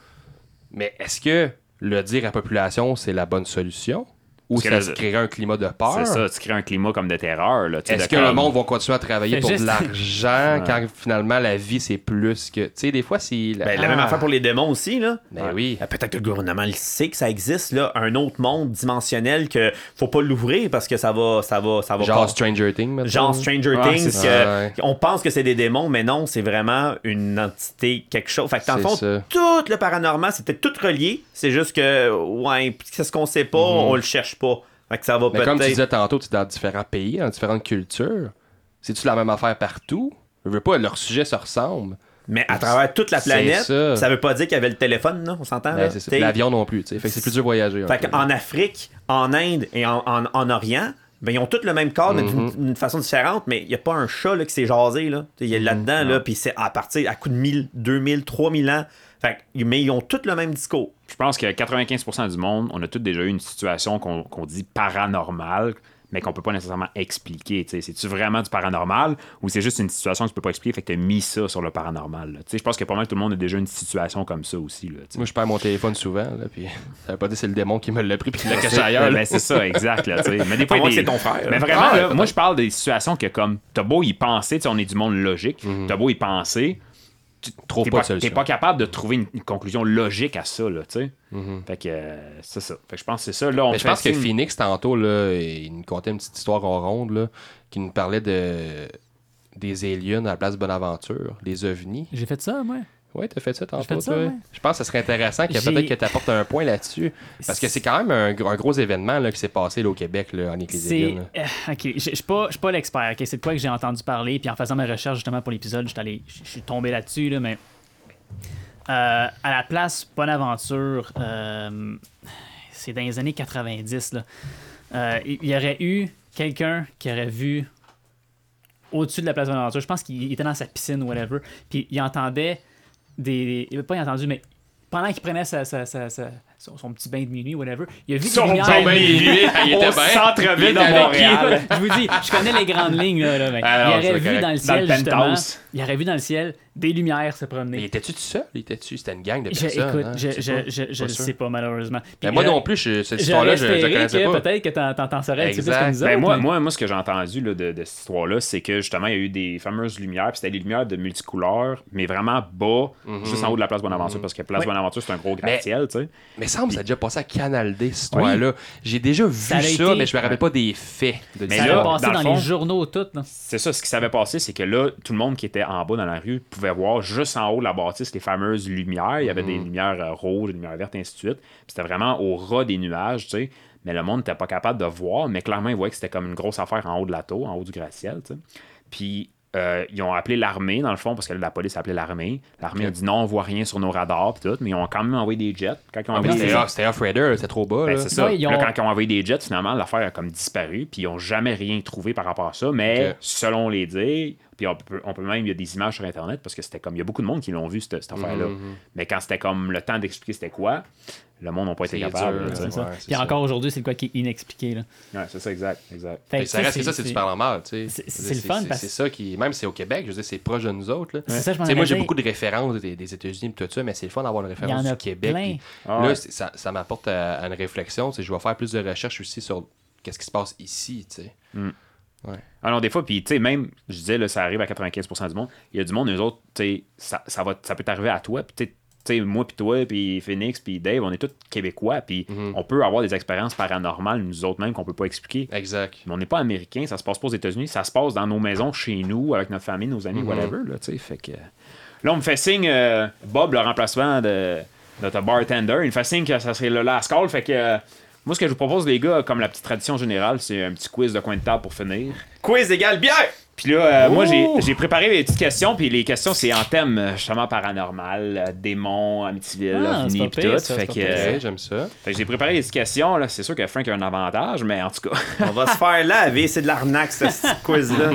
mais est-ce que le dire à la population, c'est la bonne solution? Ou ça là, se créerait un climat de peur? C'est ça, tu crées un climat comme de terreur. Là, tu sais, Est-ce que le monde va continuer à travailler pour juste- de l'argent quand finalement la vie c'est plus que. Tu sais, des fois c'est. Ben, La même Ah. affaire pour les démons aussi, là. Ben oui. Euh, Peut-être que le gouvernement le sait que ça existe, là, un autre monde dimensionnel que faut pas l'ouvrir parce que ça va, ça va, ça va Genre pas- Stranger Things, maintenant. genre Stranger Ouais, Things, que. Ouais. on pense que c'est des démons, mais non, c'est vraiment une entité, quelque chose. Fait que dans le fond, ça. tout le paranormal, c'était tout relié. C'est juste que, ouais, c'est ce qu'on sait pas, on le cherche pas. Fait que ça va Mhm. Mais comme tu disais tantôt, c'est dans différents pays, dans différentes cultures. C'est-tu la même affaire partout? Je veux pas, leur sujet se ressemble. Mais à travers toute la planète, ça. ça. veut pas dire qu'il y avait le téléphone, là, on s'entend? Ben. T'sais, L'avion non plus, tu sais. Fait que c'est plus dur voyager. Fait peu. qu'en Afrique, en Inde et en, en- en Orient, ben, ils ont tous le même corps, mais Mhm. d'une façon différente, mais il n'y a pas un chat là, qui s'est jasé. Là. Il y a là-dedans, là, puis c'est à partir à coup de 1000, 2000, 3000 ans. Fait que- mais ils ont tous le même discours. Je pense que 95% du monde, on a tous déjà eu une situation qu'on qu'on dit paranormale, mais qu'on peut pas nécessairement expliquer. tu sais. C'est-tu vraiment du paranormal ou c'est juste une situation que tu peux pas expliquer, fait que tu as mis ça sur le paranormal? là? Tu sais, Je pense que pas mal tout le monde a déjà une situation comme ça aussi. Là. Moi, je perds mon téléphone souvent, là, puis ça veut pas dire que c'est le démon qui me l'a pris puis qui l'a caché ailleurs. ben, c'est ça, exact. Là, tu sais. mais des fois, des- que c'est ton frère. Mais vraiment, Ah, là, moi, je parle des situations que, comme, t'as beau y penser, tu sais, on est du monde logique, Mhm. t'as beau y penser, Trouve t'es pas pas, de solution. t'es pas capable de trouver une, une conclusion logique à ça, là, tu sais. Mhm. Fait que euh, c'est ça. Fait que je pense que c'est ça. Là, on Mais je pense que Phoenix, tantôt, là, il nous contait une petite histoire en ronde, là, qui nous parlait de des aliens à la place Bonaventure, les ovnis. J'ai fait ça, moi. Ouais, t'as fait ça tantôt, fait ça, ouais. Je pense que ce serait intéressant que peut-être que tu apportes un point là-dessus. Parce que c'est quand même un, gros- un gros événement là, qui s'est passé là, au Québec là, en Ecclésiastique. C'est. euh, ok, je suis pas, je suis pas l'expert. ok, C'est de quoi que j'ai entendu parler. Puis en faisant mes recherches justement pour l'épisode, j'étais allé- je suis tombé là-dessus. Là, mais euh, à la place Bonaventure, euh, c'est dans les années 90. Là, euh, il il y aurait eu quelqu'un qui aurait vu au-dessus de la place Bonaventure. Je pense qu'il était dans sa piscine ou whatever. Puis il entendait des. Avait pas entendu, mais pendant qu'il prenait sa- sa- sa- son, son petit bain de minuit, whatever, il a vu Son des lumières. bain de minuit, il était au bien. centre-ville Il de Montréal. je vous dis, je connais les grandes lignes. Là, là, mais Ah non, il aurait vu correct. dans le Dans ciel, le justement, il aurait vu dans le ciel des lumières se Mais il promener. était-tu tout seul? Était-tu? C'était une gang de Je, personnes. écoute, hein? je, sais je, je, je le sais pas, malheureusement. Puis Mais moi non plus, je- cette histoire-là, je, je la espéré connaissais pas. peut-être que t'en, t'en, saurais un petit peu plus Exact. que nous Ben, moi, mais- moi, moi, ce que j'ai entendu là, de, de cette histoire-là, c'est que justement, il y a eu des fameuses lumières, puis c'était des lumières de multicouleurs, mais vraiment bas, Mhm. juste en haut de la place Bonaventure, parce que place. Bonaventure, c'est un gros gratte-ciel, tu sais. Mais semble que ça a déjà passé à Canal D, cette histoire-là. J'ai déjà vu Ça ça, a été- mais je me rappelle pas des faits de Mais ça là, passé dans dans, le fond- les journaux toutes. là. C'est ça, ce qui s'avait passé, c'est que là, tout le monde qui était en bas dans la rue pouvait voir juste en haut de la bâtisse les fameuses lumières. Il y avait des lumières euh, rouges, des lumières vertes, ainsi de suite. C'était vraiment au ras des nuages, tu sais. Mais le monde n'était pas capable de voir, mais clairement, ils voyaient que c'était comme une grosse affaire en haut de la tour, en haut du gratte-ciel, tu sais. Puis euh, ils ont appelé l'armée, dans le fond, parce que là, la police a appelé l'armée. L'armée a dit non, on voit rien sur nos radars, puis tout, mais ils ont quand même envoyé des jets. Quand ils ont Ah, envoyé C'était des off- c'était off-Raider, c'était trop bas. ben, c'est ça. Ouais, ils Là, ont- quand ils ont envoyé des jets, finalement, l'affaire a comme disparu, puis ils n'ont jamais rien trouvé par rapport à ça. Mais selon les dires, Puis on peut, on peut même, il y a des images sur Internet parce que c'était comme, il y a beaucoup de monde qui l'ont vu, cette, cette affaire-là. Mhm. Mais quand c'était comme le temps d'expliquer c'était quoi, le monde n'a pas été capable. dur, là, ça. Puis ça. encore aujourd'hui, c'est le quoi qui est inexpliqué. Là. Ouais, c'est ça, exact. exact. Fait ça reste que ça, c'est super normal, tu sais. c'est- le fun parce- C'est ça qui. Même si c'est au Québec, je veux dire, c'est proche de nous autres. là. C'est ça, je moi, j'ai beaucoup de références des, des États-Unis et tout ça, mais c'est le fun d'avoir une Il y référence en a du Québec. puis Ah là, ça, ça m'apporte à, à une réflexion. tu sais, Je vais faire plus de recherches aussi sur qu'est-ce qui se passe ici, tu sais. Ah non, des fois, puis tu sais, même, je disais, là, ça arrive à 95% du monde. Il y a du monde, eux autres, tu sais, ça, ça, va, ça peut t'arriver à toi. Puis tu sais, moi, puis toi, puis Phoenix, puis Dave, on est tous québécois. Puis Mhm. on peut avoir des expériences paranormales, nous autres même, qu'on peut pas expliquer. Exact. Mais on n'est pas américains, ça se passe pas aux États-Unis, ça se passe dans nos maisons, chez nous, avec notre famille, nos amis, Mhm. whatever, là, tu sais. Fait que. Là, on me fait signe, euh, Bob, le remplacement de notre bartender, il me fait signe que ça serait le last call. Fait que. euh, moi, ce que je vous propose, les gars, comme la petite tradition générale, c'est un petit quiz de coin de table pour finir. Quiz égale bière! Puis là, euh, moi, j'ai j'ai préparé les petites questions, puis les questions, c'est en thème euh, justement paranormal, euh, démons, Amityville, Ah, ovni, puis tout. ça, Fait c'est que, euh, j'aime ça. fait que j'ai préparé les petites questions. là. C'est sûr que Frank a un avantage, mais en tout cas. On va se faire laver, c'est de l'arnaque, ce petit quiz-là.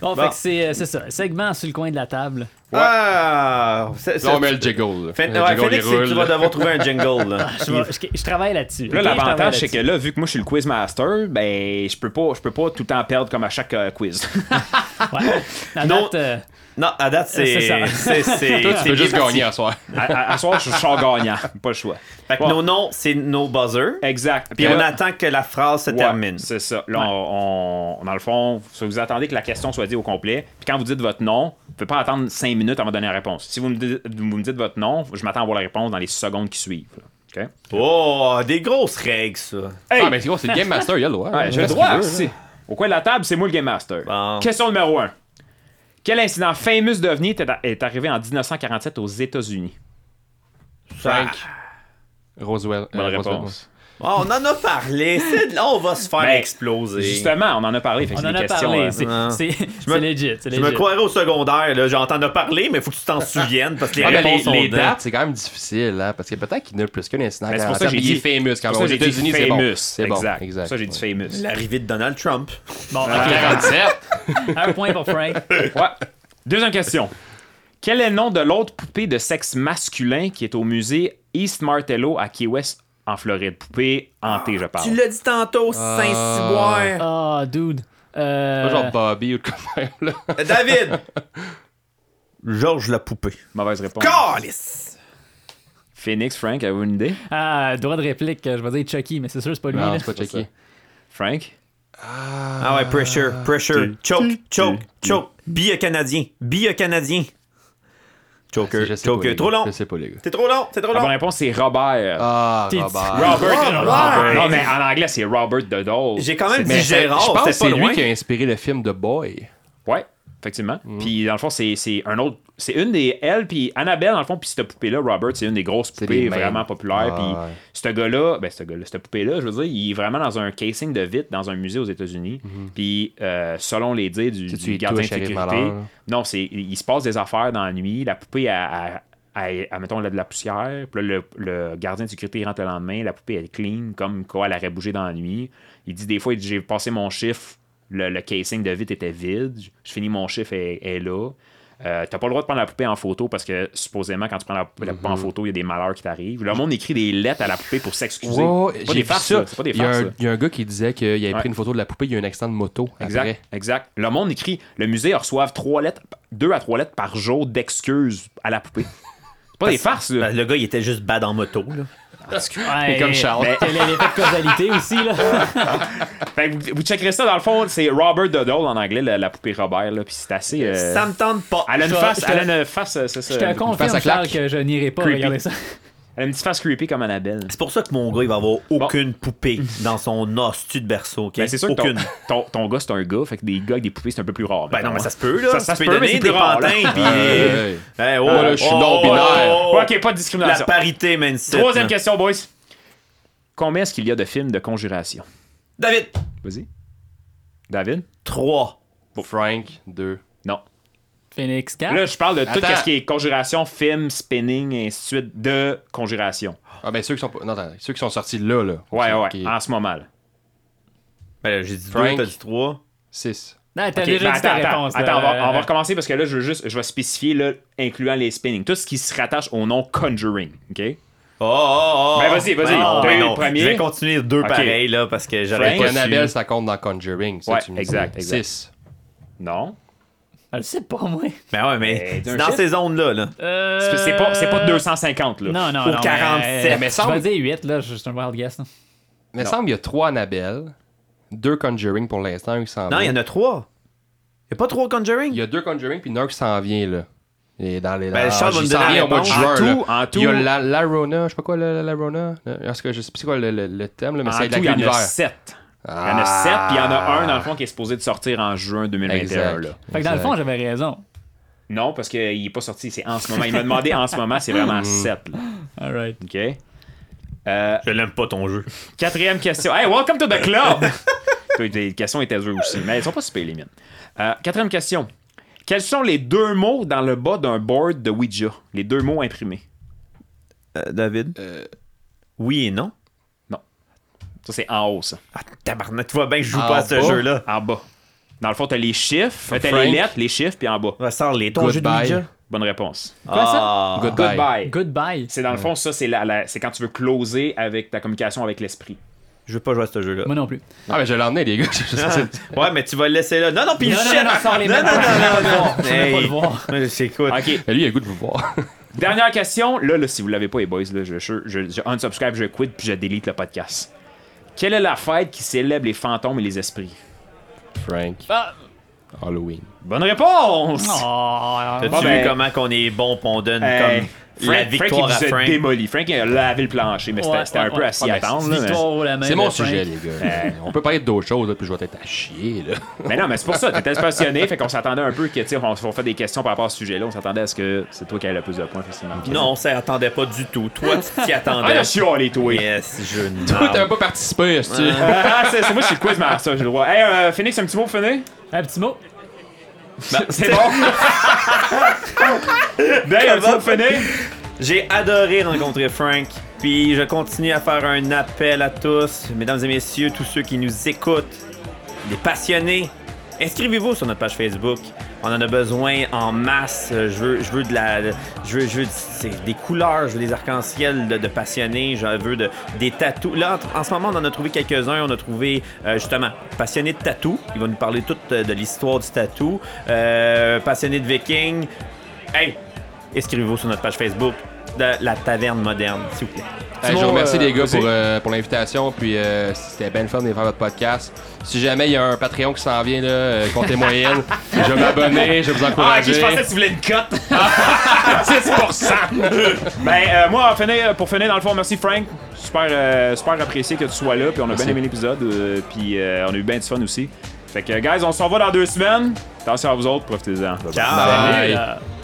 Bon, Bon. fait que c'est euh, c'est ça. Segment sur le coin de la table. Ah! c'est- Là, on c'est- met le jiggle. là. Fait- Le ouais, jiggle, Félix, il c'est que roule, tu vas devoir trouver un jingle. Là. Je, vais- je- je travaille là-dessus. Là, ok? Je l'avantage, c'est que là-dessus. là, vu que moi, je suis le quizmaster, ben, je peux pas, je peux pas tout le temps perdre comme à chaque euh, quiz. Ouais. À Non. date, euh, Non, à date, c'est. C'est ça. c'est- c'est- Toi, tu c'est peux juste gagner à soir. à, à- à soir, je suis gagnant. Pas le choix. Fait que nos noms, c'est nos buzzers. Exact. Puis là- on attend que la phrase se Ouais, termine. C'est ça. Là, on, on- dans le fond, vous attendez que la question soit dite au complet. Puis quand vous dites votre nom, vous ne pouvez pas attendre 5 minutes avant de donner la réponse. Si vous me dites, vous me dites votre nom, je m'attends à avoir la réponse dans les secondes qui suivent. là. OK? Oh, des grosses règles, ça. Hey! Ah, mais c'est quoi, c'est le Game Master, il a le droit. Ouais, j'ai le droit. Au coin de la table, c'est moi le Game Master. Bon. Question numéro 1. Quel incident fameux d'OVNI est- est arrivé en 1947 aux États-Unis? Frank. Roswell. Bonne euh, Roswell, réponse. Oh, on en a parlé. Là, on va se faire Ben, exploser. Justement, on en a parlé. fait que on c'est en a questions, parlé. euh, C'est non. c'est- me- c'est legit. Je me croirais au secondaire, là. J'entends de parler, mais il faut que tu t'en souviennes parce que les Ah, mais réponses les, sont les dedans. dates, c'est quand même difficile, hein, parce que peut-être qu'il y en a plus qu'un incident. Ben, c'est pour ça que j'ai dit- famous C'est quand même. Aux que j'ai dit États-Unis, c'est bon. famous. C'est bon. Exact. exact. C'est pour ça que j'ai dit famous. L'arrivée de Donald Trump. Bon, Ah. ok. 47. Un point pour Frank. Ouais. Deuxième question. Quel est le nom de l'autre poupée de sexe masculin qui est au musée East Martello à Key West, en Floride? Poupée hantée, je parle. Tu l'as dit tantôt, Saint-Cyboire. Ah, dude. Euh, Pas genre Bobby ou de quoi même, là. David. Georges la poupée. Mauvaise réponse. Calice. Phoenix, Frank, avez-vous une idée? Ah, droit de réplique, je vais dire Chucky, mais c'est sûr, c'est pas lui. Non, c'est pas checké. Frank? Ah ouais, pressure, pressure. Choke, choke, choke. Bille canadien. Bille canadien. Choker, Je sais pas, les choker. gars. Trop long. Je sais pas, les gars. C'est trop long, c'est trop La bonne long. réponse, c'est Robert. Ah, Robert. Robert. Robert. Non, mais en anglais, c'est Robert the Doll. J'ai quand même dit Gérard, Je pense que c'est lui qui a inspiré le film The Boy. Ouais, effectivement. Mm. Puis dans le fond, c'est c'est un autre. C'est une des. Elle, puis Annabelle, dans le fond, puis cette poupée-là, Robert, c'est une des grosses poupées vraiment populaires. Ah, puis ce gars-là, ben, ce gars-là, cette poupée-là, je veux dire, il est vraiment dans un casing de vitre dans un musée aux États-Unis. Puis euh, selon les dires du, gardien de sécurité, là? non, c'est il se passe des affaires dans la nuit. La poupée, elle- elle- mettons, elle a de la poussière. Puis là, le, le gardien de sécurité rentre le lendemain. La poupée, elle est clean, comme quoi elle aurait bougé dans la nuit. Il dit des fois, il dit, j'ai passé mon chiffre, le, le casing de vitre était vide. Je finis mon chiffre, elle est là. Euh, t'as pas le droit de prendre la poupée en photo parce que supposément quand tu prends la, poupée- la poupée en photo, il y a des malheurs qui t'arrivent. Le monde écrit des lettres à la poupée pour s'excuser. C'est pas des farces, ça. là. C'est pas des Il y, a farces. un, là. il y a un gars qui disait qu'il avait Ouais. pris une photo de la poupée, il y a un accident de moto. Exact, après. exact. Le monde écrit, le musée reçoit trois lettres, deux à trois lettres par jour d'excuses à la poupée. C'est pas des farces, là. Ben, Le gars, il était juste bad en moto, là. Ouais, comme Charles. mais Quel est l'effet de causalité aussi, là? Fait que vous, vous checkerez ça, dans le fond, c'est Robert Doddle en anglais, la, la poupée Robert, là, puis c'est assez... euh, Ça me tente pas. Elle a une face, je te- elle a une face, euh, c'est ça. Je te confirme, face à Charles, que je n'irai pas Creepy. regarder ça. Une petite face creepy comme Annabelle. C'est pour ça que mon gars, il va avoir aucune poupée dans son hostie de berceau, ok? Ben, c'est sûr que ton, aucune. ton, ton gars, c'est un gars, fait que des gars avec des poupées, c'est un peu plus rare. Ben non, mais ça hein. se peut, là. Ça- se peut, mais donner des pantins, puis... Ouais. Hey, oh, Ah, là, je suis oh, non-binaire. oh, oh, ok, pas de La discrimination. parité, man. Troisième question, boys. Combien est-ce qu'il y a de films de conjuration? David, Vas-y. David? 3. Frank, 2. Non. Phoenix 4. Là, je parle de tout Attends. ce qui est conjuration, film, spinning, et ainsi de suite, de conjuration. Ah, ben ceux qui sont, pas- non, attends, ceux qui sont sortis là, là. Ouais, ouais, Qui- en ce moment. là. Ben, j'ai dit Frank. 2, t'as dit 3. 6. Non, t'as Ok, déjà ben dit ta attends, attends, réponse. attends, on, va, là. on va recommencer parce que là, je veux juste, je vais spécifier, là, incluant les spinning. Tout ce qui se rattache au nom Conjuring, OK? Oh, oh, oh. Ben, vas-y, vas-y. Non, T'as ben eu le non. premier. Je vais continuer deux Ok. pareils, là, parce que j'aurais Frank? pas su. Annabelle, ça compte dans Conjuring. Ça, Ouais, tu me dis. exact, exact. 6. Non. Je sais pas, moi. Ben ouais, mais ben, c'est dans ces zones-là. Là. Euh... C'est pas, pas 250, là. Non, non, Ou non, 47. Mais, mais semble... Je vais dire 8, là, juste un wild guess. Là. Mais non. semble qu'il y a 3 Annabelle, 2 Conjuring pour l'instant, il s'en vient. Non, il y en a 3. Il n'y a pas 3 Conjuring? Il y a 2 Conjuring, puis 1 qui s'en vient, là. Et dans les ben, Charles va nous donner en, tout, en tout. Il y a la, la Rona, je sais pas quoi, la, la, la Rona. Est-ce que je sais pas c'est quoi le, le, le thème, là, mais c'est de l'univers. Il y en a 7. Il y en a sept, puis il y en a un, dans le ah. fond, qui est supposé de sortir en juin 2021. Là. Fait que dans le fond, j'avais raison. Non, parce qu'il n'est pas sorti, c'est en ce moment. Il m'a demandé en ce moment, c'est vraiment mm. 7. Là. All right. OK. Euh, Je l'aime pas ton jeu. Quatrième question. Hey, welcome to the club! les questions étaient dures aussi, mais elles sont pas super les miennes. Euh, quatrième question. Quels sont les deux mots dans le bas d'un board de Ouija? Les deux mots imprimés. Euh, David? oui et non. Ça, c'est en haut, ça. Ah, tabarnak, tu vois bien que je joue En pas à ce bas? jeu-là. En bas. Dans le fond, t'as les chiffres, t'as Frank. les lettres, les chiffres, puis en bas. Va sort les ton jeu de Goodbye. Ouija. Bonne réponse. Quoi, ça? Ah. Goodbye. Goodbye. Goodbye. C'est dans le fond, ça, c'est la, la- c'est quand tu veux closer avec ta communication avec l'esprit. Je veux pas jouer à ce jeu-là. Moi non plus. Ah, mais je l'ai emmené, les gars. ouais, mais tu vas le laisser là. Non, non, puis Non, non, shit. non, non, sors les non, non, non, non, non. Je veux pas Hey. le voir. Ouais, C'est quoi? OK. Mais lui, il a le goût de vous voir. Dernière question. Là, là, si vous l'avez pas, les boys, là, je, je, je, je unsubscribe, je quit, puis je delete le podcast. Quelle est la fête qui célèbre les fantômes et les esprits? Frank. Ah. Halloween. Bonne réponse! Oh, T'as-tu Bon, vu ben- comment qu'on est bon pis on donne Hey, comme Frank, la victoire Frank, il à vous a Frank? démoli. Frank, il a lavé le plancher, mais c'était Ouais, c'était ouais, un peu ouais. assis Ouais, à mais attendre. mais- C'est mon Frank. sujet, les gars. On peut parler d'autres choses, là, puis je vais être à chier, là. Mais non, mais c'est pour ça, t'étais passionné, fait qu'on s'attendait un peu que, tu sais, on, on fait des questions par rapport à ce sujet-là, on s'attendait à ce que c'est toi qui avais le plus de points, facilement. Non, ça attendait pas du tout. Toi, tu t'y Ah, attendais. là, chialé, toi! Yes, je Toi, t'avais pas participé, est-ce que Ah, c'est c'est moi, je suis le quiz master, j'ai le droit. Hey, euh, Phoenix, un petit mot pour finir? Un petit mot. C'est bon? Pour finir? J'ai adoré rencontrer Frank. Puis je continue à faire un appel à tous, mesdames et messieurs, tous ceux qui nous écoutent, les passionnés. Inscrivez-vous sur notre page Facebook. On en a besoin en masse. Euh, Je veux, je veux de la, je veux, des couleurs, je veux des arcs-en-ciel de, passionnés, je veux de, des tatous. Là, en, en ce moment, on en a trouvé quelques-uns. On a trouvé euh, justement passionné de tatou. Il va nous parler tout euh, de l'histoire du tatou. Euh, passionné de viking. Hey, inscrivez-vous sur notre page Facebook de la taverne moderne, s'il vous plaît. Hey, je vous remercie euh, les gars pour, euh, pour l'invitation. Puis euh, c'était bien le fun de faire votre podcast. Si jamais il y a un Patreon qui s'en vient, là, euh, comptez moyenne, je vais m'abonner, je vais vous Ah, ok, encourager. je pensais que tu voulais une cote. 6%. ben, euh, moi, pour finir, dans le fond, merci Frank. Super, euh, super apprécié que tu sois là. Puis on a bien aimé l'épisode. euh, puis euh, on a eu bien du fun aussi. Fait que, guys, on se revoit dans deux semaines. Attention à vous autres, profitez-en. Bye bye. Ciao! Bye.